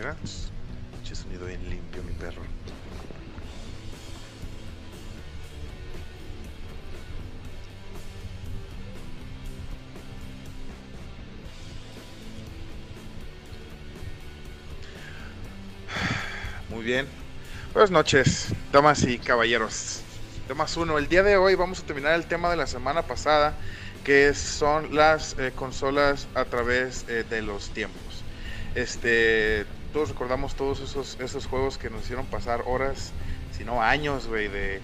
mira. Pinche sonido bien limpio, mi perro. Muy bien. Buenas noches, damas y caballeros. Temas 1. El día de hoy vamos a terminar el tema de la semana pasada, que son las eh, consolas a través eh, de los tiempos. Este, todos recordamos todos esos, esos juegos que nos hicieron pasar horas, si no años, güey, de,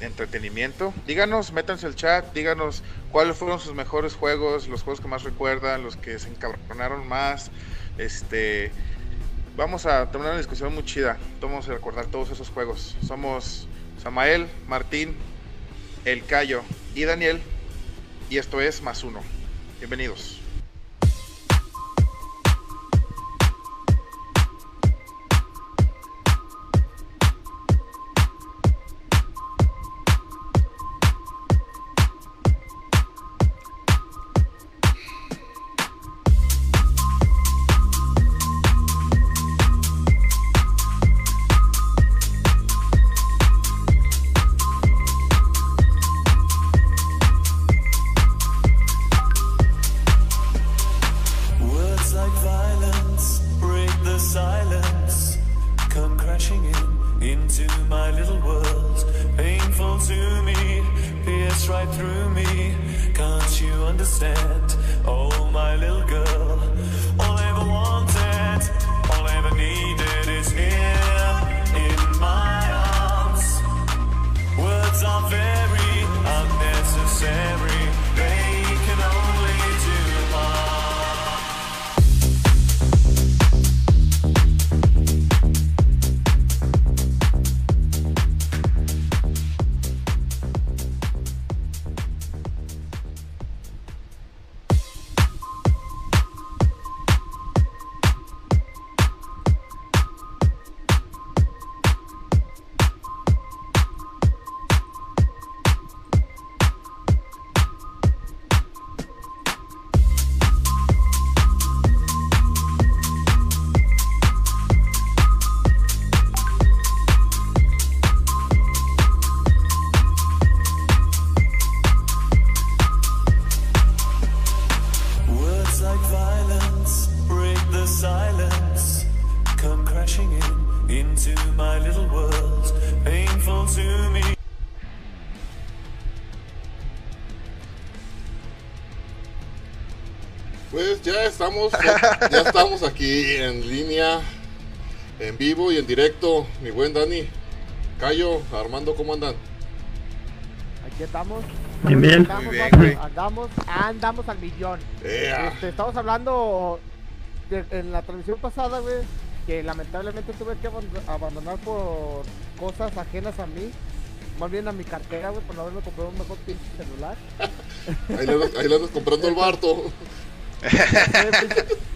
entretenimiento. Díganos, métanse al chat, díganos cuáles fueron sus mejores juegos, los juegos que más recuerdan, los que se encabronaron más. Este, vamos a tener una discusión muy chida. Vamos a recordar todos esos juegos. Somos Samael, Martín, El Cayo y Daniel. Y esto es Más Uno. Bienvenidos. Ya estamos, ya, ya estamos aquí en línea, en vivo y en directo. Mi buen Dani, Cayo, Armando, ¿cómo andan? Aquí estamos. Bien, bien. Andamos, Muy bien, vamos, güey. andamos, andamos al millón. Este, estamos hablando de- en la transmisión pasada, güey, que lamentablemente tuve que aband- abandonar por cosas ajenas a mí. Más bien a mi cartera, güey, por no haberme comprado un mejor pinche celular. Ahí le, ahí le andas comprando el Barto.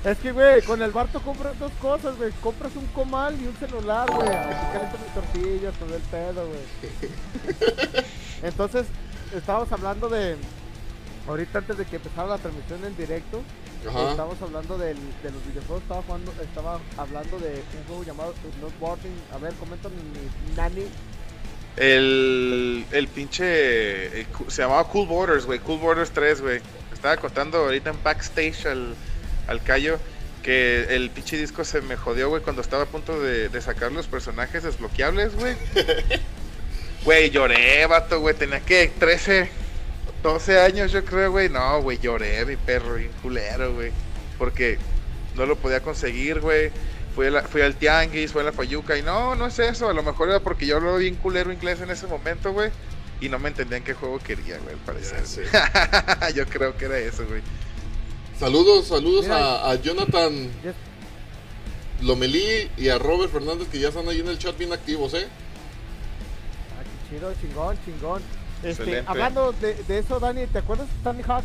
es que, güey, con el Barto compras dos cosas, güey. Compras un comal y un celular, güey. Aquí caliento mis tortillas, todo el pedo, güey. Entonces, estábamos hablando de... Ahorita antes de que empezara la transmisión en directo, Ajá. estábamos hablando del- de los videojuegos, estaba, jugando, estaba hablando de un juego llamado Snowboarding. A ver, coméntame, mi Nani. El, el pinche. el se llamaba Cool Borders, güey. Cool Borders 3, güey. Estaba contando ahorita en backstage al, al Cayo que el pinche disco se me jodió, güey, cuando estaba a punto de, de sacar los personajes desbloqueables, güey. Güey, lloré, vato, güey. Tenía que 13, 12 años, yo creo, güey. No, güey, lloré, mi perro, bien culero, güey. Porque no lo podía conseguir, güey. Fui, a la- fui al tianguis, fui a la Fayuca y no, no es eso. A lo mejor era porque yo hablaba bien culero inglés en ese momento, güey. Y no me entendían qué juego quería, güey, al parecer. Yo creo que era eso, güey. Saludos, saludos a, a Jonathan Lomelí y a Robert Fernández que ya están ahí en el chat bien activos, ¿eh? Ah, qué chido, chingón, chingón. Este, hablando de, de eso, Dani, ¿te acuerdas de Tony Hawk?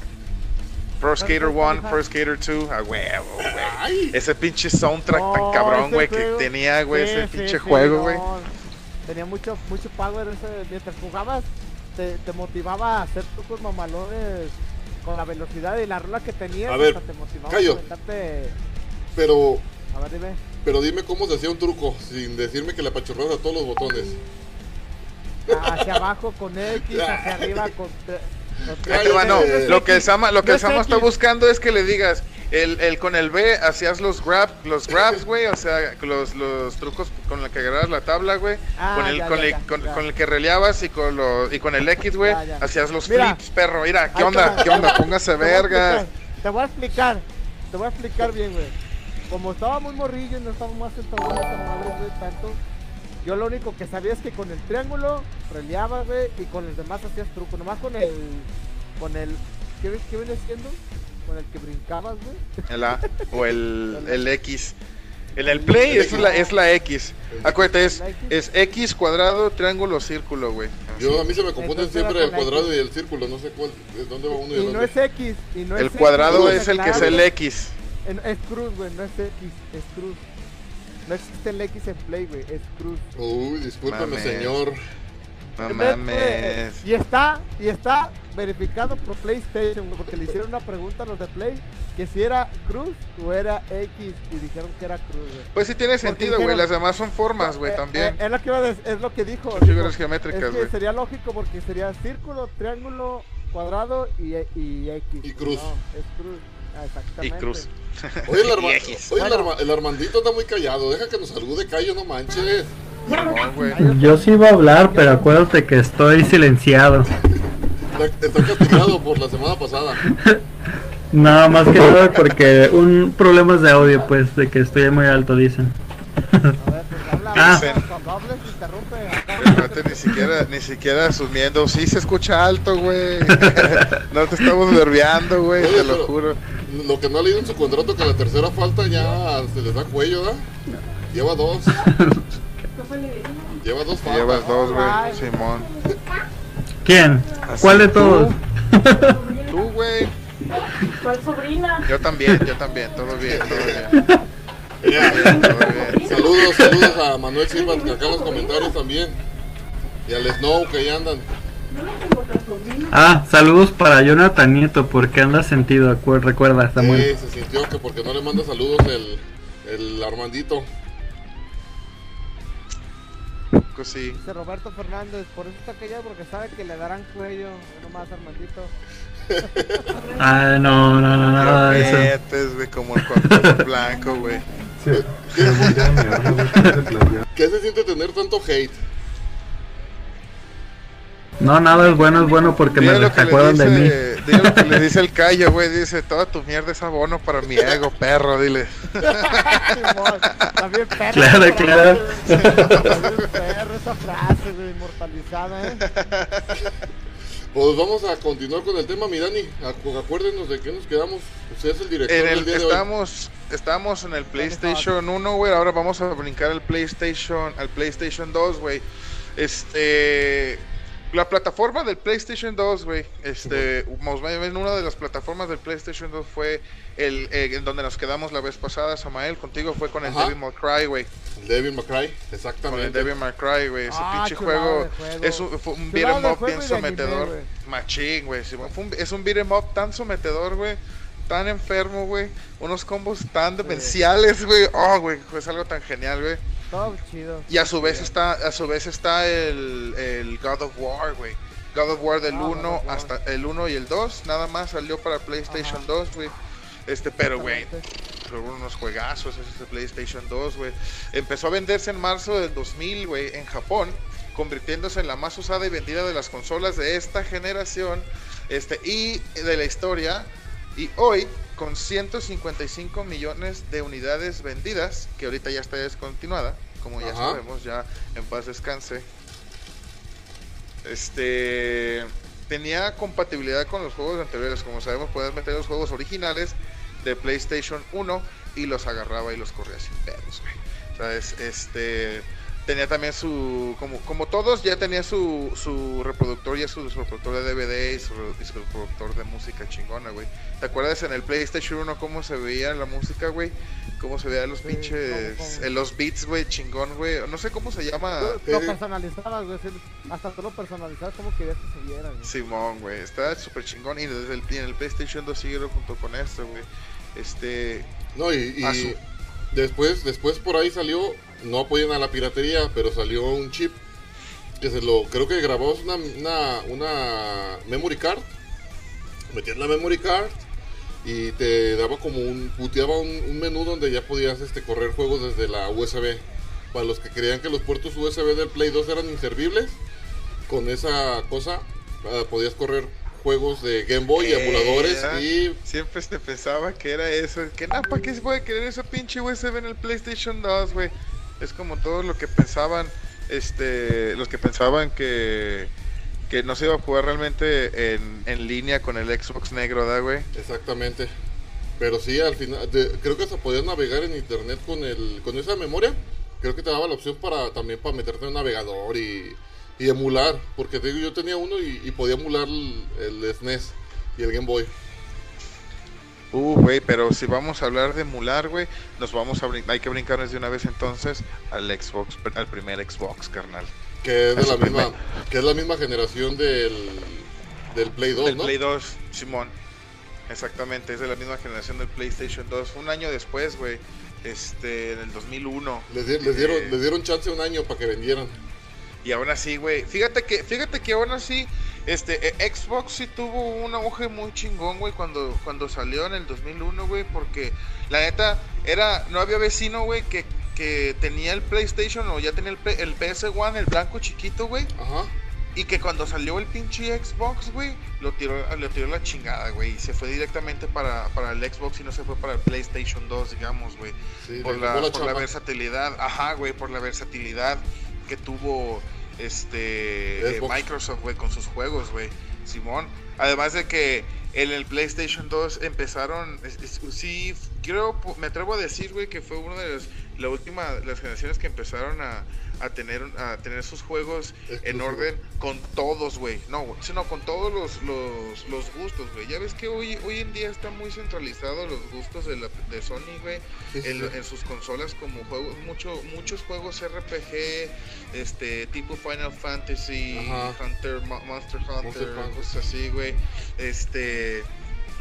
Pro Skater Ajá. 1, Pro Skater 2, a huevo, güey. Ese pinche soundtrack tan cabrón, güey, que tenía, güey, Sí, ese sí, pinche sí, juego, no. güey. Tenía mucho, mucho power ese, mientras jugabas, te, te motivaba a hacer trucos mamalones con la velocidad y la rola que tenías. A ver, hasta te motivaba callo. a aventarte- Pero A ver, dime. Pero dime cómo se hacía un truco sin decirme que le apachurras a todos los botones. Hacia abajo con X, hacia arriba con... los lo que Sama, lo que no Sama está buscando es que le digas, el, el con el B hacías los grab, los grabs, güey, o sea, los, los trucos con el que agarras la tabla, güey, Ah, con el ya, con, ya, el, ya, con, el que releabas y con lo, y con el X, güey, hacías los Mira. flips, perro, mira, ¿qué onda? ¿Qué onda? Póngase Te voy a verga. explicar, Te voy a explicar, te voy a explicar bien, güey. Como estaba muy morrillo y no estaba más centrado en esa madre, güey, tanto. Yo lo único que sabía es que con el triángulo releabas, güey, y con los demás hacías truco. Nomás con el. Con el. ¿Qué, ves- qué viene siendo? Con el que brincabas, güey. El A o el, el X. En el play es la, es la X. Acuérdate, es, es X cuadrado, triángulo, círculo, güey. Yo a mí se me confunden siempre el cuadrado X. y el círculo, no sé cuál, de dónde va uno y, Y el no otro. es X. Y no El es cuadrado X, es el que es el X. En- Es cruz, güey, no es X, es cruz. No existe el X en play, güey, es cruz. Uy, discúlpame, Mames. señor. No mames. Y está, y está verificado por PlayStation, porque le hicieron una pregunta a los de Play que si era cruz o era X y dijeron que era cruz, güey. Pues sí tiene sentido, güey. Las demás son formas, güey, Eh, también. eh, es lo que iba a dec- es lo que dijo. Son dijo, figuras geométricas, es que sería lógico porque sería círculo, triángulo, cuadrado y, y X. Y cruz. No, es cruz. Ah, Y exactamente. cruz. Oye, el, Arma- oye, el, Bueno. Arma- el Armandito está muy callado. Deja que nos salude, Cayo, no manches. No. Yo sí iba a hablar, pero acuérdate que estoy silenciado. Está, está castigado por la semana pasada. Nada más que nada porque un problemas de audio, pues, de que estoy muy alto, dicen. A ver, pues habla, Ah. habla, cuando hables interrumpe. acá. El vato ni siquiera, ni siquiera asumiendo. Sí se escucha alto, güey. No te estamos nerviando, güey, te lo pero- juro. Lo que no ha leído en su contrato que la tercera falta ya se les da cuello, ¿verdad? Lleva dos. Lleva dos faltas. Llevas dos, güey. Simón. ¿Quién? Así ¿Cuál de tú. todos? Tú, güey. ¿Cuál sobrina? Yo también, yo también. Todo bien, todo bien. Ya. Saludos, saludos a Manuel Silva que acá en los comentarios también. Y al Snow que ahí andan. Ah, saludos para Jonathan Nieto, porque anda sentido, recuerda, Samuel. Sí, se sintió que porque no le manda saludos el, el Armandito. Pues sí. Dice Roberto Fernández, por eso está callado porque sabe que le darán cuello. Uno más, Armandito. Ah, no, no, no, nada de eso. Metes, güey, como el blanco, güey. ¿Qué se siente tener tanto hate? No, nada es bueno, es bueno porque me Dile lo que le acuerdan de mí. dile lo que le dice el callo, güey. Dice, toda tu mierda es abono para mi ego, perro, dile. También perro. Claro, claro. También perro esa frase, güey, inmortalizada, ¿eh? Pues vamos a continuar con el tema, mi Dani. Acu- Acuérdenos de que nos quedamos. Usted es el director En del el, día de hoy. estamos, estamos en el PlayStation 1, güey. Ahora vamos a brincar al PlayStation, al PlayStation 2, güey. Este, la plataforma del PlayStation 2, güey. Este, bien una de las plataformas del PlayStation 2 fue el eh, en donde nos quedamos la vez pasada, Samael. Contigo fue con el Ajá. Devil May Cry, güey. El Devil May Cry, Con el exactamente. Devil May Cry, güey. Ese Ah, pinche juego, es un, fue un beat'em de up bien anime, sometedor. Machín, güey. un- es un beat'em up tan sometedor, güey. Tan enfermo, güey. Unos combos tan demenciales, güey. Oh, güey. Es algo tan genial, güey. Todo chido. Y a su vez está, a su vez está el, el God of War, güey. God of War del Ah, God 1 of War. hasta el 1 y el 2, nada más salió para PlayStation Ajá. 2, güey. Este, pero güey, fueron unos juegazos esos de PlayStation 2, güey. Empezó a venderse en marzo del 2000, güey, en Japón, convirtiéndose en la más usada y vendida de las consolas de esta generación, este y de la historia. Y hoy, con 155 millones de unidades vendidas, que ahorita ya está descontinuada, como ya Ajá. sabemos, ya en paz descanse. Este tenía compatibilidad con los juegos anteriores, como sabemos, puedes meter los juegos originales de PlayStation 1 y los agarraba y los corría sin pedos, güey. O sea, es- este tenía también su como como todos ya tenía su, su reproductor ya su, su reproductor de DVD y su, y su reproductor de música chingona, güey. ¿Te acuerdas en el PlayStation 1 cómo se veía la música, güey? Cómo se veían los Sí, pinches eh, los beats, güey, chingón, güey. No sé cómo se llama. Lo Eh, personalizabas, güey. Hasta tú lo personalizabas como querías que se viera, güey. Simón, güey, está súper chingón y desde el, y en el PlayStation 2 siguieron junto con esto, güey. Este, No, y, y A su- Después, después por ahí salió, no apoyan a la piratería, pero salió un chip que se lo, creo que grababas una, una, memory card, metías la memory card y te daba como un, puteaba un, un menú donde ya podías este, correr juegos desde la USB. Para los que creían que los puertos USB del Play 2 eran inservibles, con esa cosa ah, podías correr juegos de Game Boy y Eh, emuladores ah, y Siempre se pensaba que era eso. Que nada, ¿para qué se puede querer eso pinche USB en el PlayStation 2, güey? Es como todo lo que pensaban, este, los que pensaban que, que no se iba a jugar realmente en, en línea con el Xbox negro, ¿da, güey? Exactamente. Pero sí, al final, de- creo que se podía navegar en internet con el con esa memoria. Creo que te daba la opción para también para meterte en un navegador y, y emular. Porque te digo, yo tenía uno y, y podía emular el, el SNES y el Game Boy. Uh, güey, pero si vamos a hablar de emular, güey, nos vamos a hay que brincarnos de una vez entonces al Xbox, al primer Xbox, carnal. Que es de la misma, que es la misma generación del, del Play 2, Del ¿no? Play 2, Simón. Exactamente, es de la misma generación del PlayStation 2. Un año después, güey, este, en el 2001. Les, di- les dieron, Eh, les dieron chance un año para que vendieran. Y aún así, güey, fíjate que, fíjate que aún así, este, eh, Xbox sí tuvo un auge muy chingón, güey, cuando, cuando salió en el 2001, güey, porque la neta, era, no había vecino, güey, que, que tenía el PlayStation o ya tenía el, el PS1, el blanco chiquito, güey, Ajá. y que cuando salió el pinche Xbox, güey, lo tiró, lo tiró la chingada, güey, y se fue directamente para, para el Xbox y no se fue para el PlayStation 2, digamos, güey. Sí, por la, por la versatilidad, ajá, güey, por la versatilidad que tuvo este eh. Microsoft, güey, con sus juegos, güey, Simón. Además de que en el PlayStation 2 empezaron, es- es- sí, creo, me atrevo a decir, güey, que fue uno de los, la última, las generaciones que empezaron a, a tener, a tener sus juegos en orden con todos, güey, no, sino con todos los, los, los gustos, güey. Ya ves que hoy, hoy en día está muy centralizado los gustos de, la, de Sony, güey Sí, sí, en, sus consolas como juegos mucho, muchos juegos RPG este tipo Final Fantasy Ajá. Hunter Mo- Monster Hunter Monster Hunter. cosas así güey este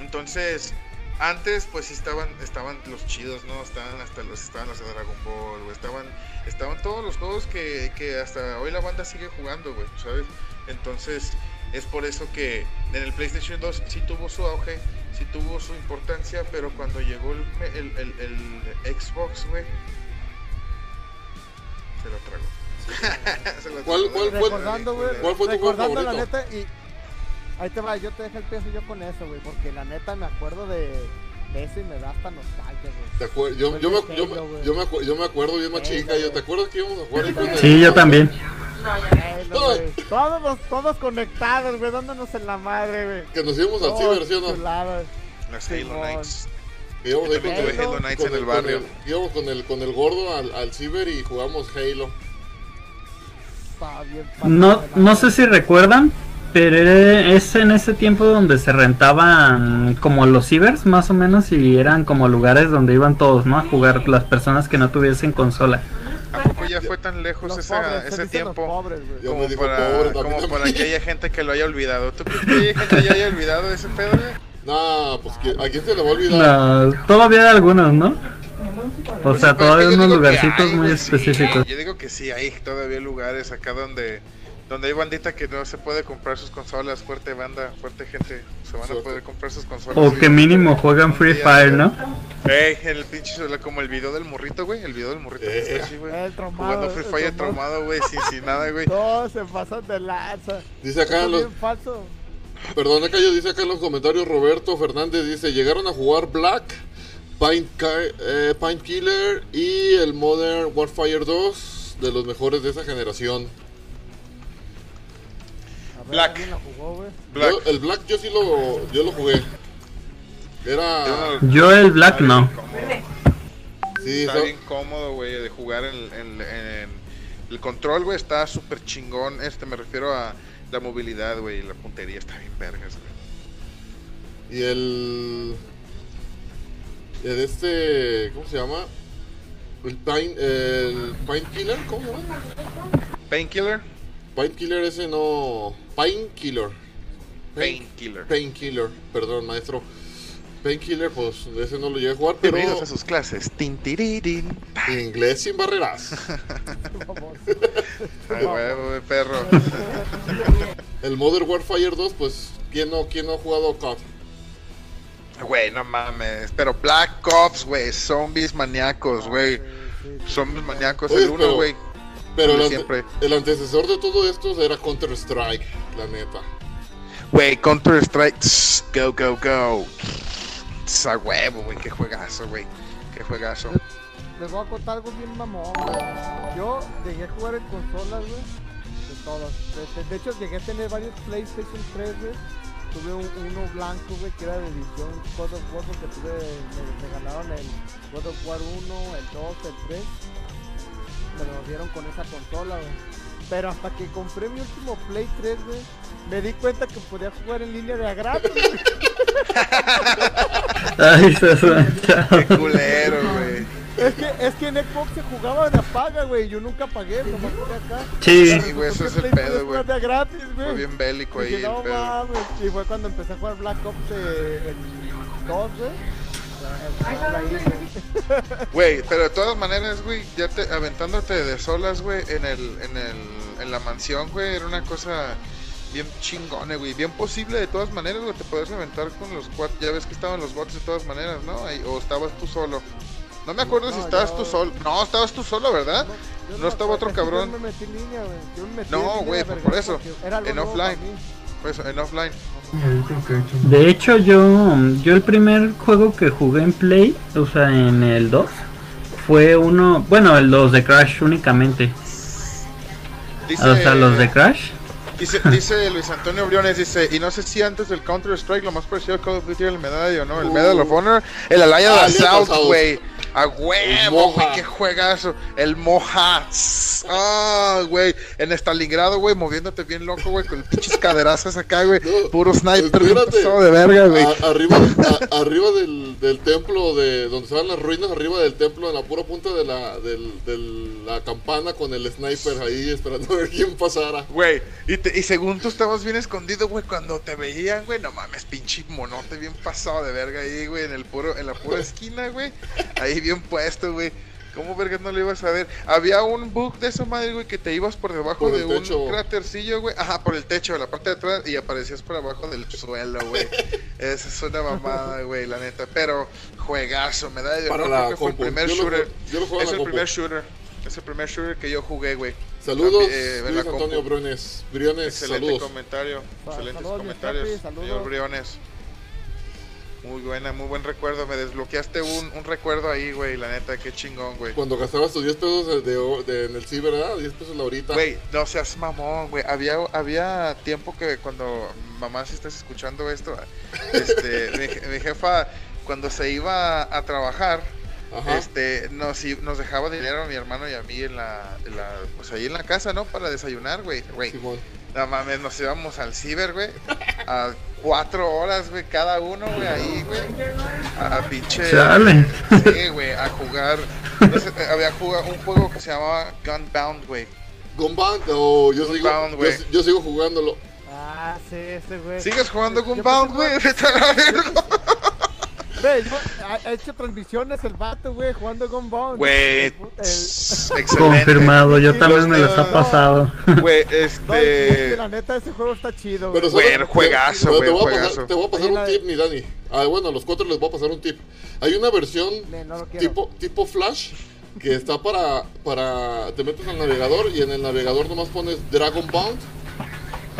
entonces antes pues sí estaban estaban los chidos no estaban hasta los estaban los de Dragon Ball estaban estaban todos los juegos que, que hasta hoy la banda sigue jugando güey sabes entonces es por eso que en el PlayStation 2 sí tuvo su auge, sí tuvo su importancia, pero cuando llegó el, el, el- el Xbox, güey, se lo tragó. Se lo ¿Cuál- fue- Recordando, güey. cuál fue tu recordando la neta y. Ahí te va, yo te dejo el peso yo con eso, güey. Porque la neta me acuerdo de, de eso y me da hasta nostalgia, güey. ¿Te acuer- yo, yo, me, yo, me- yo, me acu- yo me acuerdo bien Halo, machica. Yo. ¿Te acuerdas que íbamos a jugar ahí con el- Sí, yo también. Güey. Todos, todos conectados, güey, dándonos en la madre, güey. Que nos íbamos al Oh, ciber, ¿sí o no? Las Halo. Knights. Íbamos ahí con el, Halo Knights con en el barrio. íbamos con el, con el gordo al, al ciber y jugamos Halo. No, no sé si recuerdan, pero es en ese tiempo donde se rentaban como los cibers, más o menos, y eran como lugares donde iban todos, ¿no? A jugar las personas que no tuviesen consola. ¿A poco ya fue tan lejos Los esa- pobres, se ese tiempo? pobres, Como, digo para, pobre, como para que haya gente que lo haya olvidado. ¿Tú crees que hay gente que ya haya olvidado ese pedo? No, pues ¿qui- ¿a quién se le va a olvidar? La- todavía hay algunos, ¿no? O Pues sea, sí, pero es todavía yo unos lugarcitos hay, muy sí, específicos. yo digo que sí, hay todavía lugares acá donde donde hay bandita que no se puede comprar sus consolas, fuerte banda, fuerte gente, se van a poder comprar sus consolas. O que mínimo juegan Free día, Fire. ¿no? Ey, el pinche como el video del morrito, güey, el video del morrito que Eh. está así, güey. El traumado. Jugando Free el Fire traumado. traumado, güey, sin, sin nada, güey. Todos se pasan de lanza. Dice acá los, falso. Perdón, acá yo dice acá en los comentarios Roberto Fernández dice, llegaron a jugar Black, Pine, eh, Pine Killer y el Modern Warfare 2 de los mejores de esa generación. Black. ¿alguien la jugó, güey? Black. Yo- el Black yo sí lo, yo lo jugué. Era... Yo el Black no. Sí, Está so- bien cómodo, güey, de jugar en, en- en- el control, güey, está súper chingón. Este, me refiero a la movilidad, güey, y la puntería está bien vergas, güey. y el... El este... ¿Cómo se llama? El Pine, el Pine Killer, ¿cómo se llama? Painkiller, Pine Killer ese no... Pine Killer. Painkiller. Painkiller, perdón, maestro. Painkiller, pues ese no lo llegué a jugar, pero Bienvenidos a sus clases. Inglés sin barreras. Ay, huevo, perro. El Modern Warfare 2, pues, ¿quién no, quién no ha jugado COD? Güey, no mames. Pero Black Ops, güey. Zombies maníacos, güey. Sí. Zombies maníacos. Oye, El uno, güey. Pero el, Como ante- siempre. el antecesor de todo esto era Counter Strike, la neta. Güey, Counter Strike. tss, Go, go, go. Tss, A huevo, güey. Qué juegazo, güey. Qué juegazo. Les voy a contar algo bien mamón, güey. Yo llegué a jugar en consolas, güey. De todas. De, de- de hecho, llegué a tener varios PlayStation 3, güey. Tuve un- uno blanco, güey, que era de edición God of War, porque tuve, me, me ganaron el God of War 1, el 2, el 3. Me lo dieron con esa consola, güey. Pero hasta que compré mi último Play 3, güey, me di cuenta que podía jugar en línea de a gratis. Ay, se. Qué culero, güey. Es que, es que en Xbox se jugaba de apaga, güey. Yo nunca pagué, nomás jugué acá. Sí, Sí, güey, eso es el Play pedo, güey. de gratis, güey. Fue bien bélico ahí Dije, el no pedo. mames. Y fue cuando empecé a jugar Black Ops eh, el 2, güey. Güey. Pero de todas maneras, güey, ya te aventándote de solas, güey, en el, en el, en la mansión, güey, era una cosa bien chingona, güey, bien posible de todas maneras, güey, te podías aventar con los cuatro, ya ves que estaban los bots de todas maneras, ¿no? Ahí- o estabas tú solo. No me acuerdo si estabas yo- tú solo. No, estabas tú solo, ¿verdad? ¿No estaba otro cabrón? Yo me metí en línea, güey. Yo me metí No, güey, de por verga, eso, en offline. mí. Pues en offline. De hecho, yo, yo el primer juego que jugué en Play, o sea, en el 2, fue uno, bueno, el 2 de Crash únicamente. Dice, O sea, los de Crash. Dice, dice Luis Antonio Briones, dice, y no sé si antes del Counter Strike lo más parecido a Call of Duty era el Medallo, ¿no? El Medal of Honor, el Alliance Uh. Assault, güey. A huevo, güey, qué juegazo. El Moja. Ah, güey. En Stalingrado, güey, moviéndote bien loco, güey, con pinches caderazas acá, güey. No, Puro sniper, de verga, güey. Arriba a- arriba del, del templo de donde estaban las ruinas, arriba del templo, en la pura punta de la, del, la campana con el sniper ahí esperando a ver quién pasara. Güey, y, te- y según tú estabas bien escondido, güey, cuando te veían, güey, no mames, pinche monote bien pasado de verga ahí, güey, en el puro, en la pura esquina, güey, ahí bien puesto, güey. ¿Cómo verga no lo ibas a ver? Había un bug de esa madre, güey, que te ibas por debajo Por de un crátercillo, güey. Ajá, por el techo, la parte de atrás, y aparecías por abajo del suelo, güey. Esa es una mamada, güey, la neta. Pero, juegazo, me da de Para la creo que fue el primer Yo lo shooter. yo lo juego es el compu. primer shooter. Es el primer shooter que yo jugué, güey. Saludos, eh, Luis Antonio compu. Briones. Briones, Excelente saludos. comentario, excelentes saludos, comentarios, saludos. señor Briones. Muy buena, muy buen recuerdo. Me desbloqueaste un, un recuerdo ahí, güey. La neta, qué chingón, güey. Cuando gastabas tus 10 pesos de, de- de- en el ciber, ¿verdad? 10 pesos la horita. Güey, no seas mamón, güey. Había, había tiempo que cuando, mamá, si estás escuchando esto, este, mi, je- mi jefa, cuando se iba a trabajar, Ajá. este, nos, nos dejaba dinero a mi hermano y a mí en la, en la- pues ahí en la casa, ¿no? Para desayunar, güey. Güey. No mames, nos íbamos al ciber, güey. A cuatro horas, güey, cada uno, güey, ahí, güey. A, pinche. Sí, güey, a jugar. no sé, eh, había jugado un juego que se llamaba Gunbound, güey. Gunbound, o yo, sigo, Gunbound, yo, güey. yo sigo jugándolo. Ah, sí, ese, güey. ¿Sigues jugando Yo- yo Gunbound, güey? Vete a la verga. Ha, hecho transmisiones el vato, güey, jugando Gunbound. Güey, El- el- excelente. Confirmado, yo también me los- los ha pasado. Güey, este. la neta, ese juego está chido, Pero güey. Güey, juegazo, güey, te voy a pasar, te voy a pasar Ahí un tip, mi Dani. Ah, bueno, a los cuatro les voy a pasar un tip. Hay una versión tipo Flash que está para, para. Te metes al navegador y en el navegador nomás pones Dragon Bound.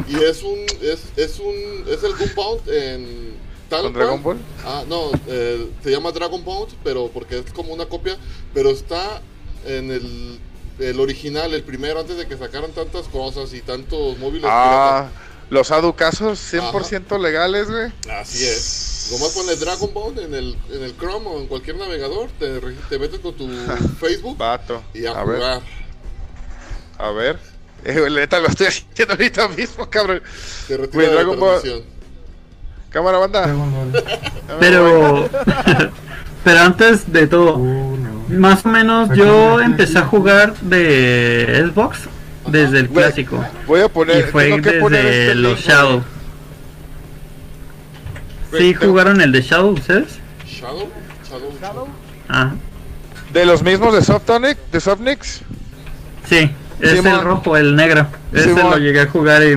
Y es un. Es, es un. Es el Gunbound en. Tal ¿Con cual. Dragon Ball? Ah, no, eh, se llama Dragon Bound, pero porque es como una copia, pero está en el, el original, el primero, antes de que sacaran tantas cosas y tantos móviles. Ah, los aducasos 100% legales, güey. Así es. Nomás pones Dragon Bound en el, en el Chrome o en cualquier navegador, te, te metes con tu Facebook Vato. y a, A ver, jugar. a ver. Eh, neta lo estoy haciendo ahorita mismo, cabrón. Te retira de la Dragon Ball. Cámara, banda. Pero, pero antes de todo, más o menos yo empecé a jugar de Xbox desde el clásico. Voy a Y poner. fue tengo que poner desde este los link, Shadow. ¿Sí jugaron el de Shadow ustedes? Shadow. Shadow. Shadow, Ah, De los mismos de Softonic, de Softnix. sí. Es Simón. el rojo, el negro. Ese Simón. lo llegué a jugar y,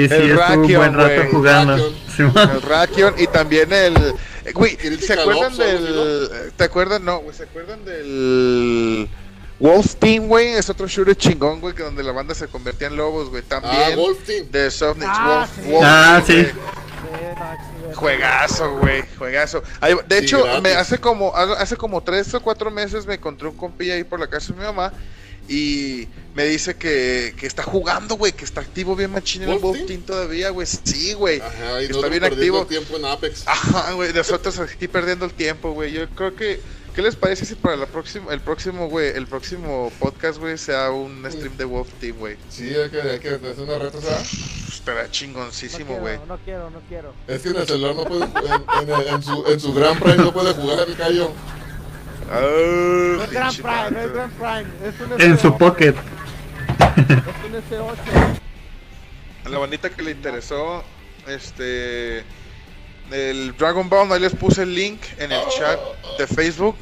y sí El un buen rato jugando. Rakion. El Rakion y también el. eh, Güey, ¿se acuerdan del. ¿Te acuerdan? No, güey, ¿se acuerdan del. Wolf Team, güey? Es otro shooter chingón, güey, que donde la banda se convertía en lobos, güey. También. Ah, Wolf Team. De Softnix, Ah, Wolf, sí. Wolf Ah, Team, sí. Juegazo, güey, juegazo. De Sí, hecho, me hace como hace como tres o cuatro meses me encontré un compilla ahí por la casa de mi mamá y me dice que, que está jugando, güey, que está activo bien machín en el ¿Wolf Wolf Team? Todavía, güey. Sí, güey. Ajá, y que no está bien perdiendo activo. tiempo en Apex. Ajá, güey, nosotros aquí perdiendo el tiempo, güey. Yo creo que ¿qué les parece si para la próxima el próximo, güey, el próximo podcast, güey, sea un stream de Wolf Team, güey? Sí, hay que, hay que hacer una reta, ¿sabes? Estará no chingoncísimo, güey. no quiero, no quiero. Es que en el celular no puede, en, en- en su, en su Grand Prime no puede jugar el callo. No es Grand Prime, no es. Grand Prime. Es un En su S8, pocket. Es un S8. A la bandita que le interesó, este. El Dragon Ball, ahí les puse el link en el chat de Facebook.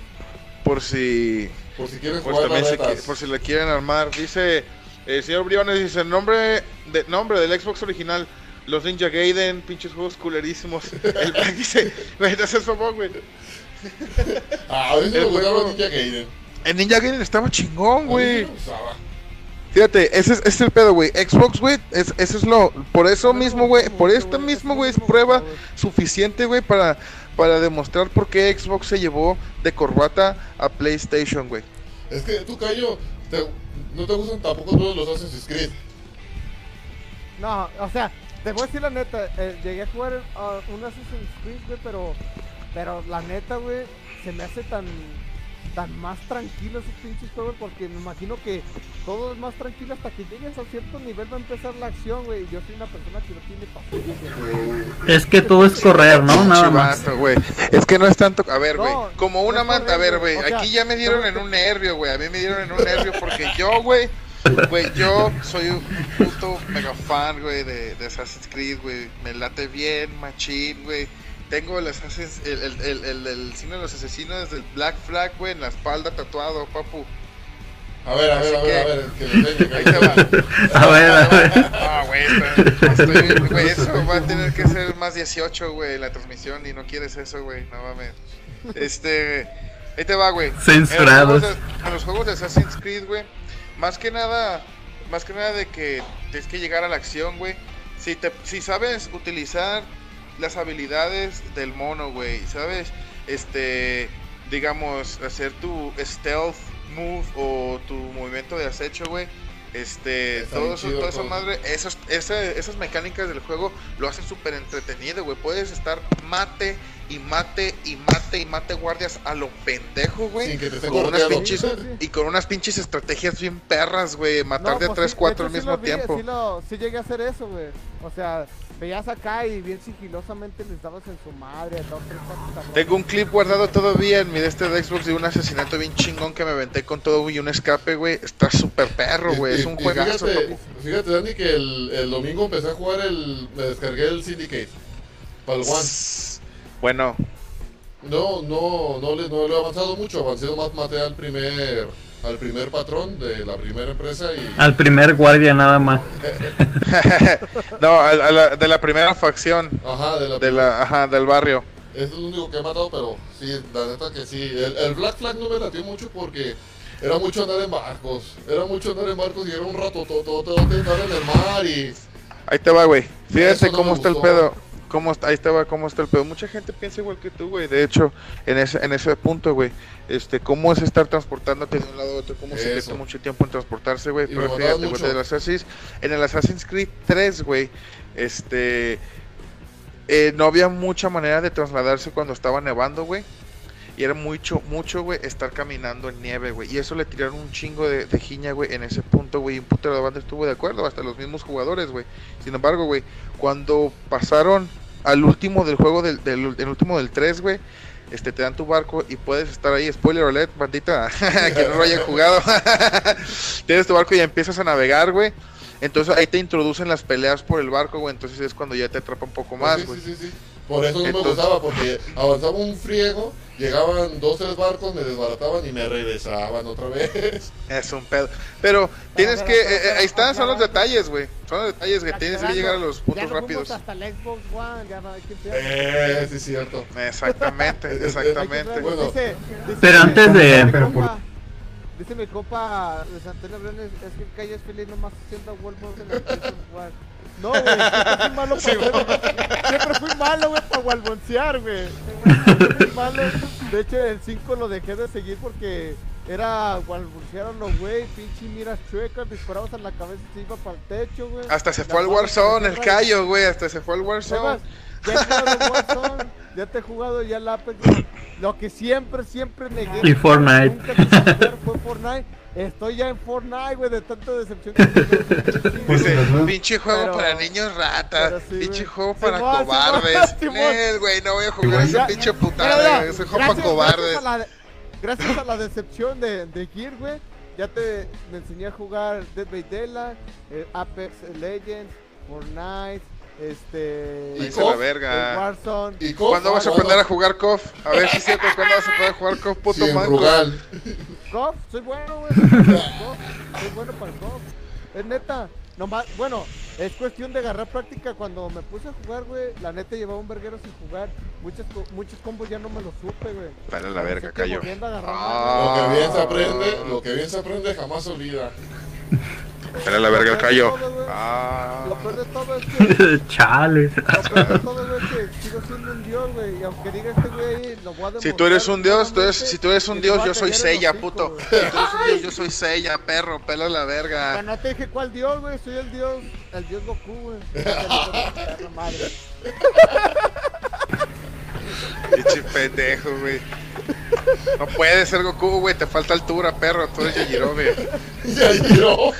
Por si. Por si quieren Pues jugar se por si le quieren armar. Dice. El señor Briones dice: el nombre, de, nombre del Xbox original. Los Ninja Gaiden, pinches juegos culerísimos. El Black dice: Güey, no güey. Ah, a me El gustaba juego- Ninja Gaiden. El Ninja Gaiden estaba chingón, güey. me. Fíjate, ese es, ese es el pedo, güey. Xbox, güey, es, ese es lo. Por eso mismo, güey. Por esto mismo, güey, es prueba suficiente, güey, para, para demostrar por qué Xbox se llevó de corbata a PlayStation, güey. Es que tú, Cayo, te- no te gustan tampoco todos los Assassin's Creed. No, o sea, te voy a decir la neta, eh, llegué a jugar uh, un Assassin's Creed, güey, pero, pero la neta, güey, se me hace tan, tan más tranquilo esos pinches juegos porque me imagino que todo es más tranquilo hasta que llegues a cierto nivel va a empezar la acción, güey. Yo soy una persona que no tiene paciencia. güey. Es que todo es correr, ¿no? Nada más. Güey. Es que no es tanto. A ver, güey. No, como no una es manta. A ver, güey. correcto, o sea, Aquí ya me dieron en un nervio, güey. A mí me dieron en un nervio porque yo, güey. Güey, yo soy un puto mega fan, güey, de, de Assassin's Creed, güey. Me late bien, machín, güey. Tengo el Assassin's, el, el, el, el, el signo de los asesinos del Black Flag, güey, en la espalda tatuado, papu. A ver, a ver, a ver, a ver, que Ahí te va. A ver, a ver. Ah, güey, güey, eso va a tener que ser más 18, güey, la transmisión y no quieres eso, güey, no mames. Este, ahí te va, güey. Censurados. En los juegos de, en los juegos de Assassin's Creed, güey, más que nada, más que nada de que tienes que llegar a la acción, güey. Si te, si sabes utilizar las habilidades del mono, güey, sabes, este, digamos, hacer tu stealth move o tu movimiento de acecho, güey. Este, Está todo eso, chido toda esa madre, esas, esa- esas mecánicas del juego lo hacen súper entretenido, güey. Puedes estar mate y mate y mate y mate guardias a lo pendejo, güey. Con unas pinches, y con unas pinches estrategias bien perras, güey. Matar No, de pues 3, sí, 4 hecho al sí mismo vi, tiempo. Sí, lo, sí llegué a hacer eso, güey. O sea, veías acá y bien sigilosamente les dabas en su madre. Dos, tres. Tengo un clip guardado todavía en mi de este de Xbox de un asesinato bien chingón que me aventé con todo y un escape, güey. Está súper perro, güey. Es un y juegazo. Fíjate, fíjate, Dani, que el, el domingo empecé a jugar el. Me descargué el Syndicate. Para el One. Bueno, No, no, no le, no le he avanzado mucho. Avancé más, maté al primer. Al primer patrón de la primera empresa y. Al primer guardia nada más. no, a- a la- de la primera facción. Ajá, de la, De la, ajá, del barrio. Es lo único que he matado, pero sí, la neta que sí. El, el Black Flag no me latió mucho porque era mucho andar en barcos. Era mucho andar en barcos y era un rato todo, todo, todo andar en el mar y. Ahí te va, güey. Fíjate no cómo está el pedo. Cómo está, ahí va cómo está el pedo. Mucha gente piensa igual que tú, güey. De hecho, en ese, en ese punto, güey. Este, cómo es estar transportándote de un lado a otro, cómo se Eso. gasta mucho tiempo en transportarse, güey. Pero fíjate, güey, en el Assassin's, en el Assassin's Creed 3, güey, este, eh, no había mucha manera de trasladarse cuando estaba nevando, güey. Y era mucho, mucho, güey, estar caminando en nieve, güey. Y eso le tiraron un chingo de, de jiña, güey, en ese punto, güey. Y un puto de la banda estuvo de acuerdo, hasta los mismos jugadores, güey. Sin embargo, güey, cuando pasaron al último del juego, del, del el último del 3, güey, este, te dan tu barco y puedes estar ahí. Spoiler alert, bandita, que no lo haya jugado. Tienes tu barco y ya empiezas a navegar, güey. Entonces ahí te introducen las peleas por el barco, güey. Entonces es cuando ya te atrapa un poco más, güey. sí, sí, sí. Por eso no me gustaba, porque avanzaba un friego, llegaban dos, tres barcos, me desbarataban y me regresaban otra vez. Es un pedo. Pero tienes pero, que. pero, eh, eh, pero, ahí están, son los detalles, güey. Son los detalles que tienes que llegar a los Ya puntos no rápidos. hasta el Xbox One, ya no hay que empezar. Eh, sí, es cierto. Exactamente, exactamente. traer- Bueno. dice- dice- Pero antes de- Pero por- Dice mi compa de Santana Briones, es que el calle es feliz nomás haciendo Wolverine en el One. No, güey, siempre fui malo para Siempre fui malo, güey, para walboncear, güey. Siempre fui malo. De hecho, el 5 lo dejé de seguir porque era walboncear a los güey, pinche miras chuecas, disparabas en la cabeza y se iba para el techo, güey. Hasta se fue al Warzone, el callo, güey. Hasta se fue al Warzone. ya he Warzone, ya te he jugado ya el Apex. güey. Lo que siempre, siempre negué. Y Fortnite. Nunca quise jugar fue Fortnite. Estoy ya en Fortnite, güey, de tanta decepción. Dice, Pero- pinche juego pero- para niños ratas, sí, pinche juego para Simón, cobardes. Simón. Nel, güey, no voy a jugar ese Ya- pinche putada, ese juego gracias- para cobardes. Gracias a la, gracias a la decepción de, de Gear, güey, ya te me enseñé a jugar Dead by Daylight, eh, Apex Legends, Fortnite, este... Y la verga. Warzone. ¿Cuándo vas a aprender a jugar KOF? A ver si es cierto, ¿cuándo vas a poder jugar KOF, puto manco? Soy bueno, güey. soy bueno para el golf. Es neta. Nomás, bueno, es cuestión de agarrar práctica. Cuando me puse a jugar, güey, la neta llevaba un verguero sin jugar. Muchos, co- muchos combos ya no me los supe, güey. Dale a la verga, que cayó. Ah. Lo que bien se aprende, lo que bien se aprende jamás se olvida. Dale a la verga, el callo. Ah. Lo peor de todo es que, Chale. lo peor de todo, es que sigo siendo un dios, güey. Y aunque diga este güey ahí, lo voy a demostrar. Si tú eres un dios, tú eres, si tú eres un dios, yo soy hocico, puto. Si tú eres un dios, yo soy Seiya, perro, pela la verga. Pero no te dije cuál dios, güey. Soy el dios, el dios Goku, güey. Pinche pendejo, güey. No puedes ser Goku, güey, te falta altura, perro. Tú eres Yajirobe. Ya giró.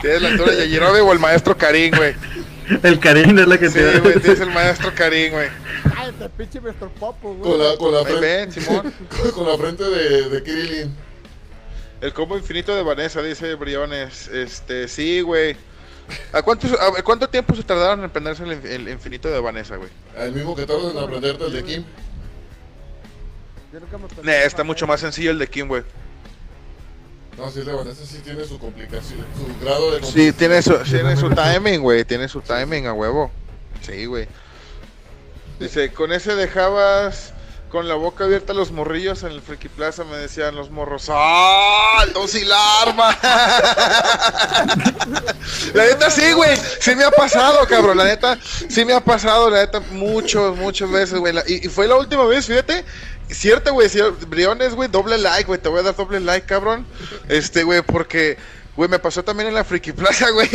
Tienes la altura de Yajirobe o el maestro Karin, güey. El cariño es la que Sí, te güey, tienes el maestro Karin, güey. Cállate, pinche Mr. Popo, güey. Con la, con la frente, ven, Simón. con la frente de, de Krillin. El combo infinito de Vanessa, dice Briones. Este, sí, güey. ¿A cuánto, a ver, cuánto tiempo se tardaron en aprenderse el, inf- el infinito de Vanessa, güey? El mismo que tardas en aprenderte el de Kim. Yo nunca me Nah, está mucho más sencillo el de Kim, güey. No, sí, el de Vanessa sí tiene su complicación, su grado de Sí, complicación. tiene su, tiene su timing, güey. Tiene su timing a huevo. Sí, güey. Dice, con ese dejabas con la boca abierta los morrillos en el Friki Plaza, me decían los morros. ¡Ah! ¡El dos y la arma! la neta sí, güey. Sí me ha pasado, cabrón. La neta, sí me ha pasado, la neta, muchos, muchas veces, güey. Y, y fue la última vez, fíjate. Cierto, güey, Briones, güey, doble like, güey, te voy a dar doble like, cabrón. Este, güey, porque, güey, me pasó también en la Friki Plaza, güey.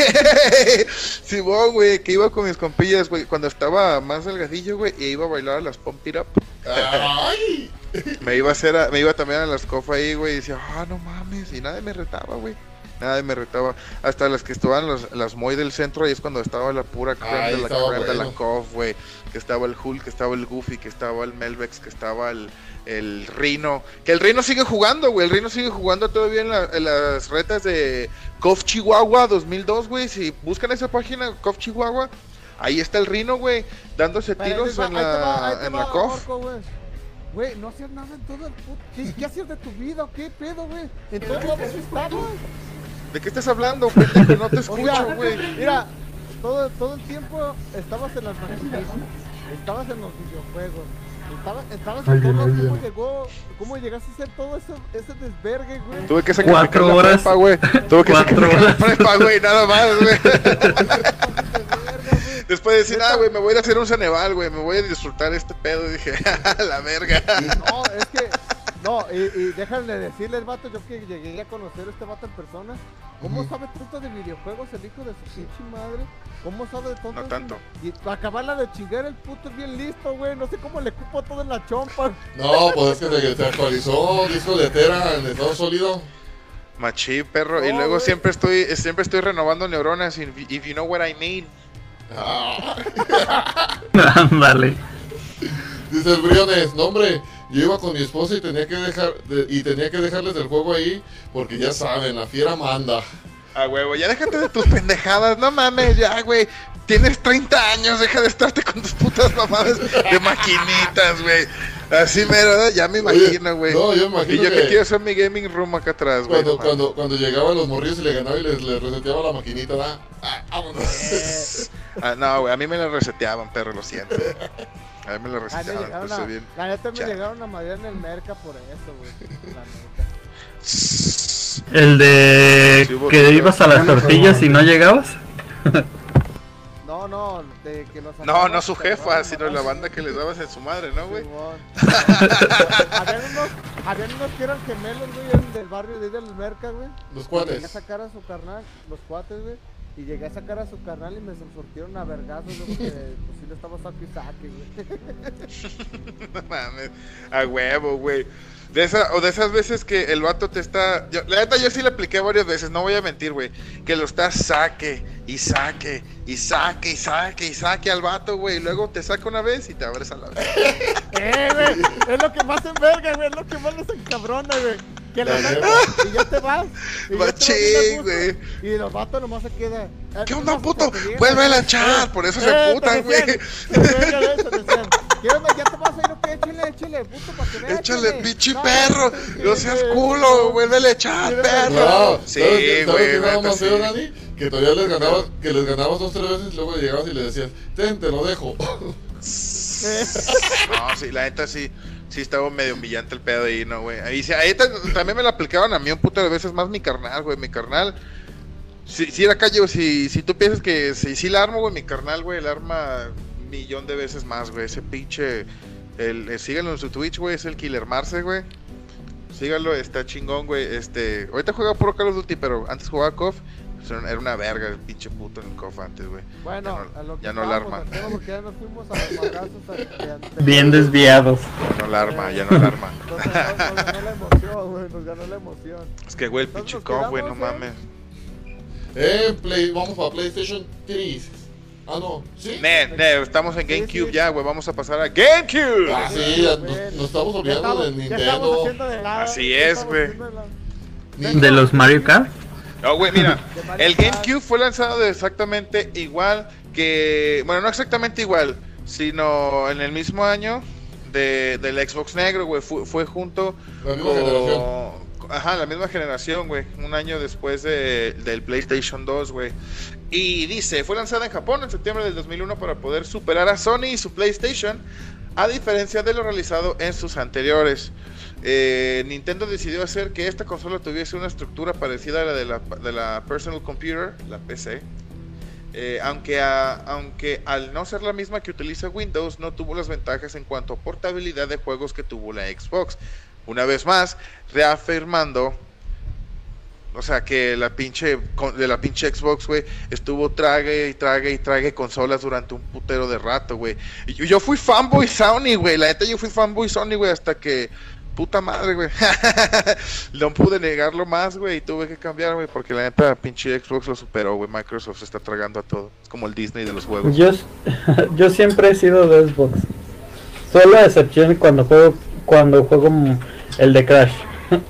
Sí, güey, que iba con mis compillas, güey, cuando estaba más delgadillo, güey, y iba a bailar a las Pump It Up. ¡Ay! Me iba a hacer, a- me iba también a las cofas ahí, güey, y decía, ah, no mames, y nadie me retaba, güey. Nadie me retaba. Hasta las que estaban los, las Moy del centro, ahí es cuando estaba la pura creme Ahí de la creme de la bueno. cof, güey. Que estaba el Hulk, que estaba el Goofy, que estaba el Melvex, que estaba el, el Rino. Que el Rino sigue jugando, güey. El Rino sigue jugando todavía en, la- en las retas de KOF Chihuahua 2002, güey. Si buscan esa página, KOF Chihuahua, ahí está el Rino, güey, dándose Pero tiros en la, en la. Orco, güey. No hacías nada en todo el puto. ¿Qué, qué hacías de tu vida o qué pedo, güey? En todos lados estabas. ¿De qué estás hablando, pendejo? No te escucho, güey. mira, todo, todo el tiempo estabas en las maquinitas, estabas en los videojuegos, estabas, estabas en Alguien, todo. ¿Cómo llegó? ¿Cómo llegaste a hacer todo ese, ese desvergue, güey? Tuve que sacrificar Cuatro horas. prepa, güey. Tuve que sacrificar la prepa, güey, nada más, güey. Después de decir, ah, güey, me voy a ir a hacer un Ceneval, güey, me voy a disfrutar este pedo. Y dije, "A la verga. No, es que, no, y, y déjame decirles, vato, yo que llegué a conocer a este vato en persona, ¿cómo sabe tanto de videojuegos el hijo de su pinche madre? ¿Cómo sabe de todo No tanto. Y para acabarla de chingar, el puto es bien listo, güey, no sé cómo le cupo todo en la chompa. No, pues es que se, se actualizó disco de Tera en estado sólido. Machi, perro. y luego siempre estoy, siempre estoy renovando neuronas. If, if you know what I mean. Ah, Ándale. dice el Briones, no hombre, yo iba con mi esposa y tenía que dejar de- y tenía que dejarles el juego ahí porque ya saben, la fiera manda. A huevo, ya déjate de tus pendejadas, no mames, ya, güey. Tienes 30 años, deja de estarte con tus putas mamadas de maquinitas, güey. Así mero, ya me imagino, güey. no, yo me Y imagino yo que que- quiero hacer mi gaming room acá atrás, güey. Cuando, no cuando, cuando llegaban los morrillos y le ganaba y les, les reseteaba la maquinita, ¿verdad? Ah, vámonos. Ah, no, güey, a mí me lo reseteaban, perro, lo siento. A mí me lo A mí me reseteaban, llegaron pues a, bien. la neta me Chale. llegaron a madrear en el merca por eso, güey. La neta. El de Sí, que ibas a las tortillas y no llegabas. No, no, de que los No, no su jefa, sino la banda que les dabas en su madre, ¿no, güey? Habían, unos, habían unos que eran gemelos, güey, del barrio de ahí del merca, güey. Los cuates. sacar a su carnal, los cuates, güey. Y llegué a sacar a su carnal y me surtieron a vergazos, güey, porque pues sí le estaba saque y saque, güey. No mames, a huevo, güey. De esa, o de esas veces que el vato te está. yo- la neta, yo sí le apliqué varias veces, no voy a mentir, güey. Que lo está saque y saque y saque y saque y saque al vato, güey. Y luego te saca una vez y te abres a la vez. Eh, güey, es lo que más enverga, güey, es lo que más les encabrona, güey. Que La neta. y ya te vas. Y ya te vas Machín, güey. Y los vatos nomás se quedan. eh, ¿Qué ¿qué onda, puto? Vuelve a echar, por eso se Eh, putan, güey. decían, te decían de eso, te decían, ¿Qué onda? ¿Ya te vas a ir? Échale, échale, puto, para que veas. Échale, pinche No, perro. No seas culo, vuelve a echar, perro. No, Sí, ¿sabes ¿sabes güey. Dani? Que todavía les ganabas, que les ganabas dos, tres veces y luego llegabas y le decías, ten, te lo dejo. No, sí, la neta sí. Sí, estaba medio humillante el pedo ahí, ¿no, güey? Ahí, ahí ta- también me lo aplicaban a mí un puto de veces más mi carnal, güey. Mi carnal. Si, si era calle, si, si tú piensas que si, si la armo, güey, mi carnal, güey, la arma millón de veces más, güey. Ese pinche. El, eh, síganlo en su Twitch, güey, es el Killer Marce, güey. Síganlo, está chingón, güey. Este, ahorita juega puro Call of Duty, pero antes jugaba KOF. Era una- verga el pinche puto en el KOF antes, güey. Bueno, Ya no- a lo que ya no la estábamos arma. al tema, Porque ya nos fuimos a los Bien desviados. Ya no la arma, ya no la arma. Nos ganó, nos ganó la emoción, güey, nos ganó la emoción. Es que, güey, el Entonces pinche KOF, güey, no ¿eh? mames. Eh, play, vamos para PlayStation 3. Ah, no, ¿sí? Ne, ne, estamos en GameCube sí. ya, güey. Vamos a pasar a GameCube. Ah, sí, ya nos, nos estamos Ya olvidando estamos- de ya estamos Nintendo. haciendo de lado, Así es, güey. de De los Mario Kart. No, güey, mira. El. GameCube fue lanzado exactamente igual que. Bueno, no exactamente igual, sino en el mismo año de, del Xbox Negro, güey. Fue, fue junto La misma generación. con. Ajá, la misma generación, güey. Un año después de- del PlayStation 2, güey. Y dice, fue lanzada en Japón en septiembre del 2001 para poder superar a Sony y su PlayStation, a diferencia de lo realizado en sus anteriores. Eh, Nintendo decidió hacer que esta consola tuviese una estructura parecida a la de la, de la Personal Computer, la PC. Eh, aunque, a- aunque al no ser la misma que utiliza Windows, no tuvo las ventajas en cuanto a portabilidad de juegos que tuvo la Xbox. Una vez más, reafirmando, o sea, que la pinche, de la pinche Xbox, güey, estuvo trague y trague y trague consolas durante un putero de rato, güey. Yo, yo fui fanboy Sony, güey, la neta yo fui fanboy Sony, güey, hasta que, puta madre, güey. no pude negarlo más, güey, y tuve que cambiar, güey, porque la neta pinche Xbox lo superó, güey. Microsoft se está tragando a todo. Es como el Disney de los juegos. Yo, yo siempre he sido de Xbox. Solo a excepción cuando juego cuando juego el de Crash.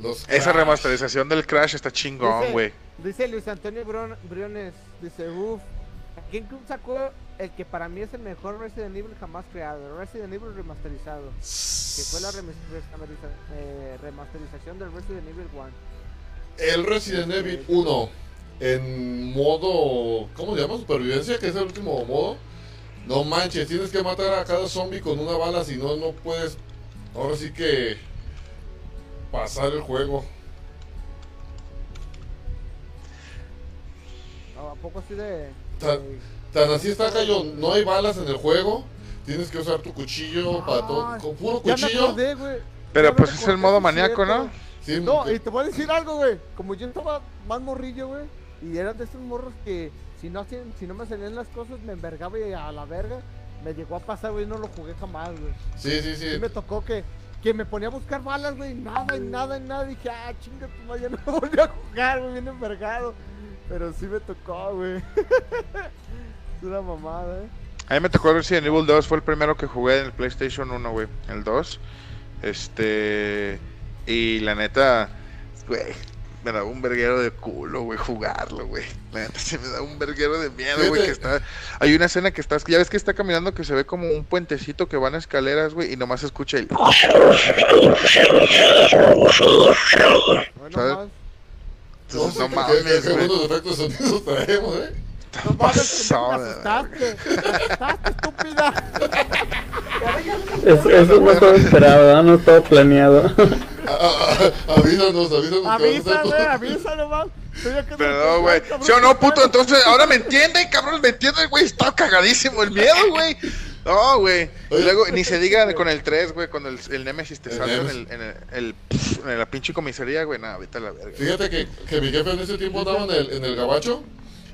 Los Esa Crash. remasterización del Crash está chingón, güey. Dice Luis Antonio Brion- Briones, dice, uff, GameCube sacó el que para mí es el mejor Resident Evil jamás creado, Resident Evil remasterizado, que fue la remasteriza- eh, remasterización del Resident Evil 1. El Resident Evil 1 en modo, ¿cómo se llama? Supervivencia, que es el último modo. No manches, tienes que matar a cada zombie con una bala, si no, no puedes. Ahora sí que pasar el juego. ¿A poco así de...? Ta- de- Tan así está, Cayo, no hay balas en el juego. Tienes que usar tu cuchillo para todo. Con puro cuchillo. acordé. Pero Ya pues es el modo maníaco. ¿no? Sí, No, que- y te voy a decir algo, güey. Como yo estaba más morrillo, güey. Y eran de esos morros que si no, hacían, si no me salían las cosas me envergaba y a la verga. Me llegó a pasar, güey. No lo jugué jamás, güey. sí, sí, sí. Y me tocó que, que me ponía a buscar balas, güey. Nada, y nada, y nada. Y dije, ah, chinga tu madre, ya no volví a jugar, güey. Bien envergado. Pero sí me tocó, güey. es una mamada, eh. A mí me tocó Resident Evil 2, fue el primero que jugué en el PlayStation 1, güey. El 2. Este. Y la neta, güey. me da un verguero de culo, güey, jugarlo, güey. La neta, sí me da un verguero de miedo, güey, que está... Hay una escena que está... Ya ves que está caminando que se ve como un puentecito que van a escaleras, güey, y nomás se escucha el... Bueno, ¿Sabes? más. No qué- mames, qué- qué güey. buenos efectos de sonidos traemos, ¿eh? No mames, pasado me asustaste. Me asustaste, estúpida. Eso, eso no estaba esperado, ¿no? no estaba planeado. Ah, ah, ah, avísanos, avísanos. que vas a hacer Avisa, güey, todo. avisa nomás. Estoy acá en el Pero, güey. cabrón, ¿Sí o no, puto? Entonces, ahora me entienden, cabrón, me entienden, güey. Está cagadísimo el miedo, güey. No, güey. Y luego, ni se diga con el 3, güey, cuando el, el Nemesis te salta en, el, en, el, el- en la pinche comisaría, güey. Nada, vete a la verga. Fíjate que, que mi jefe en ese tiempo andaba en el, en el gabacho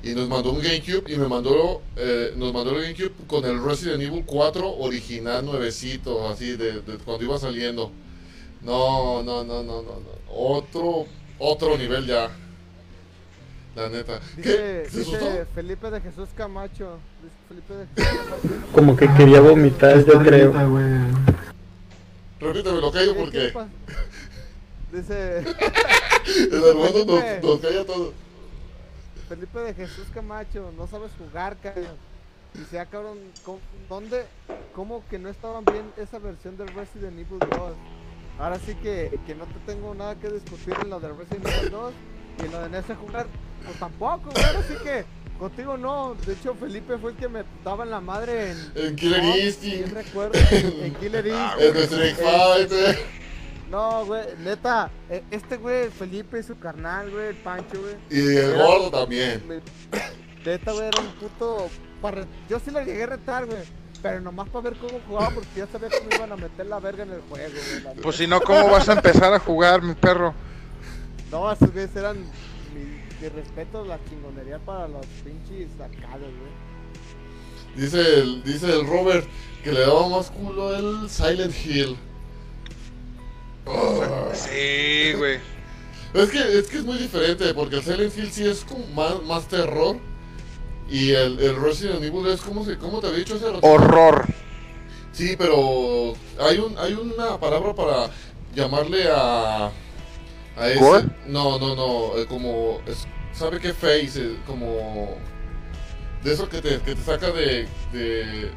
y nos mandó un GameCube y me mandó, eh, nos mandó el GameCube con el Resident Evil 4 original nuevecito, así de, de cuando iba saliendo. No, no, no, no, no, no. Otro, otro nivel ya. La neta. Dice, ¿Qué? ¿Se asustó? dice Felipe de Jesús Camacho. Dice Felipe de Jesús Camacho. Como que quería vomitar, yo creo. Repíteme lo callo ¿Qué- qué porque? Dice el hermano nos, nos calla todo. Felipe de Jesús Camacho, no sabes jugar, cabrón. Dice, ah, cabrón, ¿cómo, ¿dónde? ¿Cómo que no estaban bien esa versión del Resident Evil 2? Ahora sí que, que no te tengo nada que discutir en lo del Resident Evil 2 y lo de NS jugar, pues tampoco, güey. Ahora sí que contigo no. De hecho, Felipe fue el que me daba en la madre en. En Killer no, Instinct. sí recuerdo, en Killer Instinct. En Street Fighter. No, güey, neta, eh, este güey, Felipe y su carnal, güey, el Pancho, güey. Y el gordo también. me- Neta, güey, era un puto. para Yo sí lo llegué a retar, güey. Pero nomás para ver cómo jugaba, porque ya sabía que me iban a meter la verga en el juego, güey. la Pues si no, ¿cómo vas a empezar a jugar, mi perro? No, esos güeyes eran. Mi, mi respeto, la chingonería para los pinches arcades, güey. Dice el, dice el Robert que le daba más culo el Silent Hill. Oh. Sí, güey. Es que, es que es muy diferente, porque el Silent Hill sí es como más, más terror. Y el, el Resident Evil es como, se, como te había dicho hace rato. Horror. Sí, pero hay, un, hay una palabra para llamarle a... a ese. ¿Gore? No, no, no, eh, como... es- ¿Sabe qué face? Eh, Como... De eso que te, que te saca de, de...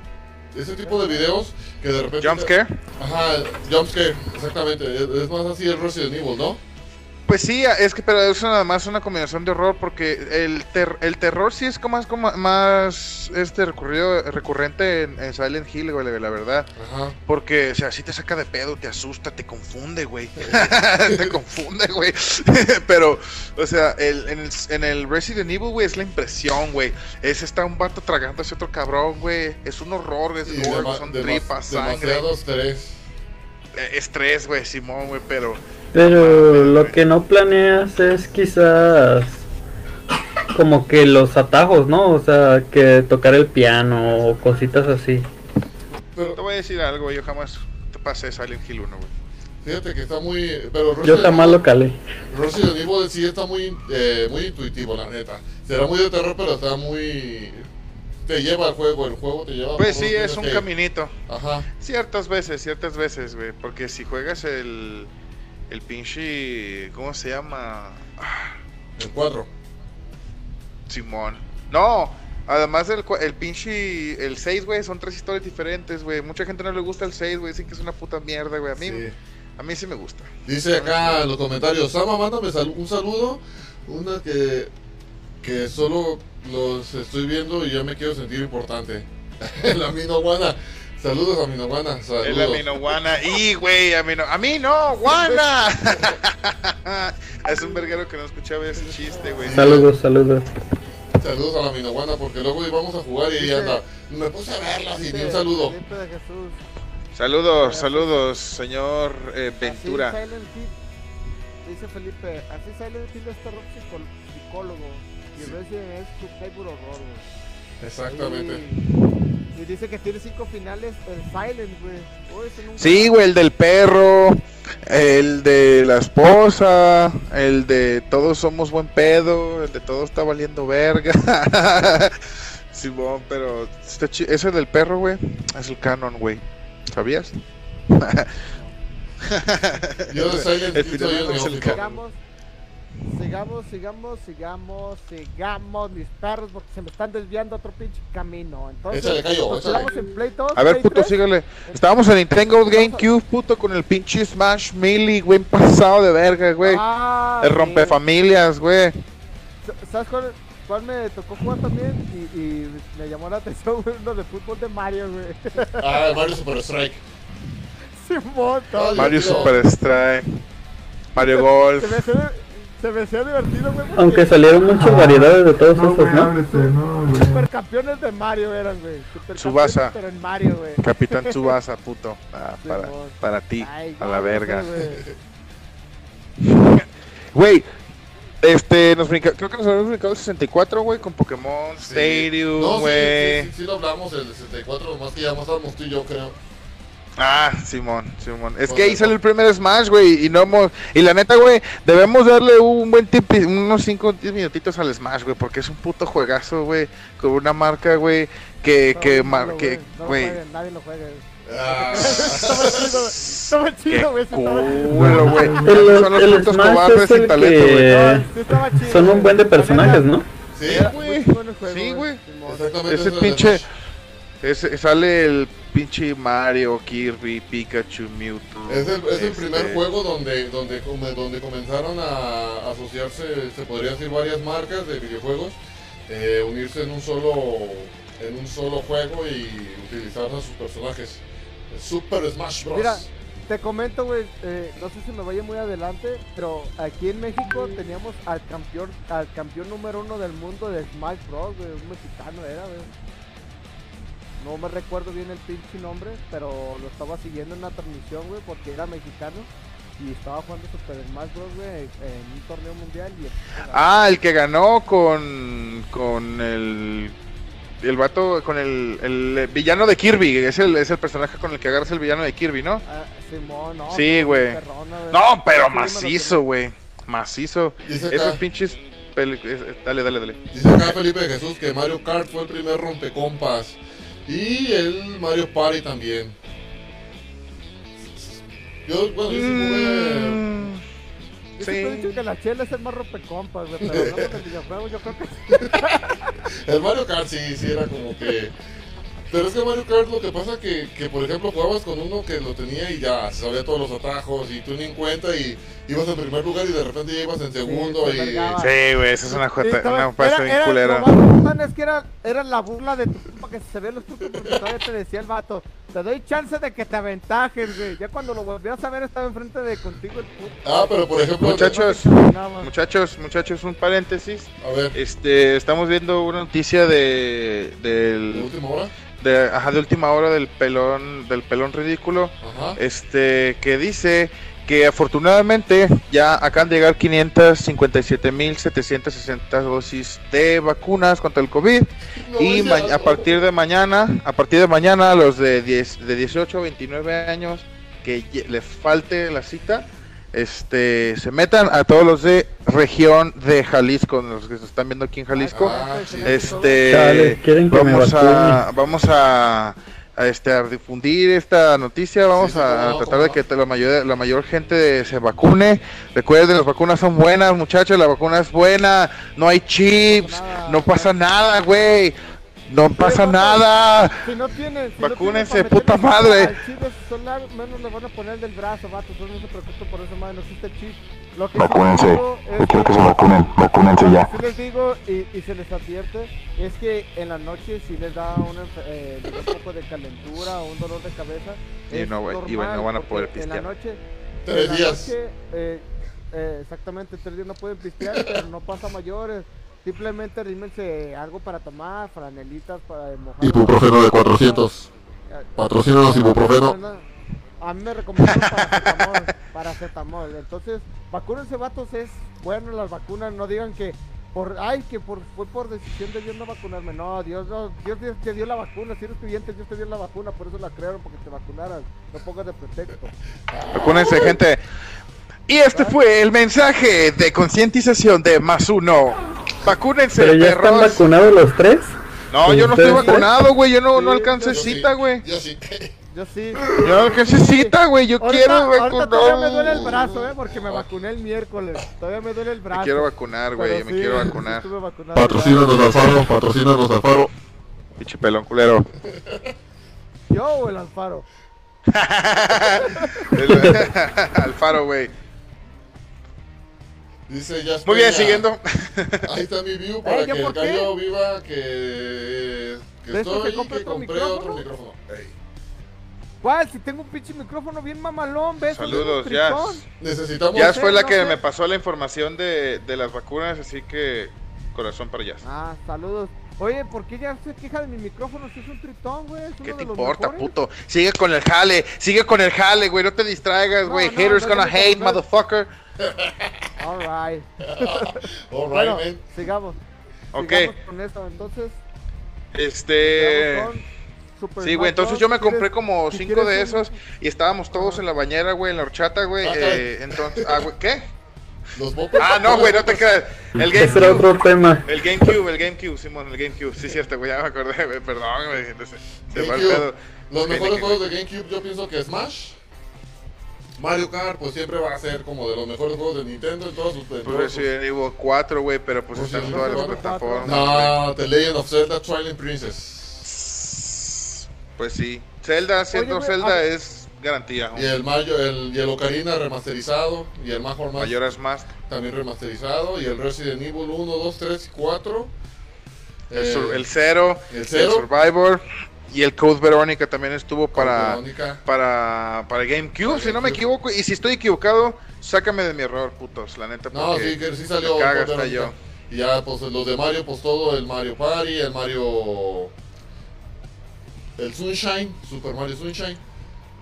Ese tipo de videos que de repente... Jumpscare. Ajá, jumpscare, exactamente. Es, es más así el Resident Evil, ¿no? Pues sí, es que pero es nada más una combinación de horror porque el, ter- el terror sí es como más, como más este recurrido, recurrente en, en Silent Hill, güey, la verdad. Ajá. Porque, o sea, sí te saca de pedo, te asusta, te confunde, güey. te confunde, güey. Pero, o sea, el, en, el, en el Resident Evil, güey, es la impresión, güey. Es está un vato tragando a ese otro cabrón, güey. Es un horror, es gore, son tripas, sangre. demasiado estrés. Eh, Estrés, güey, Simón, güey, pero... Pero lo que no planeas es quizás como que los atajos, ¿no? O sea, que tocar el piano o cositas así. Pero Te voy a decir algo, yo jamás te pasé Silent Hill 1, güey. fíjate que está muy... Pero Yo Resident jamás Evil- lo calé. Resident Evil sí está muy, eh, muy intuitivo, la neta. Será muy de terror, pero está muy... Te lleva al juego, el juego te lleva... Pues sí, es un que caminito. Ajá. Ciertas veces, ciertas veces, güey. Porque si juegas el. El pinche. ¿Cómo se llama? El 4. Simón. No, además cua- el pinche. El 6, güey, son tres historias diferentes, güey. Mucha gente no le gusta el 6, güey. Dicen que es una puta mierda, güey. A mí, Sí. a mí sí me gusta. Dice acá en los comentarios, Sama, mándame sal- un saludo. Una que, que solo los estoy viendo y ya me quiero sentir importante. la Minoguana. Saludos a Minoguana. Es la Saludos. Minoguana. Y, güey, a mí no. ¡A mí no! ¡Guana! es un verguero que no escuchaba ese chiste, güey. Saludos, saludos. Saludos a la Minoguana porque luego íbamos a jugar y ella anda. Me puse a verla y ni un saludo. Felipe de Jesús. Saludos, saludos, señor eh, Así Ventura. Silent Hill- dice Felipe, así Silent Hill es terror psico- psicólogo. Y Resident es tu cyber horror, güey. Exactamente. Y dice que tiene cinco finales el Silent, güey. Ese nunca- Sí, güey, el del perro, el de la esposa, el de todos somos buen pedo, el de todo está valiendo verga. Simón, pero está chi- ese del perro, güey, es el canon, güey. ¿Sabías? Yo El final soy el es el neófito. Digamos, sigamos, sigamos, sigamos, sigamos, mis perros, porque se me están desviando a otro pinche camino. Entonces, Échale, quedamos en Play 2, A ver, Play puto, 3. sígale. Estábamos en Nintendo GameCube, puto, con el pinche Smash Melee, güey, pasado de verga, güey. Ah, el rompefamilias, güey. ¿Sabes cuál, cuál me tocó jugar también? Y, y me llamó la atención, uno de fútbol de Mario, güey. Ah, el Mario Super Strike. Simón. Mario. Super Strike. Mario Golf. Se me hacía, divertido, güey. porque Aunque salieron muchas variedades de todos No, esos, güey, ¿no? ábrete, no, güey. Supercampeones de Mario eran, güey. Tsubasa. Pero en Mario, güey. Capitán Tsubasa, puto. Ah, para, para ti, Ay, a la no verga. güey. Güey, este, nos brinca, creo que nos habíamos brincado el 64, güey, con Pokémon Sí. Stadium, No, sí, güey. sí, sí, sí lo hablamos el 64, más que ya más estábamos tú y yo, creo. Ah, Simón, Simón. Es que ahí sale el primer Smash, güey, y no hemos... Y la neta, güey, debemos darle un buen tip, unos 5 10 minutitos al Smash, güey, porque es un puto juegazo, güey, con una marca, güey, que, Estaba que, que, No lo güey, jueguen, nadie lo juegue. Ah, Estaba chido, estaba qué chido, güey. sí estaba chido. culo, güey. El, Son los el putos Smash cobardes es sin el talento, güey. que No, sí estaba chido, son un buen de personajes, ¿no? sí, güey. Sí, güey. Ese eso es sale el pinche Mario, Kirby, Pikachu, Mewtwo. Es el, es el este, primer juego donde, donde, donde comenzaron a asociarse, se podría decir, varias marcas de videojuegos, eh, unirse en un solo en un solo juego y utilizar a sus personajes. Super Smash Bros. Mira, te comento, güey, eh, no sé si me vaya muy adelante, pero aquí en México teníamos al campeón, al campeón número uno del mundo de Smash Bros, güey, un mexicano era, güey. No me recuerdo bien el pinche nombre, pero lo estaba siguiendo en una transmisión, güey, porque era mexicano y estaba jugando Super Smash Bros, güey, en un torneo mundial y... Ah, el que ganó con, con el... El vato, con el, el villano de Kirby, es el, es el personaje con el que agarras el villano de Kirby, ¿no? Ah, Simón, no. Sí, güey. No, pero macizo, güey. Macizo. Dice Esos acá, pinches... Dale, dale, dale. dice acá Felipe Jesús que Mario Kart fue el primer rompecompas. Y el Mario Party también. Yo, bueno, yo sí jugué- Mm, Yo siempre he Sí. dicho que la chela es el más rompecompas, güey, pero hablamos del videojuego, yo creo que El Mario Kart sí, sí era como que... Pero es que Mario Kart lo que pasa que, que por ejemplo jugabas con uno que lo tenía y ya sabía todos los atajos y tú ni en cuenta y ibas en primer lugar y de repente ya ibas en segundo se y... Sí, güey, esa es una, Sí, jota- una pasta era- bien era- culera. Lo más es que era, era la burla de tu compa que se ve los trucos porque todavía te decía el vato, te doy chance de que te aventajes, güey. Ya cuando lo volvías a ver estaba enfrente de contigo el puto. Ah, pero por ejemplo... Muchachos, muchachos, muchachos, un paréntesis. A ver, Este, estamos viendo una noticia de, ¿de del, última hora? De, ajá, de última hora del pelón, del pelón ridículo, Ajá. este, que dice que afortunadamente ya acaban de llegar 557.760 dosis de vacunas contra el COVID No, y ya, a partir de mañana, a partir de mañana los de 10, de 18 a 29 años que les falte la cita, este, se metan a todos los de región de Jalisco, los que se están viendo aquí en Jalisco. Ah. Este, que me vamos a, vamos a, a, este, a difundir esta noticia, vamos Sí, a, tratar de que la mayor, la mayor gente se vacune. Recuerden, las vacunas son buenas, muchachos, la vacuna es buena, no hay chips, no pasa nada, güey. No pasa no, nada. Si no tienen, si Vacúnense, no puta madre. Al chip de su celular, menos le van a poner el del brazo, vato. Entonces no se preocupen por eso, madre, no existe chip. Lo que Vacúnense. es Yo quiero que se vacunen. Vacúnense ya. Sí les digo y, y se les advierte es que en la noche si les da una, eh, un poco de calentura o un dolor de cabeza es no, güey, y normal, no van a poder en la pistear. noche Tres en la días. noche, eh, eh, exactamente tres días no pueden pistear pero no pasa a mayores simplemente rímense algo para tomar franelitas para mojar Ibuprofeno de 400. Eh, Patrocínanos ibuprofeno. a mí me recomendaron paracetamol, paracetamol. Entonces, vacúnense, vatos, es bueno las vacunas. No digan que por, ay, que por, fue por decisión de Dios no vacunarme. No, Dios, no, Dios, Dios te dio la vacuna. Si eres creyente, Dios te dio la vacuna. Por eso la crearon, porque te vacunaran. No pongas de pretexto. Vacúnense, gente. Y este fue el mensaje de concientización de más uno. Vacúnense, Pero ya están perros. vacunados los tres. No, yo no estoy vacunado, güey. Yo no, no alcancé cita, güey. Yo sí. Yo sí. Yo no necesita, güey. Yo Ahorita, quiero vacunar. todavía me duele el brazo, eh, porque me vacuné el miércoles. Todavía me duele el brazo. Me quiero vacunar, güey. Me sí, quiero vacunar. Patrocínanos Alfaro, patrocínanos Alfaro. Pinche pelón culero. ¿Yo o el Alfaro? El- Alfaro, güey. Dice ya Muy bien, siguiendo. Ahí está mi view para Eh, ¿yo que el gallo viva que, que ¿De esto estoy y que compré micrófono? otro micrófono. Ey. ¿Cuál? Si tengo un pinche micrófono bien mamalón, ¿ves? Saludos, ya. Necesitamos Jazz sé, fue la no que sé. me pasó la información de, de las vacunas, así que corazón para Jazz. Ah, saludos. Oye, ¿por qué ya se queja de mi micrófono si es un tritón, güey? Es ¿Qué te de los importa, mejores. puto? Sigue con el jale, sigue con el jale, güey. No te distraigas, No, güey. no, Haters no gonna hate, volver. All right, Bueno, man. sigamos. Ok. Sigamos con esto. Entonces, Este. Super Sí, güey, entonces yo me ¿Quieres- compré como cinco de esos y estábamos todos en la bañera, güey, en la horchata, güey. Ah, eh, entonces, ah, güey, ¿qué? Los bopos. Ah, no, güey, no te creas. El Ese era GameCube. otro tema. El GameCube, el GameCube, Simón, el GameCube. Sí, cierto, güey, ya me acordé, güey, perdón, güey. Se, se va el GameCube. pedo. Los mejores juegos de GameCube yo pienso que Smash. Mario Kart pues siempre va a ser como de los mejores juegos de Nintendo en todas sus en Pues Resident Evil 4, güey, pero pues Pues están sí, todas las Resident Evil 4. plataformas. No, The Legend of Zelda Twilight Princess. Pues sí. Zelda, siendo Zelda, es garantía. Y el Mario, el, y el Ocarina remasterizado. Y el Major Mask Mayoras Mask. también remasterizado. Y el Resident Evil 1, 2, 3 y 4. El, Eh, el el el, Zero. Survivor y el Code Verónica también estuvo para para para GameCube, Para si no me equivoco, y si estoy equivocado, sácame de mi error, putos, la neta No, sí, que sí salió. caga hasta yo. Y ya, pues los de Mario, pues todo el Mario Party, el Mario. El Sunshine, Super Mario Sunshine.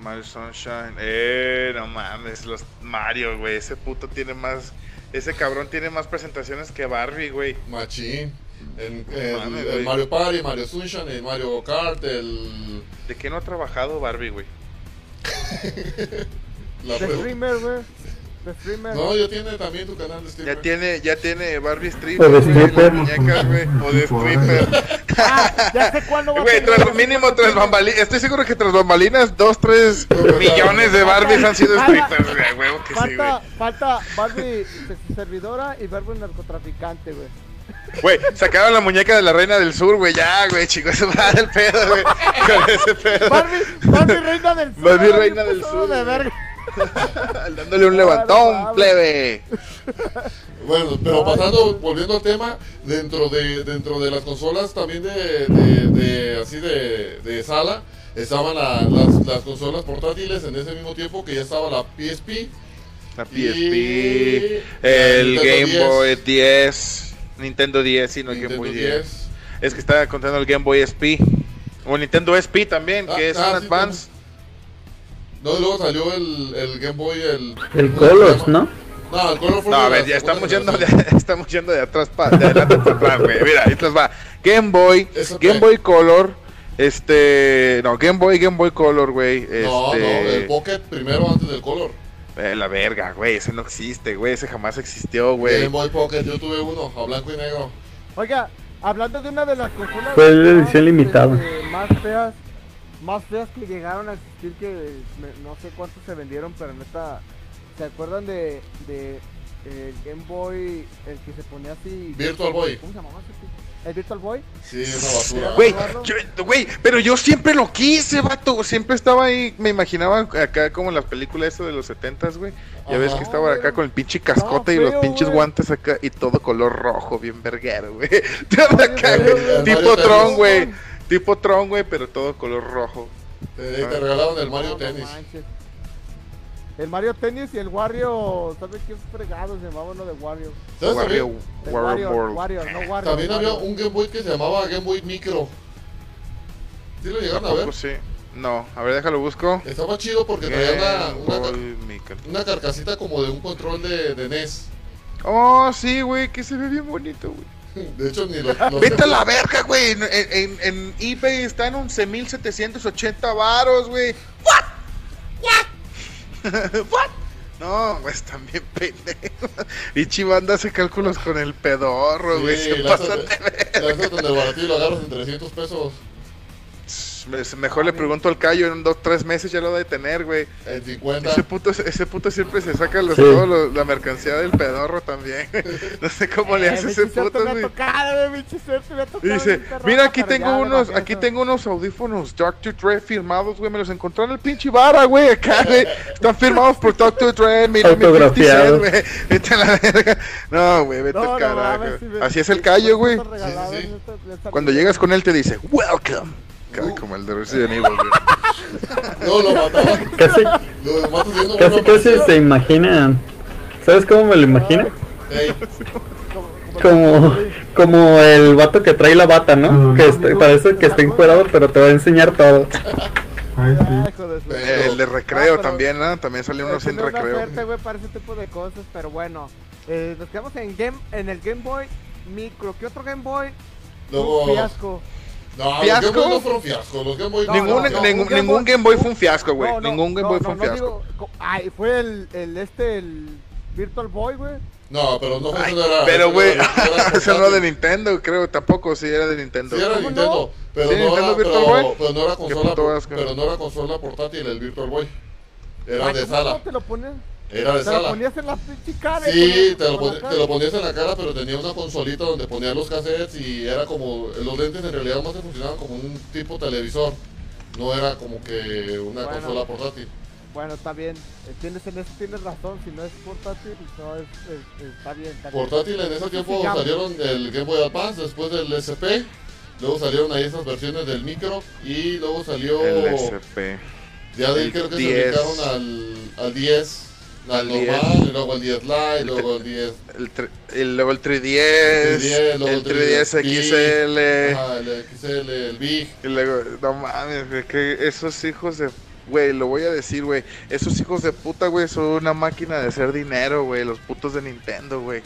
Mario Sunshine. Eh, no mames, los Mario, güey, ese puto tiene más ese cabrón tiene más presentaciones que Barbie, güey. Machín. El, No el- mames, el. Mario Party, Mario Sunshine, el Mario Kart, el. ¿De qué no ha trabajado Barbie, güey? La De prueba. streamer, güey. De streamer. No, ya tiene también tu canal de streamer. Ya tiene ya tiene Barbie O stripper, de stripper. las muñecas, güey, o de stripper. Ah, ya sé cuándo va a Güey, tras, mínimo tras bambalinas, estoy seguro que tras bambalinas, dos, tres millones de Barbies han sido strippers, güey, Falta, falta Barbie se- servidora y Barbie narcotraficante, güey. Güey, sacaron la muñeca de la reina del sur, güey, ya, güey, chicos, eso va del pedo, güey, con ese pedo. Barbie, Barbie reina del sur. Barbie güey, reina del pasado sur, de verga. Dándole un levantón, plebe. Bueno, pero pasando, volviendo al tema, dentro de dentro de las consolas también de, de, de- así de, de sala, estaban la- las, las consolas portátiles en ese mismo tiempo que ya estaba la PSP. La Y- PSP, el Game 10. Boy 10, Nintendo 10, sí, no el Game Nintendo Boy 10. 10. Es que estaba contando el Game Boy SP. O Nintendo SP también, Ah, que es ah, un sí, Advance. No, y luego salió el, el Game Boy, el... El ¿cómo se Colors? ¿no? No, el Color fue No, a ver, ya estamos yendo, de, estamos yendo de atrás para de adelante para atrás, güey. Mira, ahí va. Game Boy, Game. Boy Color, este, no, Game Boy, Game Boy Color, güey. Este, No, no, el Pocket primero antes del Color. Eh, la verga, güey, ese no existe, güey, ese jamás existió, Game güey. Boy Pocket, yo tuve uno, a blanco y negro. Oiga, hablando de una de las consolas Fue la más, edición limitada. este, más feas, más feas que llegaron a existir que me- no sé cuántos se vendieron, pero neta, ¿se acuerdan de, de el Game Boy, el que se ponía así? Virtual Boy. ¿Cómo se llamaba ese tipo? ¿El Virtual Boy? Sí, una basura. Güey, yo- güey, pero yo siempre lo quise, vato. Siempre estaba ahí, me imaginaba acá como en las películas eso de los setentas, güey. Ya ves que estaba acá con el pinche cascote y los pinches güey. guantes acá y todo color rojo, bien verguero, güey. Todo acá, feo, güey. güey. El Tipo Tron, güey. Tipo Tron, güey, pero todo color rojo. Te, te regalaron el Mario No, no Tennis. manches. El Mario Tennis y el Wario, ¿sabes qué fregado se llamaba uno de Wario? ¿Sabes Wario? El Wario Wario, World. Wario, no Wario. También Wario. había un Game Boy que se llamaba Game Boy Micro. ¿Sí lo llegaron a ver? Sí. No, a ver, déjalo busco. Estaba chido porque traía una, Game una, ca- Boy Micro. una carcasita como de un control de, de NES. Oh, sí, güey, que se ve bien bonito, güey. De hecho, ni lo. lo- Vete a la verga, güey. En, en, en eBay están 11.780 varos, güey. ¿What? ¿What? ¿What? No, güey, están bien pendejos. Y Chivanda hace cálculos con el pedorro, güey. Sí, se pasan de ver. lánzate en el baratillo y lo agarras en 300 pesos. Me- Mejor le pregunto al Cayo en dos, tres meses ya lo de tener, güey. En 50. Ese puto, ese puto siempre se saca los, Sí. todo lo- la mercancía del pedorro también. No sé cómo le hace ese puto, güey. ha tocado, güey, pinche suerte me ha tocado. Y dice, mira aquí tengo unos, aquí eso". tengo unos audífonos Dr. Dre firmados, güey, me los encontré en el pinche vara, güey, acá, güey. Están firmados por Dr. Dre, mira mi 50 Autografiados. cent, güey. Vete a la verga. No, güey, vete No, al no carajo. Así es el callo, güey. sí, Sí, Cuando llegas con él te dice, welcome. Acá, Como el de Resident Evil, güey. No, lo mataban. Casi, Lo casi, casi se imaginan. ¿Sabes cómo me lo imagino? Como, como el vato que trae la bata, ¿no? Que parece que está encuadrado, pero te va a enseñar todo. Ay, sí. Ah, Pero- El de recreo Ah, pero- también, ¿no? También salió Tiene en una recreo. oferta, para ese tipo de cosas, pero bueno. Eh, nos quedamos en game, en el Game Boy Micro. ¿Qué otro Game Boy? Luego. Un fiasco. No, los ¿Fiasco? Game Boy no fueron fiasco. Los Game Boy No, Ningún, no, ningún, Game ningún Boy- Game Boy fue un fiasco, güey. No, no, ningún Game no, Boy no, fue un no fiasco. digo- ay, fue el, el este, el Virtual Boy, güey. No, pero no fue Ay, era- pero, güey, eso no era de. Nintendo, creo, tampoco, sí era de Nintendo. Sí era ¿Cómo Nintendo, no? pero, Sí, no Nintendo era, Virtual pero, Boy. pero no era consola, pero no era consola portátil el Virtual Boy. Era Ay, de ¿cómo sala. no te lo ponías? Era de Te lo sala. ponías en la pinche cara. Sí, te lo, pon- te lo ponías en la cara, pero tenía una consolita donde ponías los cassettes y era como, los lentes en realidad más se funcionaban como un tipo televisor, no era como que una Bueno. consola portátil. Bueno, está bien. Eh, Tienes, en eso tienes razón. Si no es portátil, no es, es- es- está bien. Está bien. Portátil en ese tiempo salieron el Game Boy Advance, después del SP, luego salieron ahí esas versiones del micro y luego salió, El SP. ya de ahí creo que 10. se brincaron al, al 10, al Al 10. normal, y luego al 10 Lite, El luego al 10 El, el- luego el 3DS, 3DS, luego el el 3DS 3DS XL. Ajá, el XL, el Big. Y luego, no mames, que esos hijos de. Güey, lo voy a decir, güey. Esos hijos de puta, güey, son una máquina de hacer dinero, güey. Los putos de Nintendo, güey.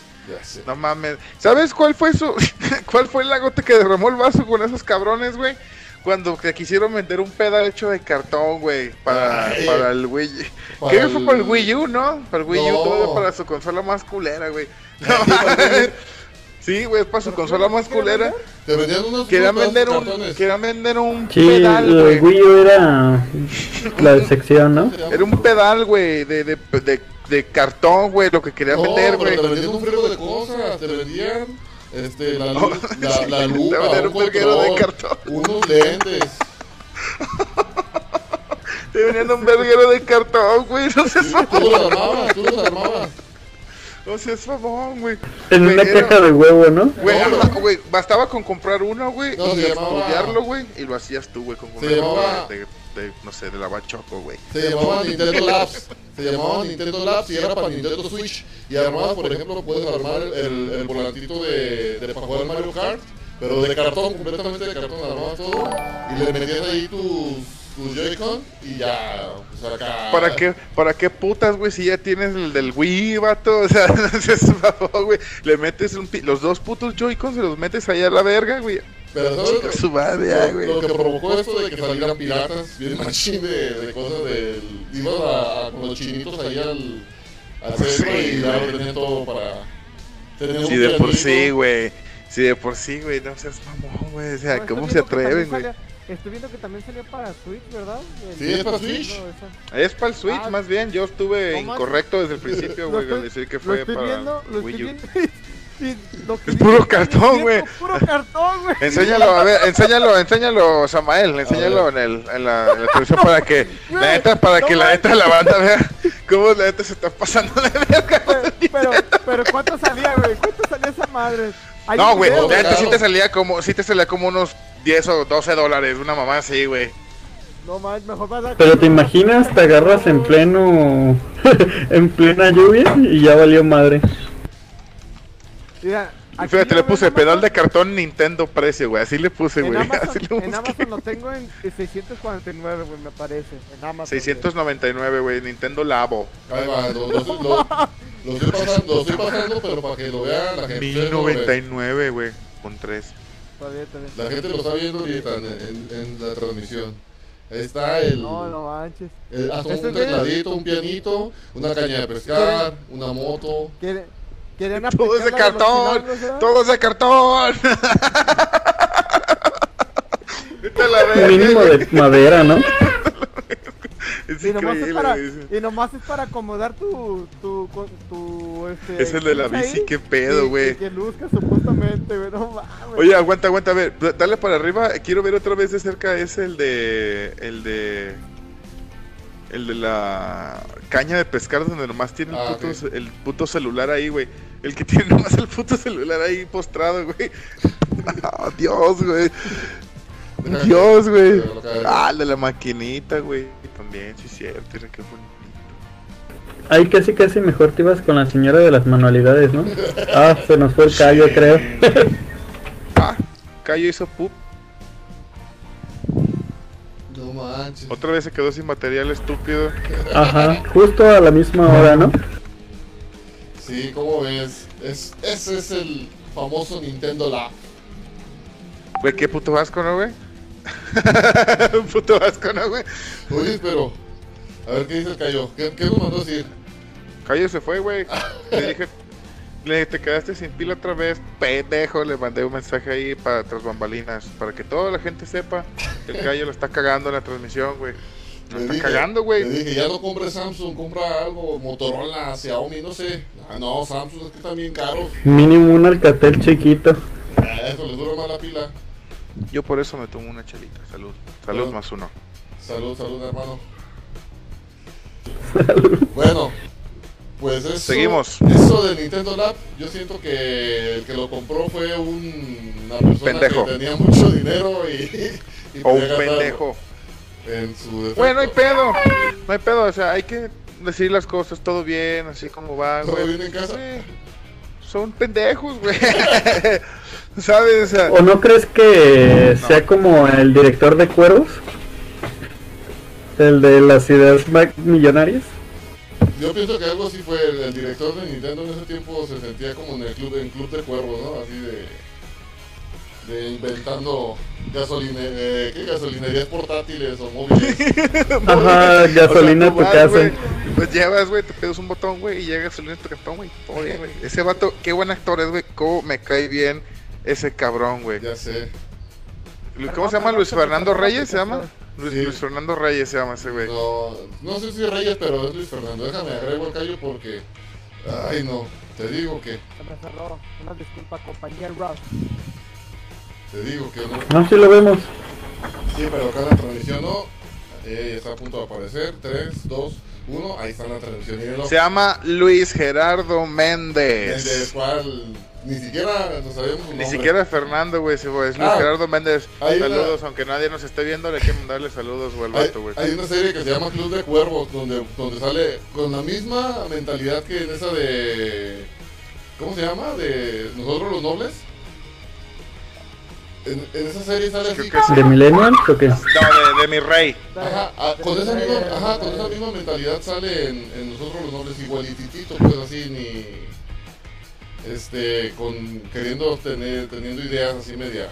No mames. ¿Sabes cuál fue su. cuál fue la gota que derramó el vaso con esos cabrones, güey? Cuando que quisieron vender un pedal hecho de cartón, güey, para, Ay. para el Wii. Para ¿Qué el- fue para el Wii U, no? Para el Wii U, todavía para su consola más culera, güey. No Sí, el güey, es para su consola más culera. Te vendían unos Querían vender un, cartones. querían vender un Sí, pedal, el güey. Wii U era la sección, ¿no? Era un pedal, güey, de, de, de, de cartón, güey, lo que querían No, vender, güey. te vendían un friego de cosas. Te vendían este, la, luz, la, sí, la lupa, un un verguero de control, cartón. unos lentes. Te venían un verguero de cartón, güey. No seas Tú mamón, los armabas, tú los armabas. no seas mamón, güey. En una caja de huevo, ¿no? Güey, No, güey, bastaba con comprar uno, güey, No, y estudiarlo, güey, y lo hacías tú, güey, con Se una llamaba- de, de, no sé, de la bachoco, güey. Se llamaba Nintendo Labs. Se llamaba Nintendo Labs y era para Nintendo Switch. Y armabas, por ejemplo, puedes armar el, el volantito de, de para jugar Mario Kart, pero de cartón, completamente de cartón, armabas todo. Y le metías ahí tus, Joy-Con y ya, pues acá. ¿Para qué, ¿Para qué putas, güey? Si ya tienes el del Wii, vato. O sea, no seas güey. Le metes un pi- los dos putos Joy-Cons, se los metes allá a la verga, güey. Pero ¿sabes Chica su madre, lo, güey. lo que provocó esto de que salieran piratas, bien machín de, de cosas del. Ibas a, a- con los chinitos ahí al, al centro y ya lo tenían todo para. tenían Si un de por sí, güey. Si de por sí, güey, no seas mamón, güey. O sea, No, ¿cómo estoy se atreven, güey? Estoy viendo que también salió para Switch, ¿verdad? El- Sí, es para Switch. No, Es para el Switch, Ah, más bien. Yo estuve no incorrecto desde el principio, Lo güey, estoy- al decir que Lo fue estoy para viendo, lo Wii estoy U. viendo. Es puro cartón, güey. Puro cartón, güey. Enséñalo, a ver, enséñalo, enséñalo, Samael, enséñalo en, el, en, la, en la televisión para que, la neta, para no que la neta la banda vea cómo la neta se está pasando de verga. Pero, pero, pero ¿cuánto salía, güey? ¿Cuánto salía esa madre? No, güey, la neta sí te salía como, sí te salía como unos 10 o 12 dólares, una mamá así, güey. No más, mejor vas a. Pero te imaginas, te agarras en pleno, en plena lluvia y ya valió madre. Mira, aquí Fíjate, le puse pedal de cartón Nintendo precio, güey, así le puse, güey. Así en. Amazon lo tengo en 649, güey, me parece. En Amazon. 699, güey, Nintendo Labo. Ahí va, lo, lo, lo- lo estoy pasando, lo estoy pasando, pero para que lo vea la gente. ustedes no lo ven. 1099, güey, con 3. güey. Está bien, está bien. La gente lo está viendo ahorita en, en- en la transmisión. Ahí está el, No, no manches. el- hasta Este un güey- tecladito, un pianito, una caña de pescar, una moto. Quiere- Querían Todo es de aplicar la los cartón, todo es de cartón. La. Mínimo de madera, ¿no? Es Y nomás, es para, y nomás es para acomodar tu, tu, tu, este... Es el de la bici, ahí, qué pedo, güey. Que luzca supuestamente, güey, no mames. Oye, aguanta, aguanta, a ver, dale para arriba. Quiero ver otra vez de cerca. Es el de. El de. El de la caña de pescar donde nomás tiene el, Ah, puto, el puto celular ahí, güey. El que tiene nomás el puto celular ahí postrado, güey. Ah, Dios, güey. Dios, güey. Ah, el de la maquinita, güey. También, sí, cierto. Mira qué bonito. Ahí casi casi mejor te ibas con la señora de las manualidades, ¿no? Ah, se nos fue el callo, creo. Ah, Cayo hizo pup. No manches. Otra vez se quedó sin material estúpido. Ajá, justo a la misma hora, ¿no? Sí, ¿cómo ves? Es, ese es el famoso Nintendo Lab. Güey, qué puto asco, ¿no, güey? puto asco, ¿no, güey? Oye, pero. A ver qué dice el Cayo. ¿Qué, qué nos mandó a decir? Cayo se fue, güey. Le dije, le, te quedaste sin pila otra vez, pendejo. Le mandé un mensaje ahí para tras bambalinas, para que toda la gente sepa que el Cayo lo está cagando en la transmisión, güey. Lo Le está dije- cagando, Le güey. dije, ya no compres Samsung, compra algo, Motorola, Xiaomi, no sé. Ah, no, Samsung es que están bien caros. Mínimo un alcatel chiquito. Eso les dura más la pila. Yo por eso me tomo una chelita. Salud. Salud Salud. más uno. Salud, salud, hermano. Bueno, pues eso. Seguimos. Eso de Nintendo Lab, yo siento que el que lo compró fue un- una persona Pendejo. que tenía mucho dinero y. y O un pendejo. En su. Bueno, no hay pedo. No hay pedo. O sea, hay que decir las cosas todo bien, así como va, ¿Todo güey. bien en casa? Sí. Son pendejos, güey. ¿Sabes? O sea, ¿O no crees que sea como el director de cuervos? El de las ideas millonarias. Yo pienso que algo así fue. El, el director de Nintendo en ese tiempo se sentía como en el club, en club de cuervos, ¿no? Así de. De inventando gasoline, eh, ¿qué? gasolinerías portátiles o móviles. Ajá, gasolina O sea, tu vas, casa. Pues llevas, güey, te pedas un botón, güey, y llega gasolina a tu bien, güey. Ese vato, qué buen actor es, güey. Cómo me cae bien ese cabrón, güey. ya sé. ¿Cómo se llama? ¿Luis Fernando Reyes se llama? Luis, Sí. Luis Fernando Reyes se llama ese güey. No, no sé si Reyes, pero es Luis Fernando. Déjame agrego el callo porque. Ay, no. Te digo que. Se me cerró. Una disculpa, compañía Ross. Te digo que no. No, sí lo vemos. Sí, pero acá en la transmisión no. Eh, está a punto de aparecer. 3, 2, 1. Ahí está la transmisión. Mírenlo. Se llama Luis Gerardo El Méndez. de cual ni siquiera nos sabemos Ni nombre. siquiera Fernando, güey, güey, es Luis Ah, Gerardo Méndez. una- Saludos, aunque nadie nos esté viendo, le hay que mandarle saludos, güey, al vato, güey. hay una serie que se llama Club de Cuervos, donde, donde sale con la misma mentalidad que en esa de. ¿Cómo se llama? De Nosotros los Nobles. En, en esa serie sale Creo así. que. ¿De Millennials o qué? No, de, de mi rey. Ajá, ah, con, esa misma, ajá, con esa misma mentalidad sale en, en Nosotros los Nobles igualititito, pues así, ni. Este, con. queriendo tener, teniendo ideas así medias.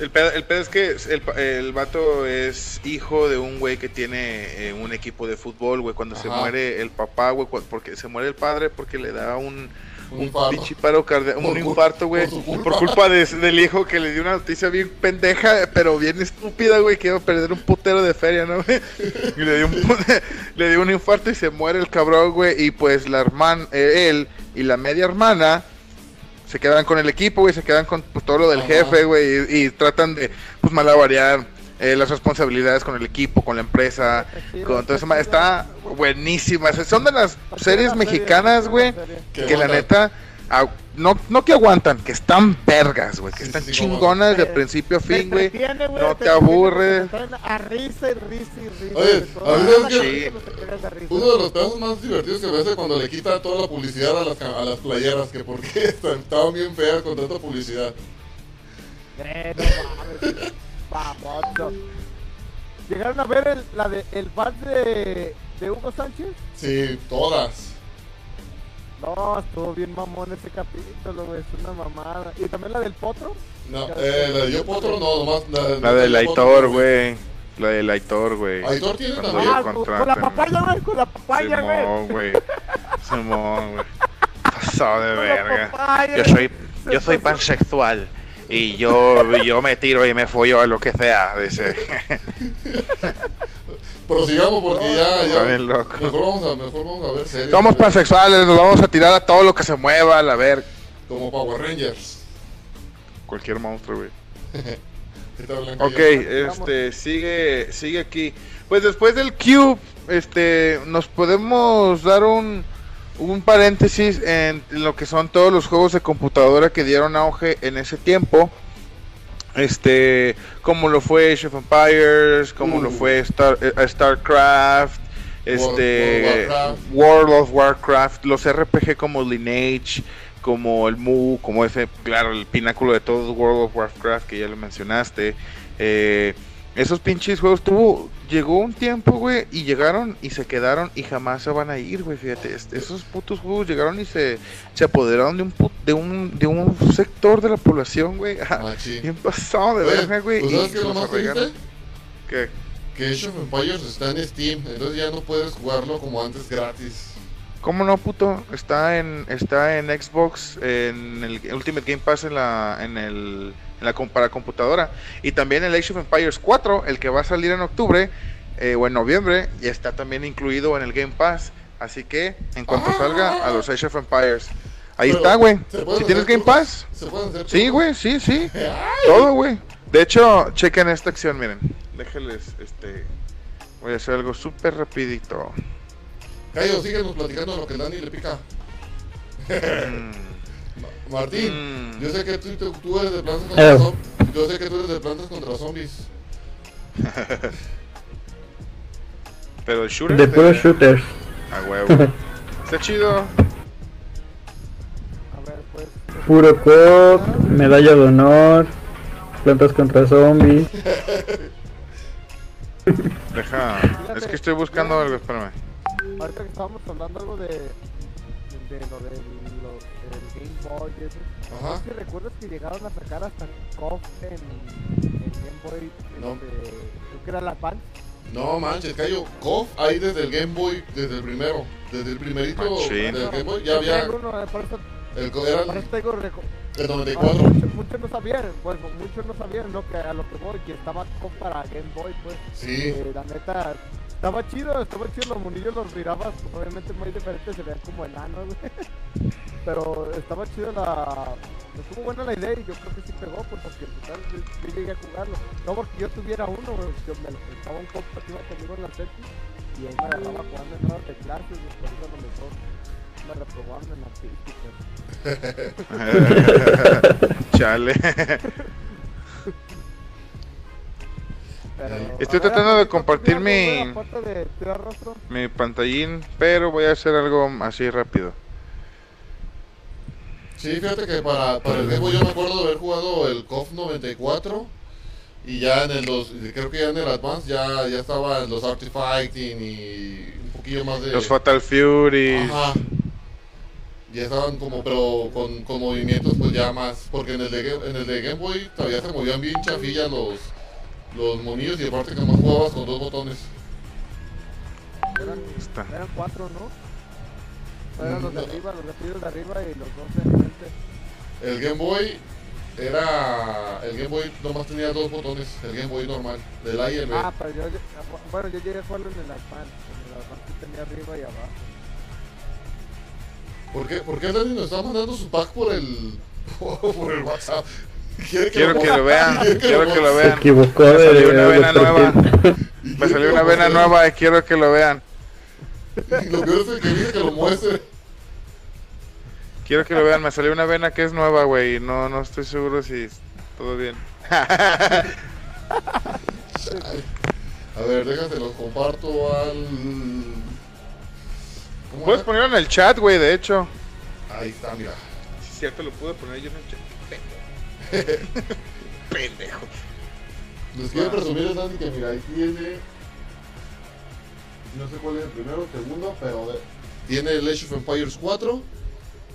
El pedo, el pedo es que el, el vato es hijo de un güey que tiene eh, un equipo de fútbol, güey. Cuando se muere el papá, güey, porque se muere el padre porque le da un, Un un infarto. pinche paro cardíaco, un infarto, güey. por culpa. Por culpa de- del hijo que le dio una noticia bien pendeja, pero bien estúpida, güey, que iba a perder un putero de feria, ¿no, güey? Y le dio un, le dio un infarto y se muere el cabrón, güey. Y pues la hermana, él y la media hermana se quedan con el equipo, güey, se quedan con pues, todo lo del Ajá. jefe, güey, y, y tratan de, pues, malabarear eh, las responsabilidades con el equipo, con la empresa, con todo eso. Está buenísima. Son de las series mexicanas, güey, Que que la neta, no, no que aguantan, que están vergas, güey, que Sí, están sí, sí, como- chingonas de principio a fin, güey. No te te traen A risa y risa y risa. Oye, a risa. Uno de los pedazos más divertidos que me hace cuando le quita toda la publicidad a las, a las playeras, que porque estaban bien feas con tanta publicidad. Vamos. ¿Llegaron a ver el, la de, el vals de, de Hugo Sánchez? Sí, todas. No, estuvo bien mamón ese capítulo, güey. Es una mamada. ¿Y también la del potro? No, eh, la de Yo Potro no, nomás. La, La del Yo Aitor, güey. La del Aitor, güey. Aitor tiene también. Ah, con, con la papaya, güey. Con la papaya, güey. Simón, güey. Simón, güey. Pasado de Con la verga. papaya, Yo soy, yo soy pansexual y yo, yo me tiro y me follo a lo que sea. Dice. Prosigamos porque ya, ya. bien loco. Mejor vamos a, mejor vamos a ver series. Somos pansexuales, nos vamos a tirar a todo lo que se mueva, a ver. Como Power Rangers. Cualquier monstruo, güey. Ok, este, sigue, sigue aquí. Pues después del Cube, este, nos podemos dar un, un paréntesis en lo que son todos los juegos de computadora que dieron auge en ese tiempo. Este, como lo fue Age of Empires, como Uh. lo fue Star, eh, StarCraft, este, World of Warcraft. World of Warcraft, los RPG como Lineage, como el Mu, como ese, claro, el pináculo de todo World of Warcraft que ya lo mencionaste. Eh, esos pinches juegos tuvo, llegó un tiempo, güey, y llegaron y se quedaron y jamás se van a ir, güey, fíjate, es- esos putos juegos llegaron y se, se apoderaron de un, put- de un de un sector de la población, güey. Machín. Bien pasado de verga, güey. pues, y ¿sabes qué lo más triste? ¿Qué? Que Age of Empires está en Steam, entonces ya no puedes jugarlo como antes gratis. ¿Cómo no, puto? Está en está en Xbox, en el Ultimate Game Pass en la en el en la para computadora y también el Age of Empires 4, el que va a salir en octubre eh, o en noviembre, ya está también incluido en el Game Pass. Así que en cuanto Ah. salga a los Age of Empires, ahí está, güey. ¿se pueden Si tienes Game? Pass, Se pueden hacer sí, güey, sí, sí. Todo, güey. De hecho, chequen esta acción, miren. Déjenles, este, voy a hacer algo súper rapidito. Cayo, síguenos platicando lo que Dani le pica. Mm. Martín, Mm. yo sé que tú, tú- tú eres de plantas contra Eh. zombies. Yo sé que tú eres de plantas contra zombies. Pero el shooter De puros shooters. A huevo. Está chido. A ver, pues. Puro cop, medalla de honor, plantas contra zombies. Deja. Es que estoy buscando algo, espérame. Ahorita que estábamos hablando algo de. de lo del lo- del Game Boy. Ajá. ¿No te recuerdas que llegaron a sacar hasta KOF en, en Game Boy? No. Este, creo que era la Advance. No manches, Cayo. KOF ahí desde el Game Boy, desde el primero. Desde el primerito Machín. del Game Boy ya que había. uno, eh, por eso, El, era por eso el, te digo, reco- el ahora, 94. muchos, muchos no sabían, bueno, muchos no sabían lo que, a lo que voy, que estaba KOF para Game Boy, pues. Sí. Eh, la neta, estaba chido, estaba chido, los monillos los mirabas, pues, obviamente muy diferentes, se veían como enanos, güey. Pero estaba chido la... Estuvo buena la idea y yo creo que sí pegó, pues porque total, yo, yo llegué a jugarlo. No porque yo tuviera uno, güey, yo me lo prestaba un compa que iba conmigo en la secu y ahí me agarraba jugando en horas de clases y por eso a lo mejor me reprobaban en artísticas. Chale. Pero, Estoy tratando de compartir ¿tú mi- de? Mi pantallín, pero voy a hacer algo así rápido. Sí, fíjate que para, para el Game Boy yo me acuerdo de haber jugado el KOF 94 y ya en el dos, creo que ya en el Advance ya, ya estaban los Artifighting y un poquillo más de... Los Fatal Furies. Ajá. Ya estaban como, pero con, con movimientos pues ya más, porque en el de, en el de Game Boy todavía se movían bien chafillas los, los monillos y aparte que más jugabas con dos botones. Eran, Está. eran cuatro, ¿no? Eran los de arriba, los de arriba de arriba y los dos de enfrente. El Game Boy era... El Game Boy nomás tenía dos botones, el Game Boy normal, del A y el B. Ah, pero yo, yo- bueno, yo llegué a jugarlo en el Advance. En el Advance que tenía arriba y abajo. ¿Por qué, ¿Por qué Dani nos está mandando su pack por el, por el WhatsApp? ¿Quiere Quiero que lo vean, ¿Quiere quiero que lo Se vean. equivocó Me de, salió una vena nueva. Me salió una vena nueva y quiero que lo vean. Lo peor es que dice que lo muestre. Quiero que lo vean, me salió una vena que es nueva, güey. y No, no estoy seguro si es todo bien. A ver, déjate, lo comparto al... ¿Cómo Puedes era? ponerlo en el chat, güey, de hecho. Ahí está, mira. Si es cierto, lo pude poner yo en el chat. Pendejo. Les quiero presumir Dani que mira, ahí tiene... No sé cuál es el primero, el segundo, pero de- tiene el Age of Empires 4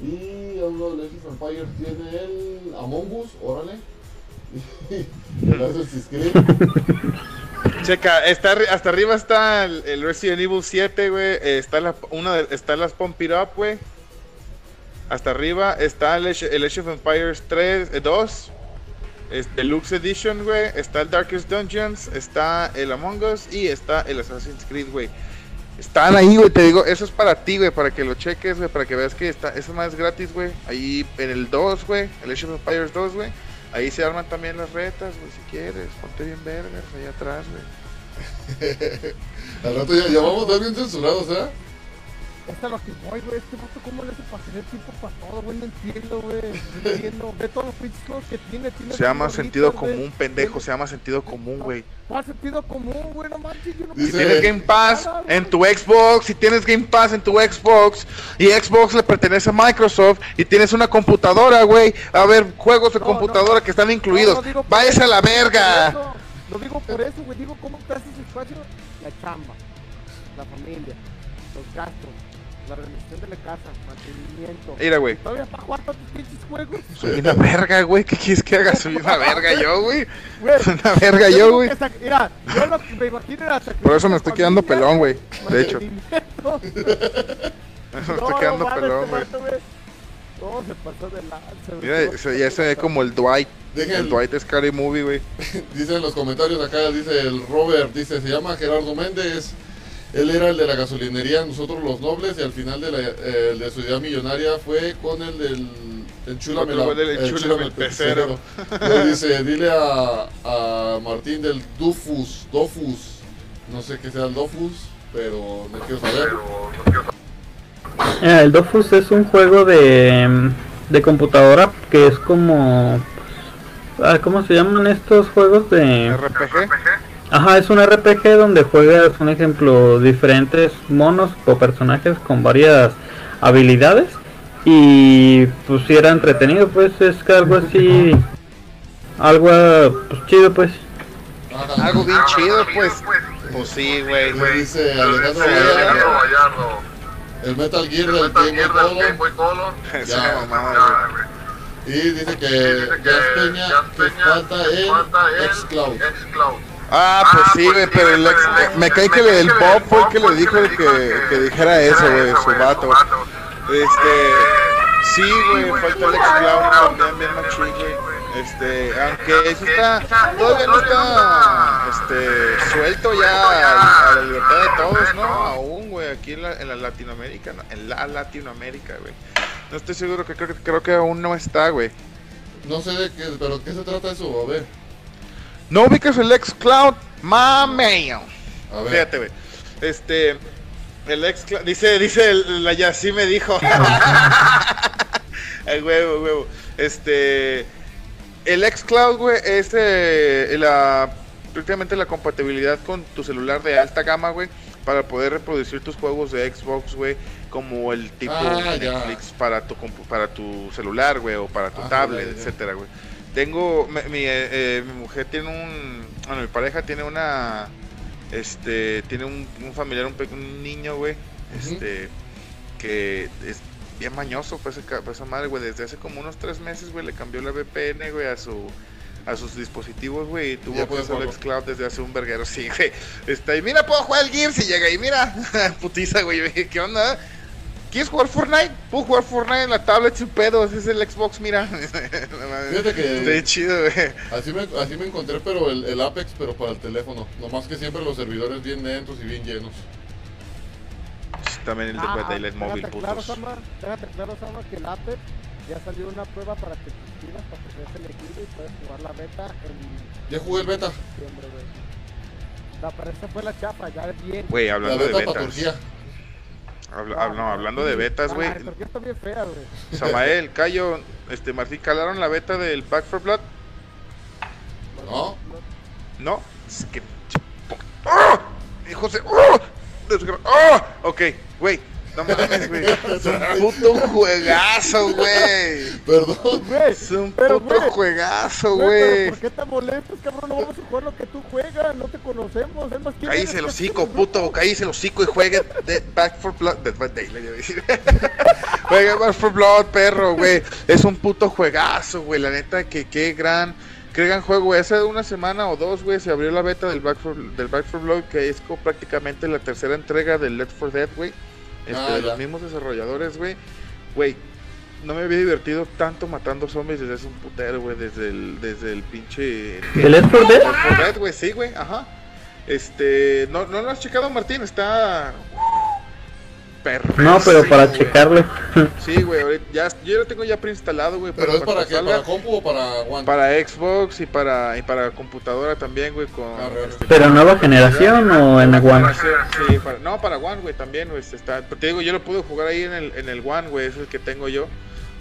y a uno del Age of Empires tiene el Among Us, órale. El Assassin's Creed. Checa, está, hasta arriba está el, el Resident Evil 7, güey. eh, Está la, una de, está las Pump It Up, güey. Hasta arriba está el el Age of Empires 3, eh, 2. es Deluxe Edition, güey. Está el Darkest Dungeons, está el Among Us y está el Assassin's Creed, güey. Están ahí, güey, te digo, eso es para ti, güey, para que lo cheques, güey, para que veas que está, eso más es gratis, güey. Ahí en el 2, güey, el Age of Empires 2, güey. Ahí se arman también las retas, güey, si quieres. Ponte bien vergas, ahí atrás, güey. Al rato ya, ya vamos a estar bien censurados, ¿eh? Esta es lo que voy, güey. Este vato, ¿cómo le hace para tener tiempo para todo, güey? No entiendo, güey. No entiendo. Ve todos los pinches juegos que tiene. tiene Se llama sentido güey. común, pendejo, se llama sentido común, güey. ¿Cuál sentido común, güey? No manches, yo no Si tienes Game Pass en tu Xbox, si tienes Game Pass en tu Xbox y Xbox le pertenece a Microsoft y tienes una computadora, güey, a ver, juegos de No, computadora no. que están incluidos. Váyase a la verga. Lo digo por eso, güey. Digo, ¿cómo te haces espacio? La chamba, la familia, los gastos, organización de la casa, mantenimiento. Mira, güey. ¿Todavía para jugar tantos pinches juegos? Soy una verga, güey. ¿Qué quieres que haga? Soy una verga yo, güey. Güey, Soy una verga yo, güey. Mira, yo lo que me imagino era Por eso me estoy quedando familia, pelón, güey. De hecho, me estoy quedando pelón, este güey. vato, güey. No, se pasó de lanza, güey. Mira, ya se ve como el Dwight. Dejen- El Dwight Scary Movie, güey. Dice en los comentarios acá, dice el Robert, dice, se llama Gerardo Méndez. Él era el de la gasolinería, nosotros los nobles, y al final de, la, eh, el de su idea millonaria fue con el del enchúlame la- enchúlame el pecero. Luego dice, dile a, a Martín del Dufus, Dofus, no sé qué sea el Dofus, pero no quiero saber. Eh, el Dofus es un juego de, de computadora que es como... ah, ¿Cómo se llaman estos juegos de...? RPG. Ajá, es un RPG donde juegas, un ejemplo, diferentes monos o personajes con varias habilidades. Y pues si era entretenido, pues es que algo así... Algo pues, chido, pues. Algo bien chido, pues. Pues sí, güey. Dice Alejandro Gallardo, el Metal Gear del Game Boy Color. Ya, güey. Y dice que Gas Peña, que falta el Xcloud. Ah, pues sí, güey, pero el ex, me cae que el Bob fue el que le dijo que, dijera eso, güey, su vato. Este, sí, güey, falta el ex Cloud también, bien machín, güey. Este, aunque eso está, todavía no está, este, suelto ya a, la libertad de todos, ¿no? Aún, güey, aquí en la, en la Latinoamérica, ¿no? en la Latinoamérica, güey. No estoy seguro que creo, creo que aún no está, güey. No sé de qué, pero ¿qué se trata eso? A ver, No ubicas el ex Cloud, mame. a ver. Fíjate, güey. Este. El ex. Dice, dice el- la ya sí me dijo. el huevo, huevo. Este. El ex Cloud, güey, es eh, la. Prácticamente la compatibilidad con tu celular de alta gama, güey. Para poder reproducir tus juegos de Xbox, güey. Como el tipo Ah. Netflix para tu, para tu celular, güey. O para tu Ah, tablet, ya, ya. etcétera, güey. Tengo. Mi, mi, eh, eh, mi mujer tiene un. Bueno, mi pareja tiene una este tiene un, un familiar un, un niño güey este que es bien mañoso pues, pues, esa madre güey desde hace como unos tres meses güey le cambió la VPN güey a su a sus dispositivos güey y tuvo acceso al. Xcloud desde hace un verguero sí güey está y mira puedo jugar el Gears y llega y mira putiza güey qué onda ¿Quieres jugar Fortnite? Puedo jugar Fortnite en la tablet sin pedos, es el Xbox, mira. Fíjate que- Está chido, güey. Así me, así me encontré, pero el, el Apex, pero para el teléfono. Nomás que siempre los servidores bien lentos y bien llenos. También el de Ah, Mobile, déjate claro, putos. Sama, déjate claro, Sama, que el Apex ya salió una prueba para que te inscribas para que seas elegible y puedes jugar la beta en Ya jugué el beta. No, pero fue la chapa, ya es bien. Güey, La de beta para betas. Turquía. Habla- no, hablando de betas, güey. Está bien fea, güey. Samael, Cayo, este, Martín, ¿calaron la beta del Back for Blood? ¿No? No. Es que... ¡Oh! José... ¡Oh! ¡Oh! Ok, güey. No mames, güey. Es un puto juegazo, güey. Perdón. Güey, Es un Pero, puto güey, juegazo, güey, pero. ¿por qué te molestas, cabrón? No vamos a jugar lo que tú juegas, no te conocemos. Es más, ¿quién Cállese eres? el ¿Qué hocico, puto. Cállese el hocico y juegue de Back for Blood. Dead by Daylight, iba a decir. Juegue Back for Blood, perro, güey. Es un puto juegazo, güey. La neta, que qué gran. Qué gran juego, güey. Hace una semana o dos, güey, se abrió la beta del Back for, del Back for Blood, que es como prácticamente la tercera entrega del Left 4 Dead, güey. Este, Ah, los mismos desarrolladores, güey. Güey, no me había divertido tanto matando zombies desde hace un putero, güey, desde el, desde el pinche... ¿El Left 4 Dead? Left 4 Dead, güey, sí, güey, ajá. Este, no, no lo has checado, Martín, está... Perro. No, pero para checarlo. Sí, güey, ahorita ya, yo lo tengo ya preinstalado, güey. Pero es para qué, salga. para compu o para One. Para Xbox y para, y para computadora también, güey, con... Ah, este, ¿Pero nueva generación o en One? Sí, para- no, para One, güey, también, güey, este, está, te digo, yo lo pude jugar ahí en el, en el One, güey, es el que tengo yo,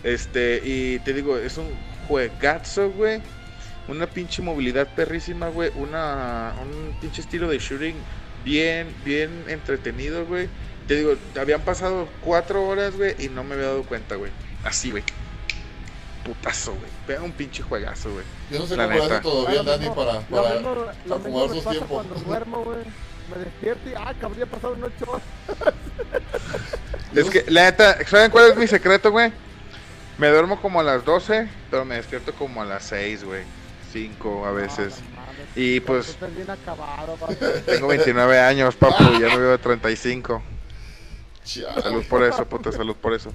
este, y te digo, es un juegazo, güey, una pinche movilidad perrísima, güey, una, un pinche estilo de shooting bien, bien entretenido, güey, te digo, habían pasado cuatro horas, güey, y no me había dado cuenta, güey, así, güey, putazo, güey, Pega un pinche juegazo, güey. Yo no sé La cómo lo hace neta. todavía Lo Dani mismo- para, lo para mismo- acomodar me sus pasa tiempos. Cuando duermo, güey, me despierto y, ah, que habría pasado un 8 horas. Es que, la neta, ¿saben cuál es mi secreto, güey? Me duermo como a las 12, pero me despierto como a las 6, güey. 5 a veces. No, no Y pues estás bien acabado, tengo 29 años, papu, ya me veo de 35. Chale. Salud por eso, puta, salud por eso.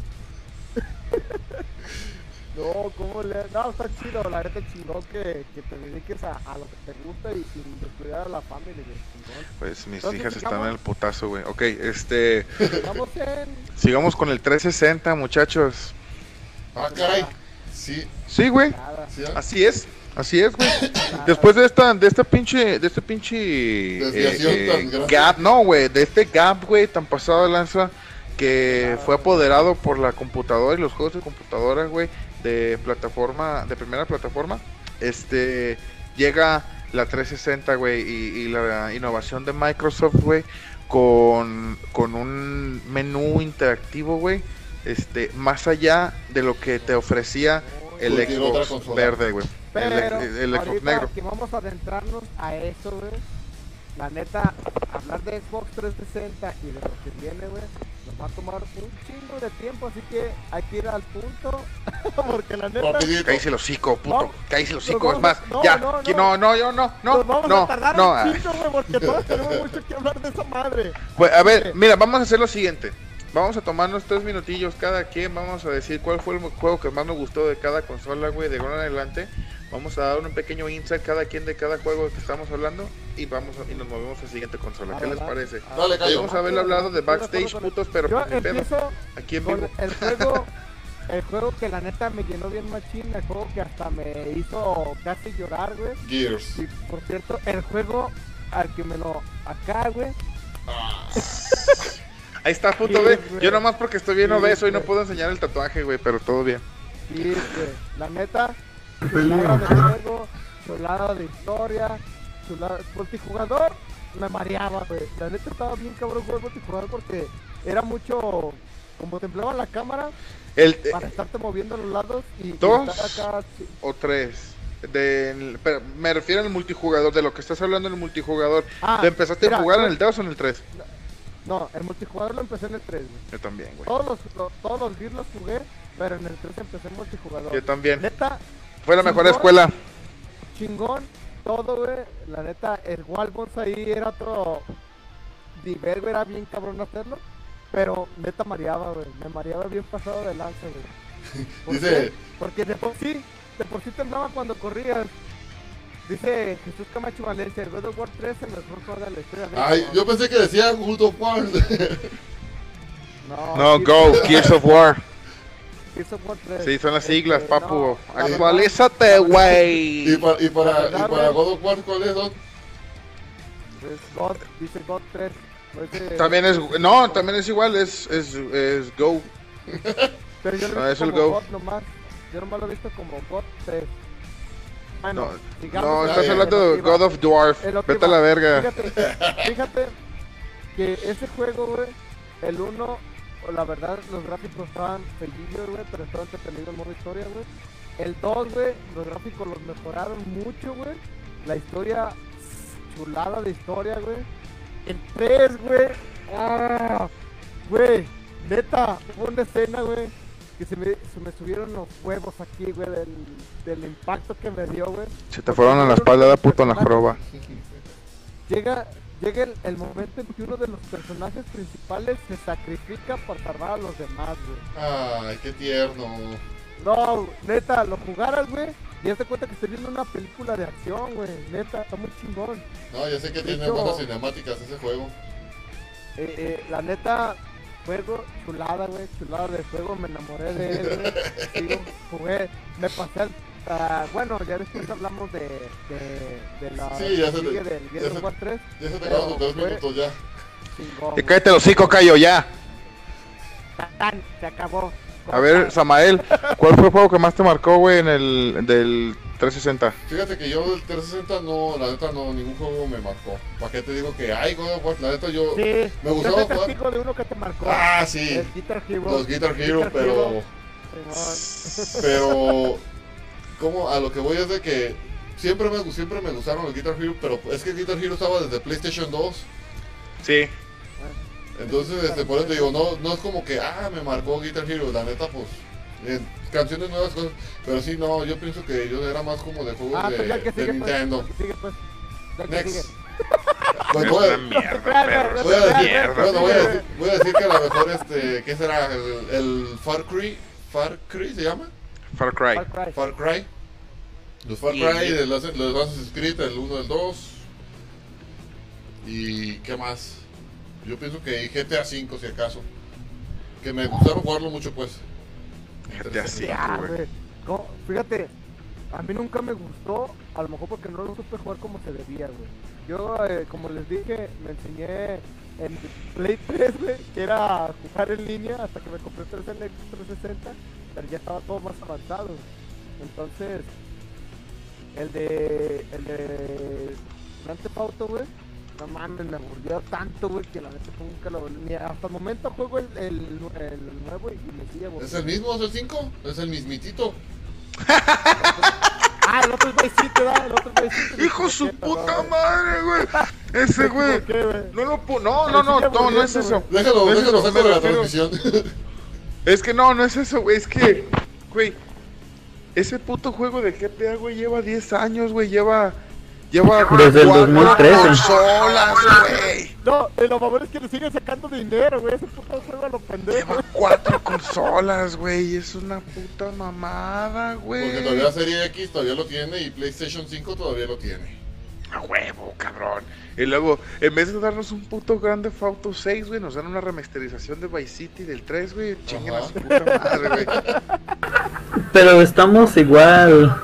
No, ¿cómo le.? No, está chido, la neta chingón que, que te dediques a, a lo que te gusta y sin descuidar a la familia, güey. Chingón. Pues mis Entonces, hijas están sigamos. en el putazo, güey. Ok, este. Estamos en. Sigamos con el 360, muchachos. Ah, caray. Sí, Sí, güey. Ah. Así es. Así es, güey. Después de esta, de esta pinche, de este pinche grande. gap, no, güey, de este gap, güey, tan pasado de lanza que fue apoderado por la computadora y los juegos de computadora, güey, de plataforma, de primera plataforma, este, llega la 360, güey, y, y la innovación de Microsoft, güey, con, con un menú interactivo, güey, este, más allá de lo que te ofrecía el otra Xbox verde, güey. El, Pero, el- el Xbox ahorita negro. que vamos a adentrarnos a eso, güey. La neta, hablar de Xbox 360 y de lo que viene, güey, nos va a tomar un chingo de tiempo, así que hay que ir al punto. porque la neta. Cállese el hocico, puto. No, Cállese el nos hocico. Es más, no, ya. no, que- no. No, no, yo no. No, nos vamos no, a tardar no. un ah. chingo, güey, porque todos tenemos mucho que hablar de esa madre. Pues, a ver, mira, vamos a hacer lo siguiente. Vamos a tomarnos tres minutillos cada quien. Vamos a decir cuál fue el juego que más nos gustó de cada consola, güey, de ahora en adelante. Vamos a dar un pequeño insight cada quien de cada juego que estamos hablando y vamos a- y nos movemos a la siguiente consola. ¿Qué les parece? Dale, callo. Vamos a haber hablado de backstage, putos, pero Yo ni pedo. empiezo Aquí en vivo. el juego, el juego que la neta me llenó bien machín, el juego que hasta me hizo casi llorar, güey. Gears. Y por cierto, el juego al que me lo acá, güey. Ahí está, puto, Sí, güey. Yo nomás porque estoy bien Sí, obeso y no puedo enseñar el tatuaje, güey, pero todo bien. Y güey, la neta, chulada de juego, chulada de historia, chulada. Multijugador, me mareaba, güey. La neta estaba bien cabrón jugar multijugador porque era mucho. Como templaba la cámara El, para estarte moviendo a los lados y, y ¿Dos? estar acá. sí. o tres. De, pero me refiero al multijugador, de lo que estás hablando en el multijugador. Ah, ¿Te empezaste mira, a jugar en el 2 o en el 3? No, el multijugador lo empecé en el 3, güey. Yo también, güey. Todos los, lo- todos los Gears los jugué, pero en el 3 empecé en multijugador. Yo también. Neta, Fue la mejor escuela. chingón, todo, güey. La neta, el Walbons ahí era otro nivel, güey, era bien cabrón hacerlo. Pero neta mareaba, güey. Me mareaba bien pasado de lanza, güey. ¿Por Dice- qué? Porque de por sí, de por sí temblaba cuando corrías. Dice Jesús Camacho Valencia, el God of War 3 es el mejor juego de la historia de Ay, yo pensé que decía God of War. No, No, Go, Gears of War. Gears of War 3. Sí, son las Este, siglas, no, papu. verdad- Actualízate, y, güey. para, y, para, y para. God of War, ¿cuál es? Don? Es God, dice God 3. no es de- También es. No, también es igual, es, es, es Go. Pero yo lo no, he es visto el como Go. God nomás. Yo nomás lo he visto como God 3. Bueno, No, no estás hablando de. God of Dwarf. Vete a la verga. Fíjate, fíjate que ese juego, güey, el 1, la verdad, los gráficos estaban feilillos, güey, pero estaba entretenido el modo historia, güey. El 2, güey, los gráficos los mejoraron mucho, güey. La historia, chulada de historia, güey. El 3, güey, ¡ah! güey, neta, hubo una escena, güey, que se me, se me subieron los huevos aquí, güey, del, del impacto que me dio, güey. Se te fueron a la espalda, da puto en la joroba. Llega, llega el, el momento en que uno de los personajes principales se sacrifica por salvar a los demás, güey. Ay, qué tierno. No, neta, lo jugaras, güey. Y haz de cuenta que estoy viendo una película de acción, güey. Neta, está muy chingón. No, ya sé que De tiene hecho- buenas cinemáticas ese juego. Eh, eh, la neta, juego chulada, güey. Chulada de juego, me enamoré de él, güey. Digo, jugué, me pasé al. ah, bueno, ya después hablamos de, de, de la Sí, ya se te- sigue del ya Gears se- of War 3. Ya se te los fue- minutos ya. Chingón, Que güey. cállate los hocico, Cayo, ya. Tan, se acabó. A ver, Samael, ¿cuál fue el juego que más te marcó, güey, en el del 360? Fíjate que yo del 360 no, la neta no, ningún juego me marcó. ¿Para qué te digo que, ay, God of War, la neta yo... Sí, Me gustaba jugar- de uno que te marcó. Ah, sí, El Guitar Hero. los Guitar Hero, Guitar pero... Hero. Pero... Como a lo que voy es de que siempre me, siempre me gustaron los Guitar Hero, pero es que Guitar Hero estaba desde PlayStation 2. Sí. Entonces, este, por eso te digo, no, no es como que, ah, me marcó Guitar Hero, la neta, pues, eh, canciones nuevas, cosas, pero sí, no, yo pienso que yo era más como de juegos Ah, de, pues que de sigue, pues. Nintendo. Sigue, pues. Next. sigue. Pues Es voy una a, mierda, voy a decir, Mierda, bueno, voy a decir, que a lo mejor, este, ¿qué será? El, el Far Cry, Far Cry se llama? Far Cry. Far Cry. Far Cry. Los Far Y- Cry, de los, los Assassin's Creed, el 1, el 2. ¿Y qué más? Yo pienso que GTA 5 si acaso. Que me gustaron jugarlo mucho pues. Güey. güey. No, fíjate, a mí nunca me gustó, a lo mejor porque no lo supe jugar como se debía, güey. Yo, eh, como les dije, me enseñé en Play 3, güey, que era jugar en línea hasta que me compré 3 en el 360, pero ya estaba todo más avanzado. Entonces, el de. El de. Grand Theft Auto, güey. No mames, me aburrió tanto, güey, que la neta nunca lo ni Hasta el momento juego el, el, el nuevo y me sigue ¿Es aburriendo. el mismo? ¿Es el 5? ¿Es el mismitito? Ah, el otro es Vice ¿verdad? El otro es. Hijo su puta madre, güey. Ese, güey. No lo pu- No, no, no, no, no es eso. Déjalo, No es déjalo me la transmisión. Es que no, no es eso, güey. Es que, güey, ese puto juego de GTA, güey, lleva 10 años, güey. Lleva. Lleva. Desde el cuatro 2013. consolas, güey. No, y lo favor es que le siguen sacando dinero, güey. Ese puto juego a lo pendejo. Lleva cuatro consolas, güey. Es una puta mamada, güey. Porque todavía Serie X todavía lo tiene y PlayStation 5 todavía lo tiene. A huevo, cabrón. Y luego, en vez de darnos un puto Grande Auto 6, güey, nos dan una remasterización de Vice City del 3, güey. Chinguen a su puta madre, güey. Pero estamos igual,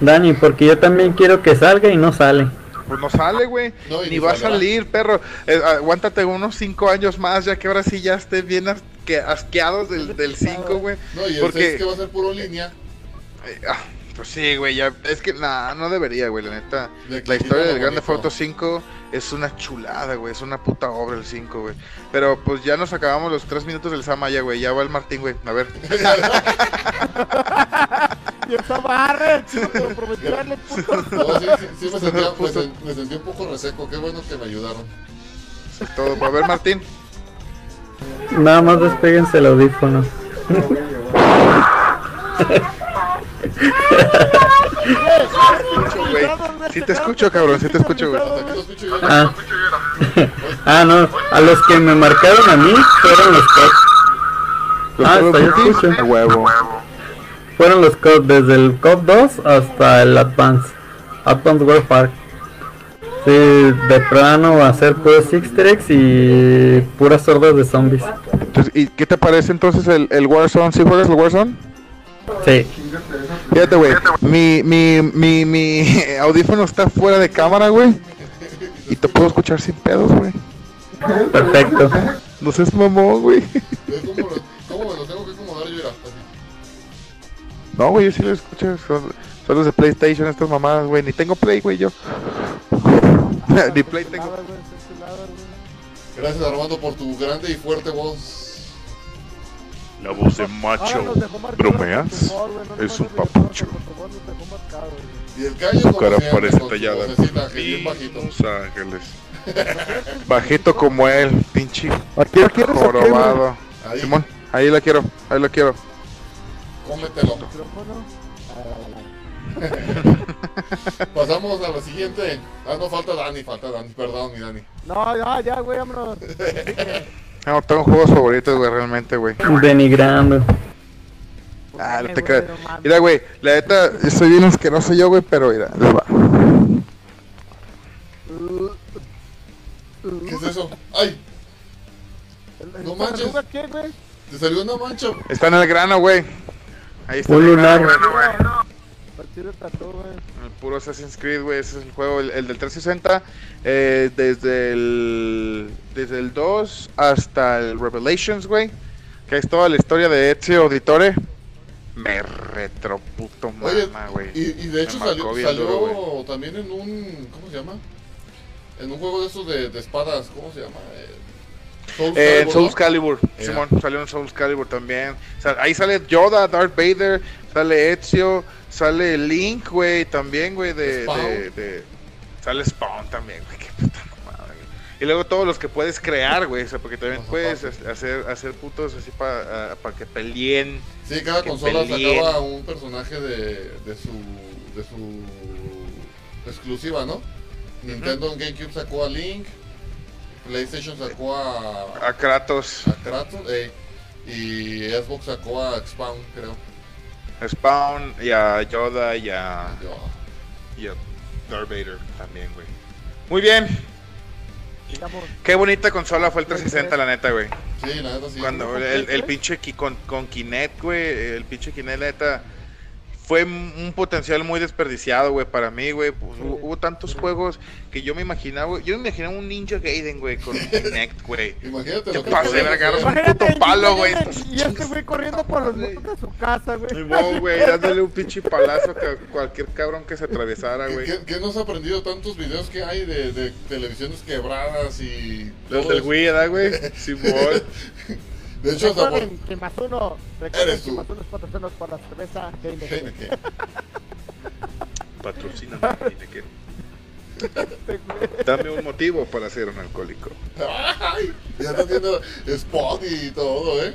Dani, porque yo también quiero que salga y no sale. Pues no sale, güey. No, ni ni va a salir, perro. Eh, aguántate unos 5 años más, ya que ahora sí ya estés bien asque- asqueados del, del 5, güey. No, y el Porque- 6 que va a ser puro línea. Eh, ah, pues sí, güey, ya. Es que nah, no debería, güey, la neta. De La historia del Grande. Auto 5 es una chulada, güey. Es una puta obra el 5, güey. Pero pues ya nos acabamos los 3 minutos del Samaya, güey. Ya va el Martín, güey. A ver. Y esa barra, chico, te lo prometí darle puto. No, sí, sí, sí me, sentía, me, sen- me sentí un poco reseco. Qué bueno que me ayudaron. Eso es todo. A ver, Martín. Nada más despeguense el audífono. Sí te escucho, cabrón. Sí te escucho, güey. Ah. ah, no, a los que me marcaron a mí fueron los COD. ¿Los Ah, hasta yo escucho. A huevo. Fueron los COD desde el COD 2 hasta el Advance. Advance Warfare. Sí, de plano hacer puros easter eggs y puras hordas de zombies. Entonces, ¿Y qué te parece entonces el, el Warzone? ¿Sí juegas el Warzone? Sí. Fíjate, güey. Mi, mi, mi, mi audífono está fuera de cámara, güey. Y te puedo escuchar sin pedos, güey. Perfecto. No seas mamón, güey. ¿Ves ¿Cómo, me lo tengo que acomodar yo? No, güey, yo sí lo escucho. Son, son los de PlayStation, estas mamadas, güey. Ni tengo Play, güey, yo. Ni Play tengo. Gracias Armando por tu grande y fuerte voz. La voz de macho. ¿Bromeas? Es un papucho. Y el Su cara parece tallada. Los Ángeles. Bajito como él, pinche ¿Aquí quieres jorobado. Ahí, Simón, ahí la quiero, ahí la quiero. cómetelo. micrófono. Pasamos a la siguiente. Ah, no, falta Dani, falta Dani. Perdón, mi Dani. No, ya, ya, güey, vámonos. No, tengo juegos favoritos, güey, realmente, güey. Denigrando. Ah, no te güey, creas. Mira, güey, la neta, soy bien asqueroso yo, güey, pero mira, les va. ¿Qué es eso? ¡Ay! No ¿Esta manches. qué, güey? Te salió una mancha. Está en el grano, güey. Ahí está. Un en el grano, lunar. güey, puro Assassin's Creed, güey, ese es el juego, el, el del 360, eh, desde el desde el 2 hasta el Revelations, güey, que es toda la historia de Ezio Auditore. Me retro puto Oye, mama, güey. y, y de hecho Me salió, salió duro, también en un. ¿Cómo se llama? En un juego de esos de, de espadas. ¿Cómo se llama? Eh, Soul Eh, en Calibur, Souls. Calibur. Simón, salió en Souls Calibur también. O sea, ahí sale Yoda, Darth Vader, sale Ezio, sale Link, güey, también, güey, de, de, de- Sale Spawn también, güey, qué puta mamada, güey. Y luego todos los que puedes crear, güey, o sea, porque también puedes hacer, hacer putos así para que peleen. Sí, cada consola peleen. sacaba un personaje de, de su. de su. exclusiva, ¿no? Nintendo en GameCube sacó a Link. PlayStation sacó a. A Kratos, a Kratos. eh, y Xbox sacó a Spawn, creo. Spawn, y a Yoda, y a, y a Darth Vader también, güey. Muy bien, qué bonita consola fue el 360, la neta, güey. Sí, la neta sí. Cuando el, pinche Ki- con, con Kinect, güey, el pinche Kinect, neta, fue un potencial muy desperdiciado, güey, para mí, güey. Pues, hu- hubo tantos juegos que yo me imaginaba, güey. Yo me imaginaba un Ninja Gaiden, güey, con Kinect, güey. Imagínate ¿Qué lo que pasa, podías verga? hacer. Un puto Imagínate, palo, güey. Y este güey corriendo por los muros de su casa, güey. Simón, güey, dándole un pinche palazo a cualquier cabrón que se atravesara, ¿Qué, güey. qué, qué no has aprendido tantos videos que hay de, de televisiones quebradas y. Los del? Wii, ¿verdad, güey? Simón. De hecho, hasta por- Recuerden que más uno, recuerden Eres que tú. más uno es patrocinado por la cerveza Heineken. Patrocíname, Heineken. Dame un motivo para ser un alcohólico. Ay, ya está haciendo spot y todo, ¿eh?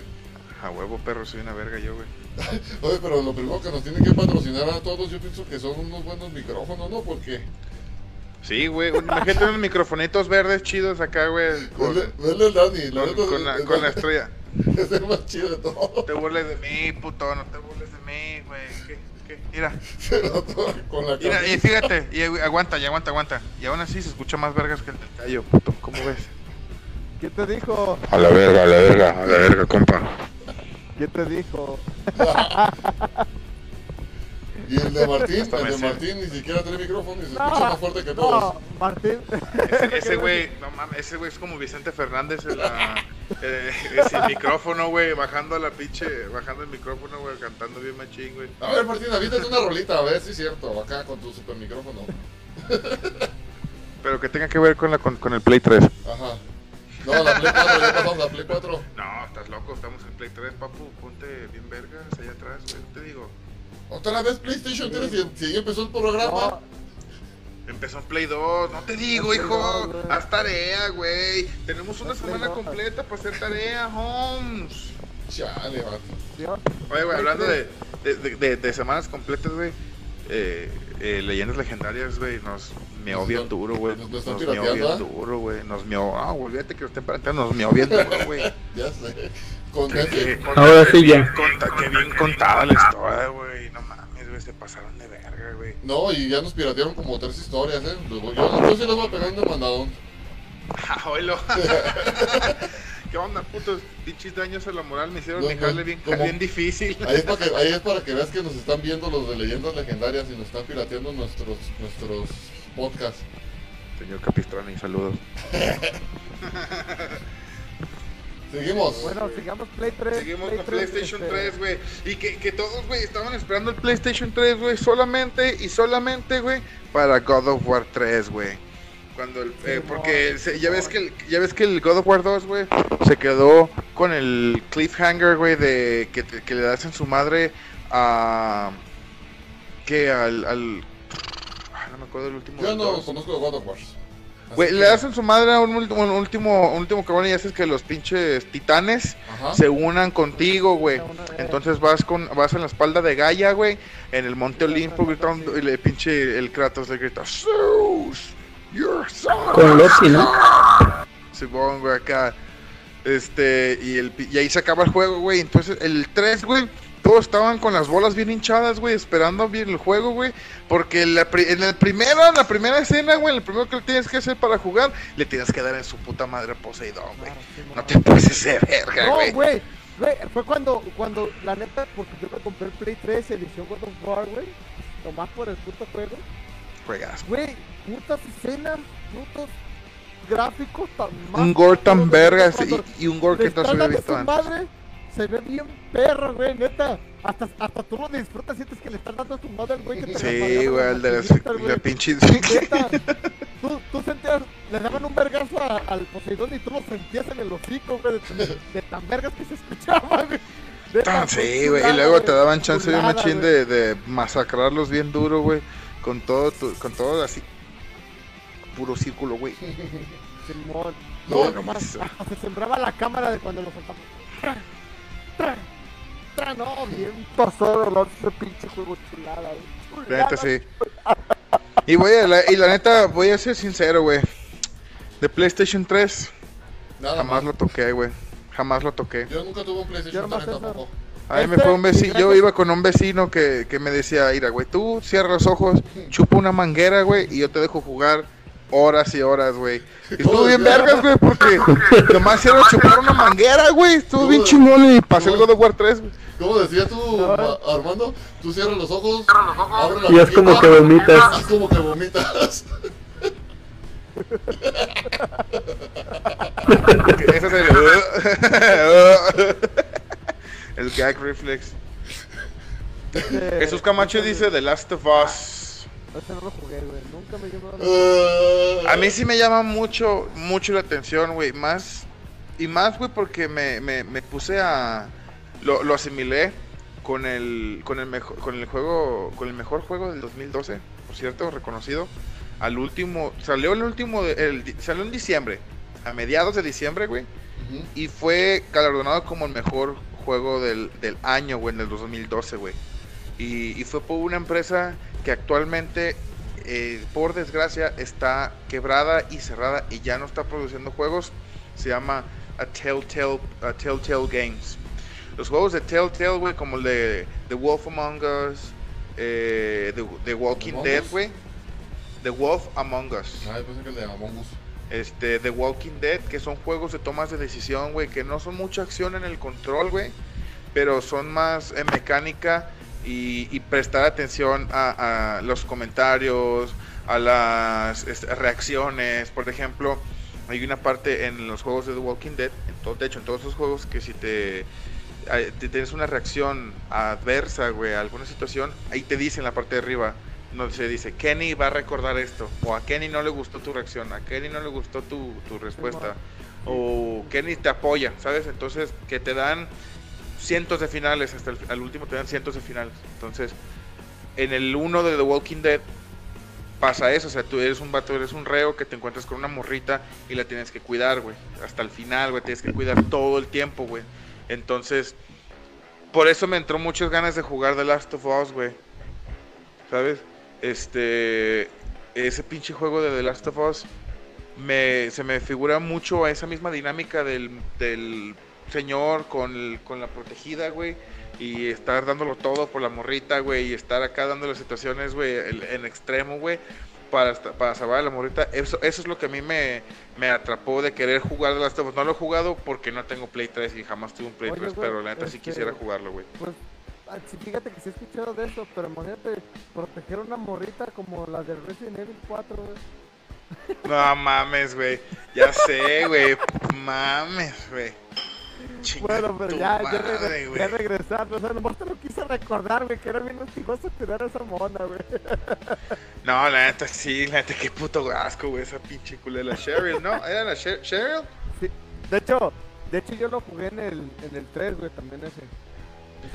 A huevo, perro, soy una verga yo, güey. Oye, pero lo primero que nos tienen que patrocinar a todos, yo pienso que son unos buenos micrófonos, ¿no? Porque. Sí, güey. Imagínate unos microfonitos verdes chidos acá, güey. Con, vele el Dani, con- con la, con la estrella. Es el más chido de todo. No te burles de mí, puto. No te burles de mí, güey. ¿Qué? ¿Qué? Mira. Se con la Mira, y fíjate. Y aguanta, y aguanta, aguanta. Y aún así se escucha más vergas que el del callo, puto. ¿Cómo ves? ¿Quién te dijo? A la verga, a la verga, a la verga, compa. ¿Quién te dijo? Y el de Martín, Hasta el de sé. Martín ni siquiera tiene micrófono y se escucha más fuerte que no, todos. Martín. Ese- güey, no mames, ese güey es como Vicente Fernández en la, eh, sin micrófono, güey, bajando la pinche, bajando el micrófono, güey, cantando bien machín, güey. A ver, Martín, avítate una rolita, a ver si es cierto, acá con tu super micrófono. Pero que tenga que ver con, la, con, con el Play 3. Ajá. No, la Play 4, ya pasamos la Play 4. No, estás loco, estamos en Play 3, papu, ponte bien vergas allá atrás, güey, te digo. Otra vez PlayStation 3 y si ahí empezó el programa. No, Empezó en Play 2, no te digo, hijo, 2, güey. haz tarea, güey. Tenemos una semana 2. completa para hacer tarea, Holmes. Chale, vato. Oye, güey, hablando 3. de, de, de, de semanas completas, güey. Eh, eh, leyendas legendarias, güey, nos bien están- duro, güey. nos- Nos, pirateando, bien ¿ah? duro, güey. Nos meó, ah, olvídate que nos estén pirateando, nos meó bien duro, güey. Ya sé. Ahora sí, bien ya. conta- que bien contada la historia, güey. No mames, güey, se pasaron de verga, güey. No, y ya nos piratearon como tres historias, ¿eh? Yo, yo sí les voy a pegar un demandadón. Ah, oílo. ¿Qué onda, putos? Pinches daños a la moral me hicieron No, jale bien, bien difícil. Ahí es, para que, ahí es para que veas que nos están viendo los de leyendas legendarias y nos están pirateando nuestros, nuestros podcasts. Señor Capistrani, saludos. Seguimos. Bueno, sigamos Play 3. Seguimos Play con 3, PlayStation este, 3, güey. Y que, que todos, güey, estaban esperando el PlayStation 3, güey, solamente y solamente, güey, para God of War 3, güey. Cuando el, eh, porque se- ya ves que el, ya ves que el God of War 2, güey, se quedó con el cliffhanger, güey, de que, te- que le das en su madre a que al, al ah, no me acuerdo del último Yo no conozco God of War. Güey, Así le que- hacen su madre a un último, un último, un último cabrón y haces que los pinches titanes Ajá. se unan contigo, güey. Entonces vas con vas en la espalda de Gaia, güey, en el Monte Olimpo gritando y le pinche el Kratos le grita Zeus, your son. Con Loki, ¿no? Simón, güey, acá. Este, y, el, pi- y ahí se acaba el juego, güey. Entonces, el 3, güey, todos estaban con las bolas bien hinchadas, güey, esperando bien el juego, güey. Porque la pri- en el primero, en la primera escena, güey, el primero que tienes que hacer para jugar, le tienes que dar en su puta madre a Poseidón, güey. No no. te pases de verga, No, güey. güey. Güey, fue cuando, cuando, la neta, porque yo me compré el Play 3 edición God of War, güey. Nomás por el puto juego. Juegas. Güey, putas escenas, putos gráficos tan Un gore tan vergas y, y un gore le que no había dando visto antes. madre, se ve bien perro, güey, neta. Hasta, hasta tú lo disfrutas, sientes que le están dando su madre al güey que te Sí, güey, el de las, la pinche. Neta, tú, tú sentías, le daban un vergazo a- al Poseidón y tú lo sentías en el hocico, güey, de, de tan vergas que se escuchaba, güey. Ah, Sí, güey, y luego te daban chance de un machín de, de masacrarlos bien duro, güey. Con todo, tu- con todo así. Puro círculo, güey. Simón. No, No, nomás se sembraba la cámara de cuando lo soltamos. No, bien pasado el otro pinche juego chulada, güey. La neta, sí. Y, voy a la, y la neta, voy a ser sincero, güey. De PlayStation 3, Nada jamás más. lo toqué, güey. Jamás lo toqué. Yo nunca tuve un PlayStation nomás 3 eso. tampoco. A mí me Este, fue un vecino, yo iba con un vecino que, que me decía, mira, güey, tú cierra los ojos, chupa una manguera, güey, y yo te dejo jugar horas y horas, güey. Y estuvo bien vergas, güey, porque nomás era chupar una manguera, güey. Estuvo bien chingón y pasé el God of War 3, güey. ¿Cómo decías tú, Ma- Armando? Tú cierras los ojos, abres la Y es como que vomitas. y es como que vomitas. Ese es el... el gag reflex. Jesús Camacho dice The Last of Us. Ese no lo jugué, güey. Nunca me llamó la Eh, A mí sí me llama mucho, mucho la atención, güey. Más, y más, güey, porque me, me, me puse a... Lo, lo asimilé con el, con, el mejor, con el juego, con el mejor juego del 2012, por cierto, reconocido. Al último, salió el último, el, salió en diciembre, a mediados de diciembre, güey. Y fue galardonado como el mejor juego del, del año, güey, en el 2012, güey. Y, y fue por una empresa que actualmente, eh, por desgracia, está quebrada y cerrada y ya no está produciendo juegos. Se llama a Telltale, a Telltale Games. Los juegos de Telltale, güey, como el de The Wolf Among Us, eh, The, The Walking Dead, güey. The Wolf Among Us Ay, pensé que el de Among Us. este, The Walking Dead, que son juegos de tomas de decisión, güey, que no son mucha acción en el control, güey, pero son más en mecánica y, y prestar atención a, a los comentarios, a las este, reacciones, por ejemplo, hay una parte en los juegos de The Walking Dead, en todo, de hecho, en todos esos juegos, que si te tienes una reacción adversa, güey, a alguna situación, ahí te dice en la parte de arriba, no se dice, Kenny va a recordar esto, o a Kenny no le gustó tu reacción, a Kenny no le gustó tu, tu respuesta, o Kenny te apoya, ¿sabes? Entonces, que te dan cientos de finales, hasta el al último te dan cientos de finales. Entonces, en el uno de The Walking Dead pasa eso, o sea, tú eres un vato, eres un reo que te encuentras con una morrita y la tienes que cuidar, güey, hasta el final, güey, tienes que cuidar todo el tiempo, güey. Entonces, por eso me entró muchas ganas de jugar The Last of Us, güey. ¿Sabes? Este. Ese pinche juego de The Last of Us. Me, se me figura mucho a esa misma dinámica del, del señor con, con la protegida, güey. Y estar dándolo todo por la morrita, güey. Y estar acá dando las situaciones, güey, en extremo, güey. Para, para salvar a la morrita. Eso, eso es lo que a mí me, me atrapó de querer jugar of Us. No lo he jugado porque no tengo Play 3 y jamás tuve un Play Oye, 3. güey, pero la neta sí quisiera jugarlo, güey. Pues, ah, sí, fíjate que sí he escuchado de eso, pero imagínate proteger una morrita como la de Resident Evil 4, güey. No mames, güey. Ya sé, güey. Mames, güey. Bueno, pero ya, ya, regre- regresando, o sea, nomás te lo quise recordar, güey, que era bien hostigoso cuidar a esa mona, güey. No, la neta sí, la neta qué puto asco, güey. Esa pinche culera. La Cheryl, ¿no? ¿Era la Sher- Cheryl? Sí, de hecho, de hecho yo lo jugué en el, en el 3, güey, también ese.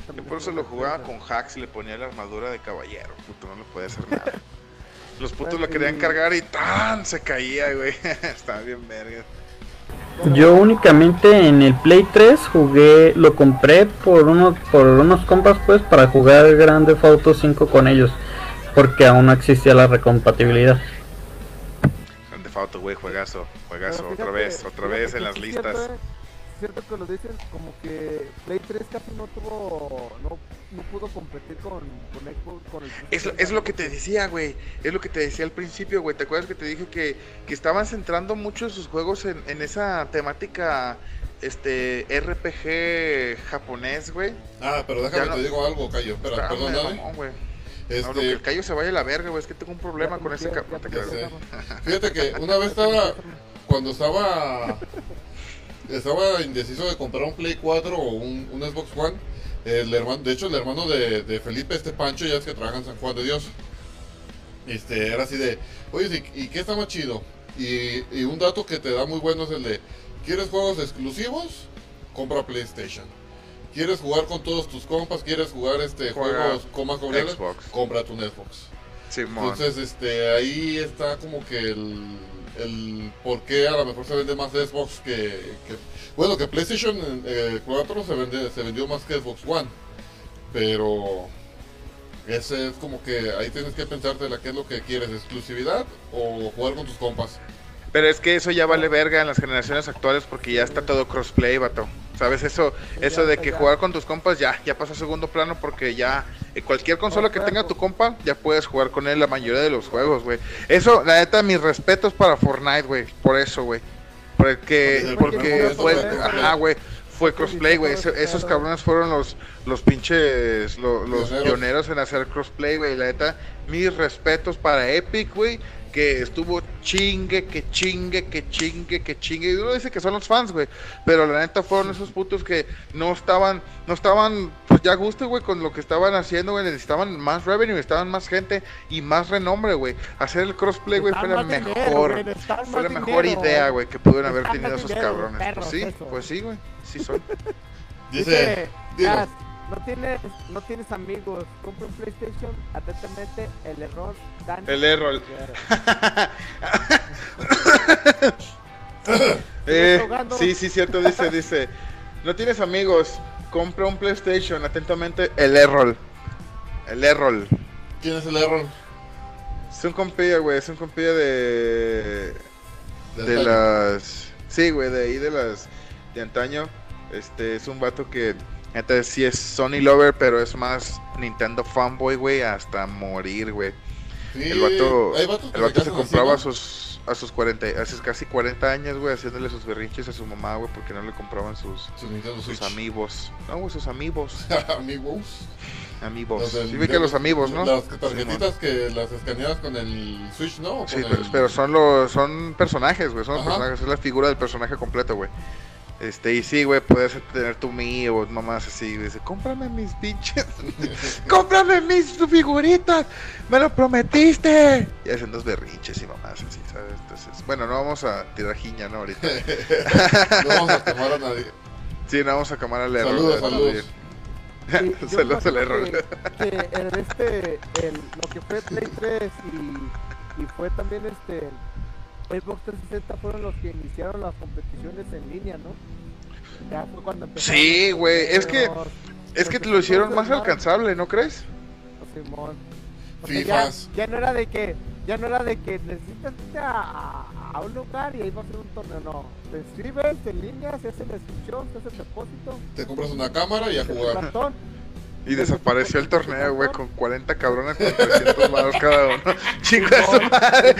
Ese Yo por eso lo jugaba 3, con hacks y le ponía la armadura de caballero. Puto, no le puede hacer nada. Los putos lo querían cargar y ¡tan! Se caía, güey. Estaba bien verga. Yo únicamente en el Play 3 jugué, lo compré por unos, por unos compas pues para jugar Grande Auto 5 con ellos, porque aún no existía la recompatibilidad. Grande Auto, güey, juegazo, juegazo, otra vez, otra vez en las listas. Cierto, eh, cierto que lo dicen, como que Play 3 casi no tuvo, no, no pudo competir con, con Xbox, con el Es, lo- es lo que te decía, güey. Es lo que te decía al principio, güey. ¿Te acuerdas que te dije que, que estaban centrando mucho sus juegos en, en esa temática este RPG japonés, güey? Ah, pero déjame no- te digo algo, Cayo. Espera, Está perdón, güey. No, lo que Este, el callo se vaya a la verga, güey. Es que tengo un problema Ya, con ese sé. fíjate que una vez estaba, cuando estaba, estaba indeciso de comprar un Play 4 o un, un Xbox One, el hermano, de hecho el hermano de, de Felipe, este Pancho, ya es que trabaja en San Juan de Dios, este, era así de, oye, ¿y, qué está más chido? Y, y un dato que te da muy bueno es el de, ¿quieres juegos exclusivos? Compra PlayStation. ¿Quieres jugar con todos tus compas? ¿Quieres jugar este Juega juegos comas. Cómprate un Xbox. Simón. Entonces, este, ahí está como que el, el por qué a lo mejor se vende más Xbox que, bueno, que PlayStation eh, 4 se, vende, se vendió más que Xbox One, pero ese es como que ahí tienes que pensarte la qué es lo que quieres, exclusividad o jugar con tus compas. Pero es que eso ya vale verga en las generaciones actuales porque ya está todo crossplay, vato. ¿Sabes? Eso, eso de que jugar con tus compas ya, ya pasa a segundo plano porque ya eh, cualquier consola que tenga tu compa, ya puedes jugar con él la mayoría de los juegos, güey. Eso, la neta, mis respetos para Fortnite, güey. Por eso, güey. Porque, Porque porque fue ajá, güey. Fue crossplay, güey. Eso- esos cabrones fueron los, los pinches, lo- los Pioneros. pioneros en hacer crossplay, güey. La neta, mis respetos para Epic, güey que estuvo chingue, que chingue, que chingue, que chingue. Y uno dice que son los fans, güey. Pero la neta fueron esos putos que no estaban, no estaban, pues ya a gusto, güey, con lo que estaban haciendo, güey. Necesitaban más revenue, necesitaban más gente y más renombre, güey. Hacer el crossplay, güey, fue la mejor, dinero, güey, necesitaban fue la mejor dinero. idea, güey, que pudieron haber tenido esos dinero, cabrones. perros, Pues sí, eso. pues sí, güey, sí son. Dice, digo, no tienes, no tienes amigos, compra un PlayStation, atentamente, el error, Dani. El error. Eh, sí, sí, cierto, dice, dice. No tienes amigos, compra un PlayStation, atentamente, el error. El error. ¿quién es el error? Es un compilla, güey, es un compilla de... De año. las... Sí, güey, de ahí de las... De antaño. Este, es un vato que... Neta, sí es Sony Lover, pero es más Nintendo fanboy, güey, hasta morir, güey. Sí, El vato, el vato se compraba a así, ¿no? sus, a sus 40, a sus casi 40 años, güey, haciéndole sus berrinches a su mamá, güey, porque no le compraban sus, sus amigos. No, güey, sus amigos. Amigos. Amigos. Del- Sí, vi que los amigos, ¿no? Las tarjetitas que las escaneas con el Switch, ¿no? Sí, pero, el- pero son los son personajes, güey, son personajes, es la figura del personaje completo, güey. Este, y sí, güey, puedes tener tu Mi o mamás así, güey, dice, cómprame mis pinches, cómprame mis figuritas, me lo prometiste. Y hacen dos berrinches y mamás así, ¿sabes? Entonces, bueno, no vamos a tirar jiña, ¿no? Ahorita. No vamos a quemar a nadie. Sí, no vamos a quemar al error. Saludos, saludos. Sí, Saludos al error. Que, que en este, el, lo que fue Play 3 y, y fue también este Xbox 360 fueron los que iniciaron las competiciones en línea, ¿no? Ya fue cuando empezaron Sí, güey, es que- Es que porque lo hicieron más alcanzable, ¿no crees? Simón. Porque ya, no era de que ya no era de que necesitas irte a, un lugar y ahí va a ser un torneo, no. Te inscribes en línea, se hace la inscripción, se hace el depósito, Te compras una cámara y a jugar. cartón. Y desapareció el torneo, güey, con 40 cabrones con 300 baros cada uno. Chingo de su madre.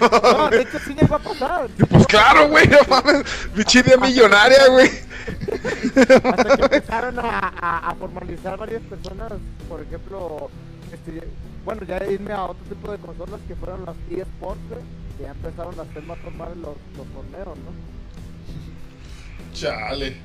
No, de hecho sí llegó a pasar. Pues claro, güey, no mames. Pinche idea millonaria, güey. Hasta que empezaron a, a- a formalizar varias personas, por ejemplo, este, bueno, ya irme a otro tipo de consolas que fueron las eSports, que ya empezaron a hacer más formales los, los torneos, ¿no? Chale.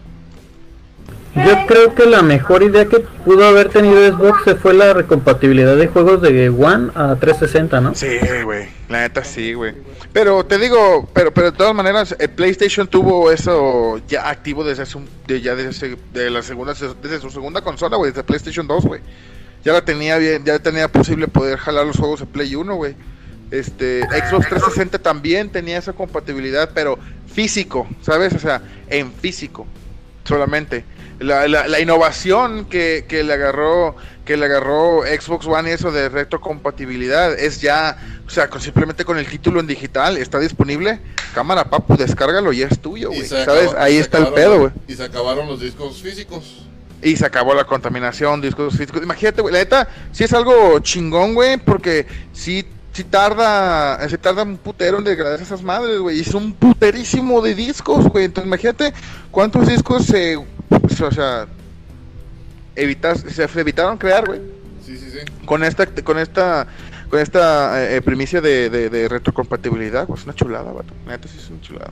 Yo creo que la mejor idea que pudo haber tenido Xbox fue la recompatibilidad de juegos de One a 360, ¿no? Sí, güey. La neta sí, güey. Pero te digo, pero pero de todas maneras, el PlayStation tuvo eso ya activo desde su, de, ya desde, de la segunda, desde su segunda consola, güey, desde PlayStation 2, güey. Ya la tenía bien, ya tenía posible poder jalar los juegos de Play 1, güey. Este, Xbox 360 también tenía esa compatibilidad, pero físico, ¿sabes? O sea, en físico solamente. La, la- la innovación que, que le agarró que le agarró Xbox One y eso de retrocompatibilidad es ya, o sea, con- simplemente con el título en digital está disponible. Cámara, papu, descárgalo y es tuyo, güey. ¿Sabes? acabó- Ahí está el pedo, güey. Y se acabaron los discos físicos. Y se acabó la contaminación, discos físicos. Imagínate, güey, la neta, sí es algo chingón, güey, porque sí, sí tarda, sí tarda un putero en degradar esas madres, güey. Y es un puterísimo de discos, güey. Entonces, imagínate cuántos discos se, pues, o sea, evitas, se evitaron crear, güey. Sí, sí, sí. Con esta, con esta, con esta eh, eh, primicia de, de, de retrocompatibilidad, pues una chulada, vato. Neta sí es una chulada.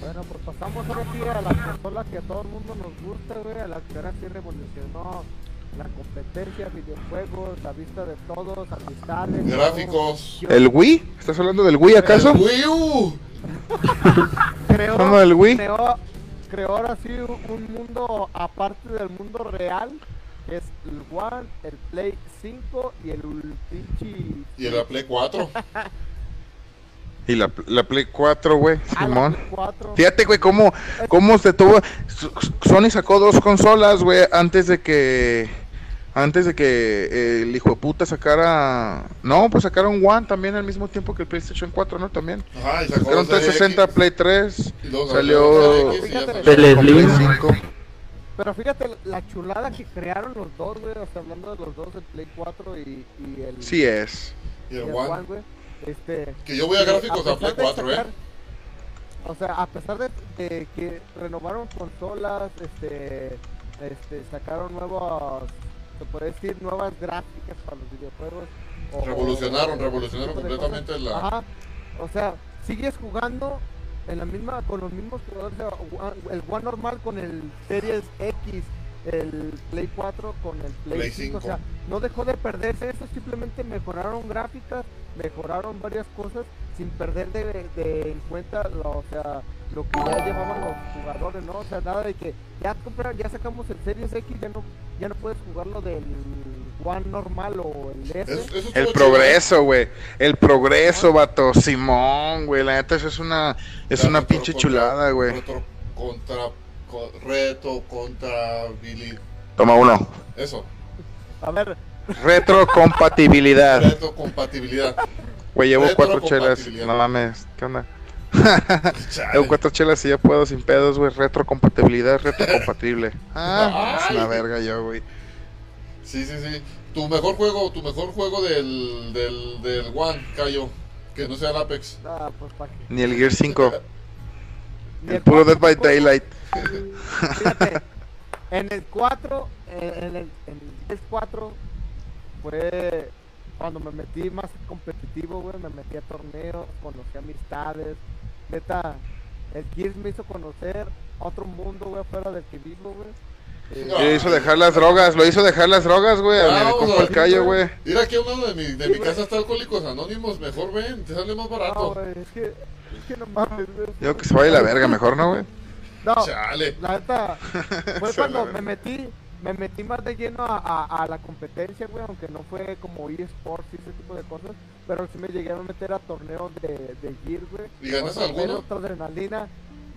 Bueno, pues pasamos ahora sí a la consola que a todo el mundo nos gusta, güey, a la que ahora sí revolucionó la competencia, videojuegos, la vista de todos, amistades. Gráficos. todo. ¿El Wii? ¿Estás hablando del Wii acaso? El Wii U. Creó, ¿Hablando del Wii? Creó, creó ahora sí un, un mundo aparte del mundo real, que es el One, el Play 5 y el pinche... Y el Play 4. Y la, la Play 4, güey, Ah, la Simón. Play 4. Fíjate, güey, cómo, cómo se tuvo. Sony sacó dos consolas, güey, antes de que. Antes de que eh, el hijo de puta sacara. No, pues sacaron One también al mismo tiempo que el PlayStation 4, ¿no? También. Ajá, y sacó Sacaron la serie 360, X. Play 3. Y luego Salió. y. El Play Slim. 5. Pero fíjate la chulada que crearon los dos, güey, o sea, hablando de los dos, el Play 4 y, y el... Sí es. Y y el el One. One, güey. Este, Que yo voy a gráficos a Play de 4, eh. O sea, a pesar de, de que renovaron consolas, este, este, sacaron nuevos, se puede decir, nuevas gráficas para los videojuegos. o- Revolucionaron, o- revolucionaron completamente la- Ajá. O sea, sigues jugando en la misma, con los mismos jugadores, el One normal con el Series X, el Play 4 con el Play, Play 5, o 5. sea, no dejó de perderse eso, simplemente mejoraron gráficas, mejoraron varias cosas sin perder de, de en cuenta lo, o sea, lo que ya llevaban los jugadores, ¿no? O sea, nada de que ya compraron, ya sacamos el Series X, ya no, ya no puedes jugarlo del One normal o el S. El progreso, güey. El progreso, vato. Simón, güey. La neta, eso es una, es La una pinche contra- chulada, güey. Contra. Co- reto contra. Billy. Toma uno. Eso. A ver, Retrocompatibilidad. Reto compatibilidad. Güey, llevo cuatro chelas. Retrocompatibilidad. No mames. ¿Qué onda? Llevo cuatro chelas y ya puedo sin pedos, güey. Retrocompatibilidad, retrocompatible. Ah, es una verga yo, güey. Sí, sí, sí. Tu mejor juego, tu mejor juego del, del, del One, Cayo. Que no sea el Apex. ah, pues pa' qué. Ni el Gear 5. El puro Dead by Daylight. Fíjate, en el 4, eh, en el, en el 4 fue cuando me metí más competitivo, güey, me metí a torneos, conocí amistades, neta, el Gears me hizo conocer otro mundo, güey, fuera del que vivo, güey. Eh, No. Lo hizo dejar las drogas, lo hizo dejar las drogas, güey. A mi Vamos compa a el callo, güey. Mira aquí a un lado de mi, de mi casa está Alcohólicos Anónimos. Mejor ven, te sale más no, barato. es que, que no mames, güey. Digo que se vaya la verga mejor, ¿no, güey? No, Chale. La neta, fue cuando me metí, me metí más de lleno a, a- a la competencia, güey, aunque no fue como eSports y ese tipo de cosas, pero sí me llegué a meter a torneos de, de Gear, güey. ¿Y ganas alguno? Otra adrenalina.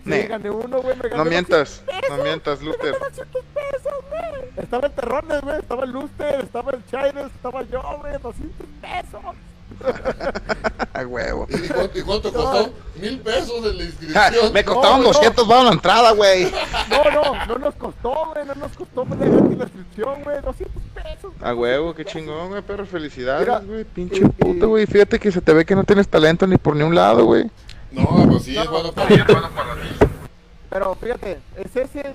Sí, Ne. gané uno, güey, me gané No 200 mientas, pesos, no mientas, Luther. 200 pesos, güey. Estaba el Terrones, güey, estaba el Luster, estaba el Chines, estaba yo, güey, 200 pesos. A huevo. ¿Y, cuánto, y cuánto costó? Mil pesos en la Ja, inscripción. me costaban No, no. 200 baros la entrada, güey. No, no, no nos costó, güey, no nos costó pues, gratis la inscripción, güey, 200 pesos. A huevo, qué chingón, güey, perro. Felicidades, güey. Pinche y- puto, güey. Fíjate que se te ve que no tienes talento ni por ni un lado, güey. No, pues sí, es No. bueno para Pero fíjate, es ese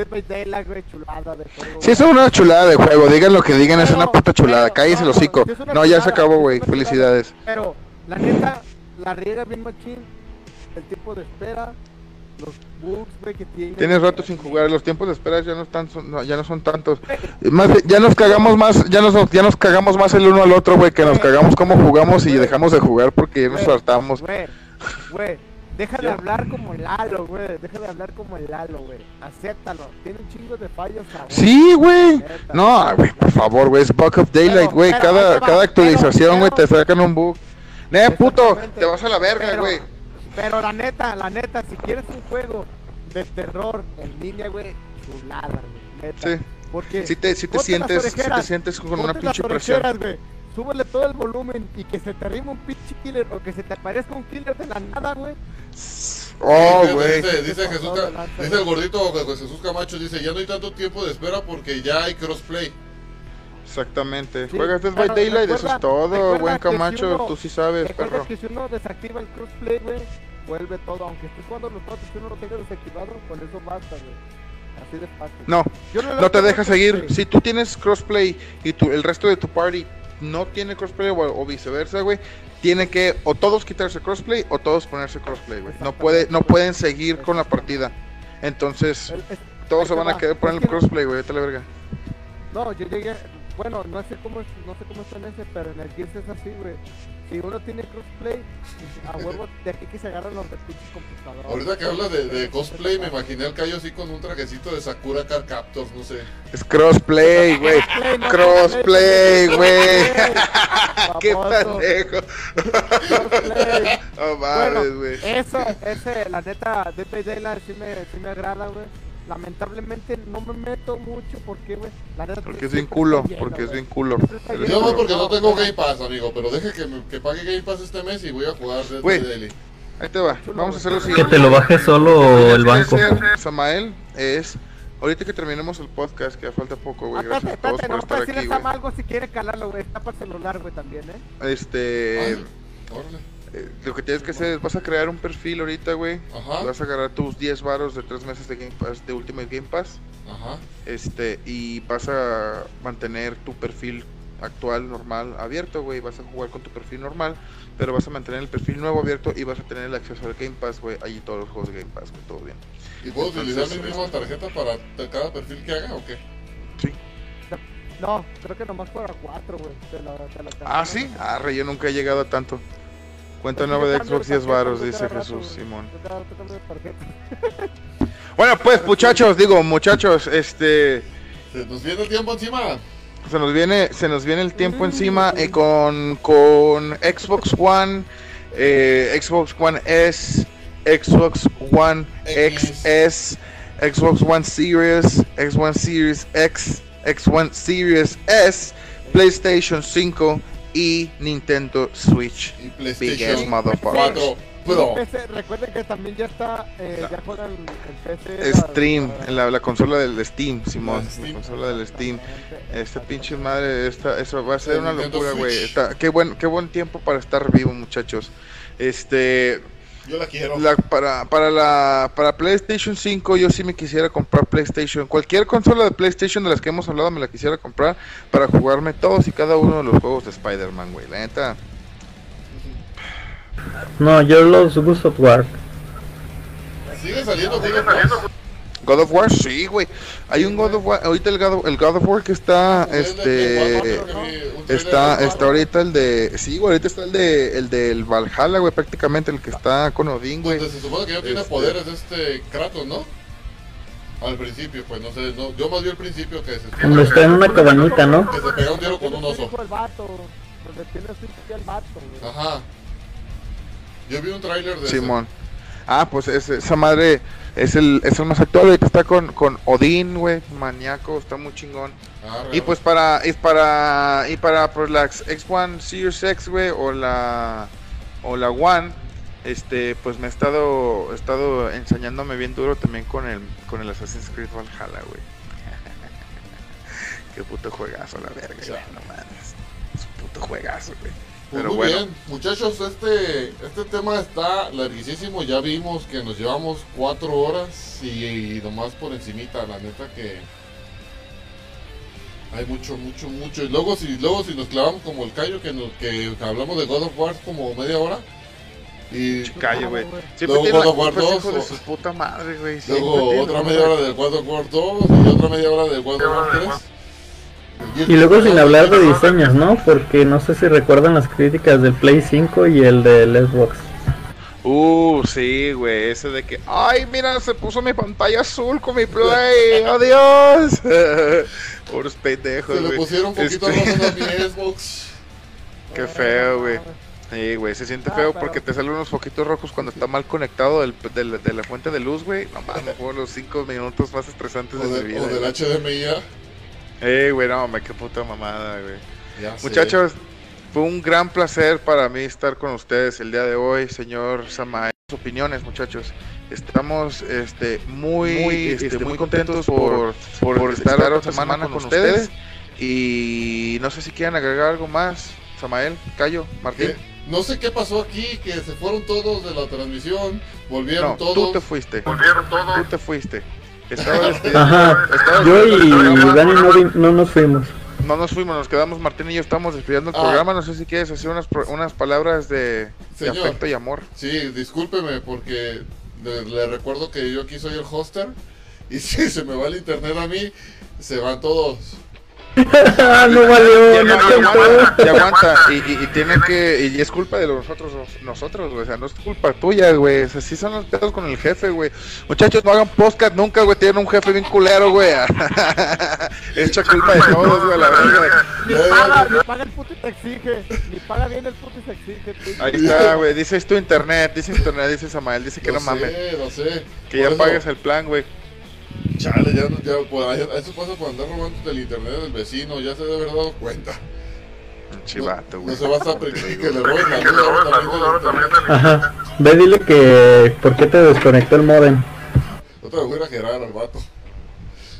Dead by Daylight, güey, chulada de juego. Si eso es una chulada de juego, digan lo que digan, es una puta chulada. pero- Cállese el no, hocico. No, ya se acabó, güey. Felicidades. Pero, la neta, la riega bien machín, el tiempo de espera, los bugs, güey, que tiene. Tienes rato sin jugar, los tiempos de espera ya no están, son- no, ya no son tantos. Más, bien, ya nos cagamos más, ya nos, ya nos cagamos más el uno al otro, güey, que nos cagamos cómo jugamos y dejamos de jugar porque ya nos hartamos. Güey, güey, Deja de hablar como Lalo, güey. Deja de hablar como el Lalo, güey. Acéptalo. Tiene un chingo de fallos aún. Sí, güey. No, güey, por favor, güey, es Bug of Daylight, güey. Cada, cada actualización, güey, te sacan un bug. Ne, puto, te vas a la verga, güey. Pero la neta, la neta, si quieres un juego de terror en línea, güey, chulada, güey. Neta. Sí. Porque Si te, si te sientes, si te sientes con una pinche presión. Súbele todo el volumen y que se te arrime un pinche killer o que se te aparezca un killer de la nada, güey. Oh, Dice- güey. Dice, dice Jesús, dice el gordito Jesús Camacho, dice, ya no hay tanto tiempo de espera porque ya hay crossplay. Exactamente. Sí, Juegas Dead by Daylight, eso es todo, buen si Camacho, uno- tú sí sabes, perro. que si uno desactiva el crossplay, güey, vuelve todo. Aunque estés jugando los cuatro, si uno lo tenga desactivado, con eso basta, güey. Así de fácil. No, lo no te deja seguir. Si tú tienes crossplay y tu, el resto de tu party no tiene crossplay o, o viceversa, güey, tiene que o todos quitarse crossplay o todos ponerse crossplay, güey. No puede, no pueden seguir con la partida. Entonces, todos se van a quedar por Es el crossplay, güey, vete la verga. No, yo llegué, bueno, no sé cómo es- no sé cómo está en ese, pero en el Gears es así, güey. Si uno tiene crossplay, a huevo de aquí que se agarran los de pinches computadores. Ahorita que hablas de, de cosplay, me imaginé al Cayo así con un trajecito de Sakura Card Captors, no sé. Es crossplay, güey. Crossplay, güey. Qué pendejo. Crossplay. No mames, güey. eso, ese, la neta, Dead by Daylight sí me, sí me agrada, güey. Lamentablemente no me meto mucho porque, güey, la neta. Porque es bien culo, lleno, porque es bien culo. Yo más porque no tengo Game Pass, amigo, pero deje que, me- que pague Game Pass este mes y voy a jugar Güey. Ahí te va. Vamos a hacer lo Que siguiente. te lo baje solo el banco. Que Samael, es ahorita que terminemos el podcast, que ya falta poco, güey. Gracias espérate, a todos espérate, por no, estar aquí, güey. algo si quiere calarlo, güey. Está para el celular, güey, también, ¿eh? Este, Ay, órale. Eh, lo que tienes que hacer es vas a crear un perfil ahorita, güey. Ajá. Vas a agarrar tus 10 varos de 3 meses de Game Pass, de Ultimate Game Pass. Ajá. Este, y vas a mantener tu perfil actual, normal, abierto, güey. Vas a jugar con tu perfil normal, pero vas a mantener el perfil nuevo abierto y vas a tener el acceso al Game Pass, güey. Allí todos los juegos de Game Pass, güey, todo bien. ¿Y puedo utilizar Entonces, mi misma tarjeta para cada perfil que haga o qué? Sí. No, creo que nomás para cuatro, güey. Te lo, te lo Ah, sí. Ah, re, yo nunca he llegado a tanto. Cuenta Pues nueva de Xbox de 10 varos, dice Jesús. Simón. Bueno, pues muchachos, digo, muchachos, este ¿Se nos viene el tiempo encima? se nos viene se nos viene el tiempo encima eh, con con Xbox One, eh, Xbox One S, Xbox One X. XS, Xbox One Series, Xbox One Series X, Xbox One Series S, PlayStation 5 y Nintendo Switch. Y PlayStation motherfuckers. 4 Pro. PC, recuerden que también ya está, eh, ya juegan el PC. la- Stream, la- en la, la consola del Steam, Simón, La Steam. la consola del Steam. Esta pinche madre, esta, eso va a ser El una Nintendo locura, güey. Qué buen, qué buen tiempo para estar vivo, muchachos. Este, Yo la quiero. la- para, para la, para PlayStation 5, yo sí me quisiera comprar PlayStation. Cualquier consola de PlayStation de las que hemos hablado me la quisiera comprar para jugarme todos y cada uno de los juegos de Spider-Man, güey. La neta, No, yo los God of War. Sigue saliendo Game Pass. God of War, sí, güey. Hay un God of War, ahorita el God of, el God of War que está, este, Está, está ahorita el de. Sí, güey, ahorita está el de el del Valhalla, güey, prácticamente el que está con Odín, güey. Donde se supone que ya tiene Este- poderes este Kratos, ¿no? Al principio, pues no sé, no, yo más vi al principio que se, Donde está en una cabañita, ¿no? que se pega un tiro con un Tiene oso. el vato, donde tiene su hijo el vato, güey. Ajá. Yo vi un tráiler de ese. Simón. Ah, pues ese- esa madre es el, es el más actual, ahorita está con, con Odín, güey, maníaco, está muy chingón. Ah, Y pues para, es para, y para pues, la X1 Series X, güey, o la, o la One, este, pues me he estado, he estado enseñándome bien duro también con el, con el Assassin's Creed Valhalla, güey. Qué puto juegazo, la verga, güey, no mames. Es un puto juegazo, güey. Pues Pero muy bueno. bien, muchachos, este, este tema está larguísimo, ya vimos que nos llevamos cuatro horas y, y nomás por encimita, la neta que hay mucho, mucho, mucho. Y luego si, luego si nos clavamos como el callo que, nos, que hablamos de God of War como media hora y Calle, güey. Siempre tiene God of War culpa ese 2, hijo de su puta madre, güey. Luego otra media hora del God of War 2 y otra media hora del God of War 3. Y luego sin hablar de diseños, ¿no? Porque no sé si recuerdan las críticas del Play 5 y el del Xbox. Uh, sí, güey, ese de que, ay, mira, se puso mi pantalla azul con mi play, adiós. Pobres pendejos, Se le güey. pusieron un poquito Este, rojo a mi Xbox. Qué feo, güey. Sí, güey, se siente Ah, feo pero- porque te salen unos foquitos rojos cuando está mal conectado del, del- de la fuente de luz, güey. No mames, fueron los 5 minutos más estresantes O, de mi de- vida. o del. HDMI. Eh, güey, no, me qué puta mamada, güey. Ya sé. Muchachos, fue un gran placer para mí estar con ustedes el día de hoy, señor Samael. Opiniones, muchachos. Estamos este, muy, este, muy contentos por, por, estar otra semana, con ustedes. Y no sé si quieren agregar algo más. Samael, Cayo, Martín. ¿Qué? No sé qué pasó aquí, que se fueron todos de la transmisión, volvieron No, todos. tú te fuiste. Tú te fuiste. Estaba despidiendo- Ajá. estaba Yo y. Dani no, vi- no nos fuimos. No nos fuimos, nos quedamos Martín y yo estamos despidiendo el Ah. programa. No sé si quieres hacer unas, pro- unas palabras de, de Señor. afecto y amor. Sí, discúlpeme porque le, le recuerdo que yo aquí soy el hoster y si se me va el internet a mí, se van todos. Ah, no valió, Ya, no no, aguanta, ya aguanta. Y, y, y tiene que. Y es culpa de nosotros, nosotros, güey. O sea, no es culpa tuya, güey. O sea, sí son los pedos con el jefe, güey. Muchachos, no hagan podcast nunca, güey. Tienen un jefe bien culero, güey. Echa culpa de todos, güey, la verga. Ni paga, ni paga el puto y te exige. Ni paga bien el puto y se exige. tú. Ahí está, güey. Dice es tu internet, dice internet, dice Samael. Dice que no mames. sé, lo sé. Que Por ya eso, pagues el plan, güey. Chale, ya, ya, ahí- eso pasa por andar robando del internet del vecino, ya se debe haber dado cuenta. Chivato, No güey. se va a que le roben la luz ahora también internet. Ajá. Ve, dile que. ¿Por qué te desconectó el modem? No te voy a gerar al vato.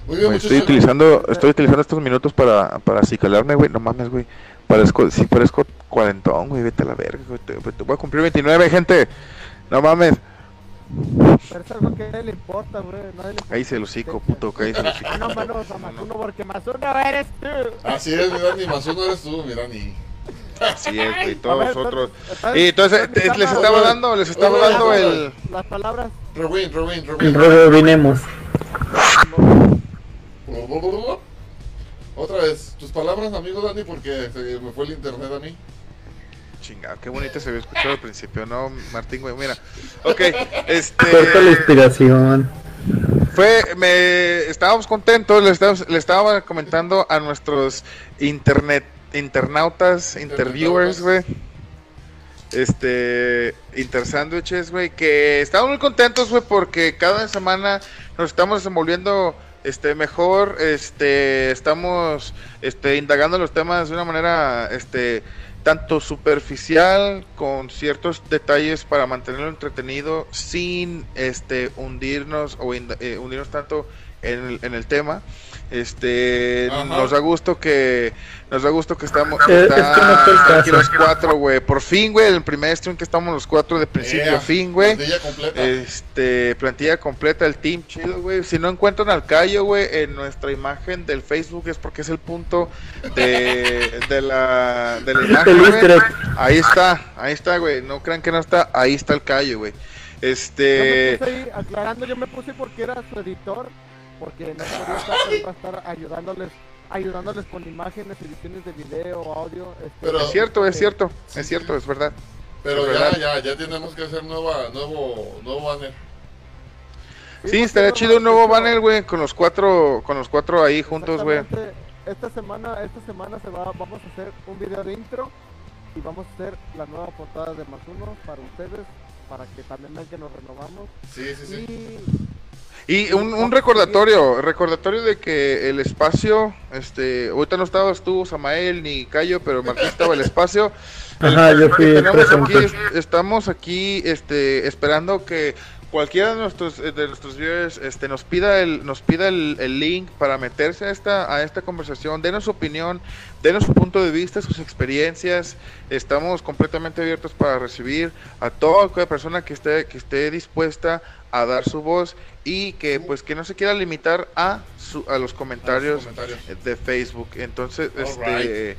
Muy bien, Güey, muchachos. estoy utilizando, estoy utilizando estos minutos para, para acicalarme, güey. No mames, güey. Parezco, sí, parezco cuarentón, güey. Vete a la verga, güey. Te, te voy a cumplir 29, gente. No mames. Pero es algo que a nadie le importa, güey. nadie le importa. Cállese el hocico, puto. Cállese el hocico. Ah, no, mano, o sea, más uno porque más uno eres tú. Así es, mi Dani, más uno eres tú, mi Dani. Así es, güey. Todos otros. entonces- Y entonces, eh, les estaba dando, les estaba Oye, dando oye, el. Las palabras. Rewind, rewind, rewind. Rebobinemos. Otra vez, tus palabras, amigo Dani, porque se me fue el internet a mí. Chingado, qué bonito se había escuchado al principio, ¿no, Martín, güey? Mira. Ok, Corta la este. inspiración. Fue, me, estábamos contentos, le estábamos- le estaba comentando a nuestros internet, internautas, interviewers, güey. Este, intersandwiches, güey, que estamos muy contentos, güey, porque cada semana nos estamos desenvolviendo, este, mejor, este, estamos, este, indagando los temas de una manera, este, tanto superficial, con ciertos detalles para mantenerlo entretenido, sin, este, hundirnos o eh, hundirnos tanto en el, en el tema. Este, Ajá. nos da gusto que, nos da gusto que estamos, Eh, está- es que no fue el están aquí los cuatro, güey. Por fin, güey, el primer stream que estamos los cuatro de principio a fin, güey. plantilla completa. Este, plantilla completa, el team chido, güey. Si no encuentran al Cayo, güey, en nuestra imagen del Facebook es porque es el punto de, de la, de la imagen. Ahí está, ahí está, güey. No crean que no está, ahí está el Cayo, güey. Yo me Este, puse ahí aclarando, yo me puse porque era su editor, porque no podía estar, él va a estar ayudándoles, ayudándoles con imágenes, ediciones de video, audio. Este, Pero- es cierto, es cierto, es cierto, es verdad. Pero es ya, verdad. ya, ya tenemos que hacer nueva, nuevo, nuevo banner. Sí, estaría chido un nuevo banner, güey, con los cuatro, con los cuatro ahí juntos, güey. Esta semana, esta semana se va, vamos a hacer un video de intro y vamos a hacer la nueva portada de más uno para ustedes, para que también vean que nos renovamos. Sí, sí, sí. Y un, un recordatorio, recordatorio de que el espacio, este, ahorita no estabas tú, Samael, ni Cayo, pero Martín estaba el espacio. Ajá, yo fui Tenemos aquí, estamos aquí, este, esperando que cualquiera de nuestros eh, de nuestros viewers, este, nos pida el, nos pida el, el link para meterse a esta, a esta conversación, denos su opinión, denos su punto de vista, sus experiencias. Estamos completamente abiertos para recibir a toda aquella persona que esté, que esté dispuesta a dar su voz y que pues que no se quiera limitar a su, a los comentarios comentarios. de Facebook. Entonces, All este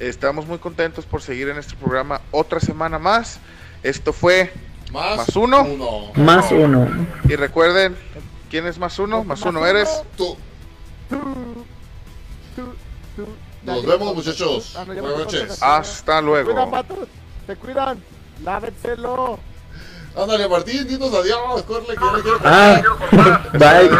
estamos muy contentos por seguir en este programa otra semana más. Esto fue Más, ¿Más uno? uno. Más uno. y recuerden, ¿quién es más uno? Más uno eres. Tú. Nos vemos, muchachos. Ah, no, Buenas noches. Hasta luego. Se cuidan. Lávenselo. Ándale, Martín, dinos adiós, corre, que quiero Ah, Se bye.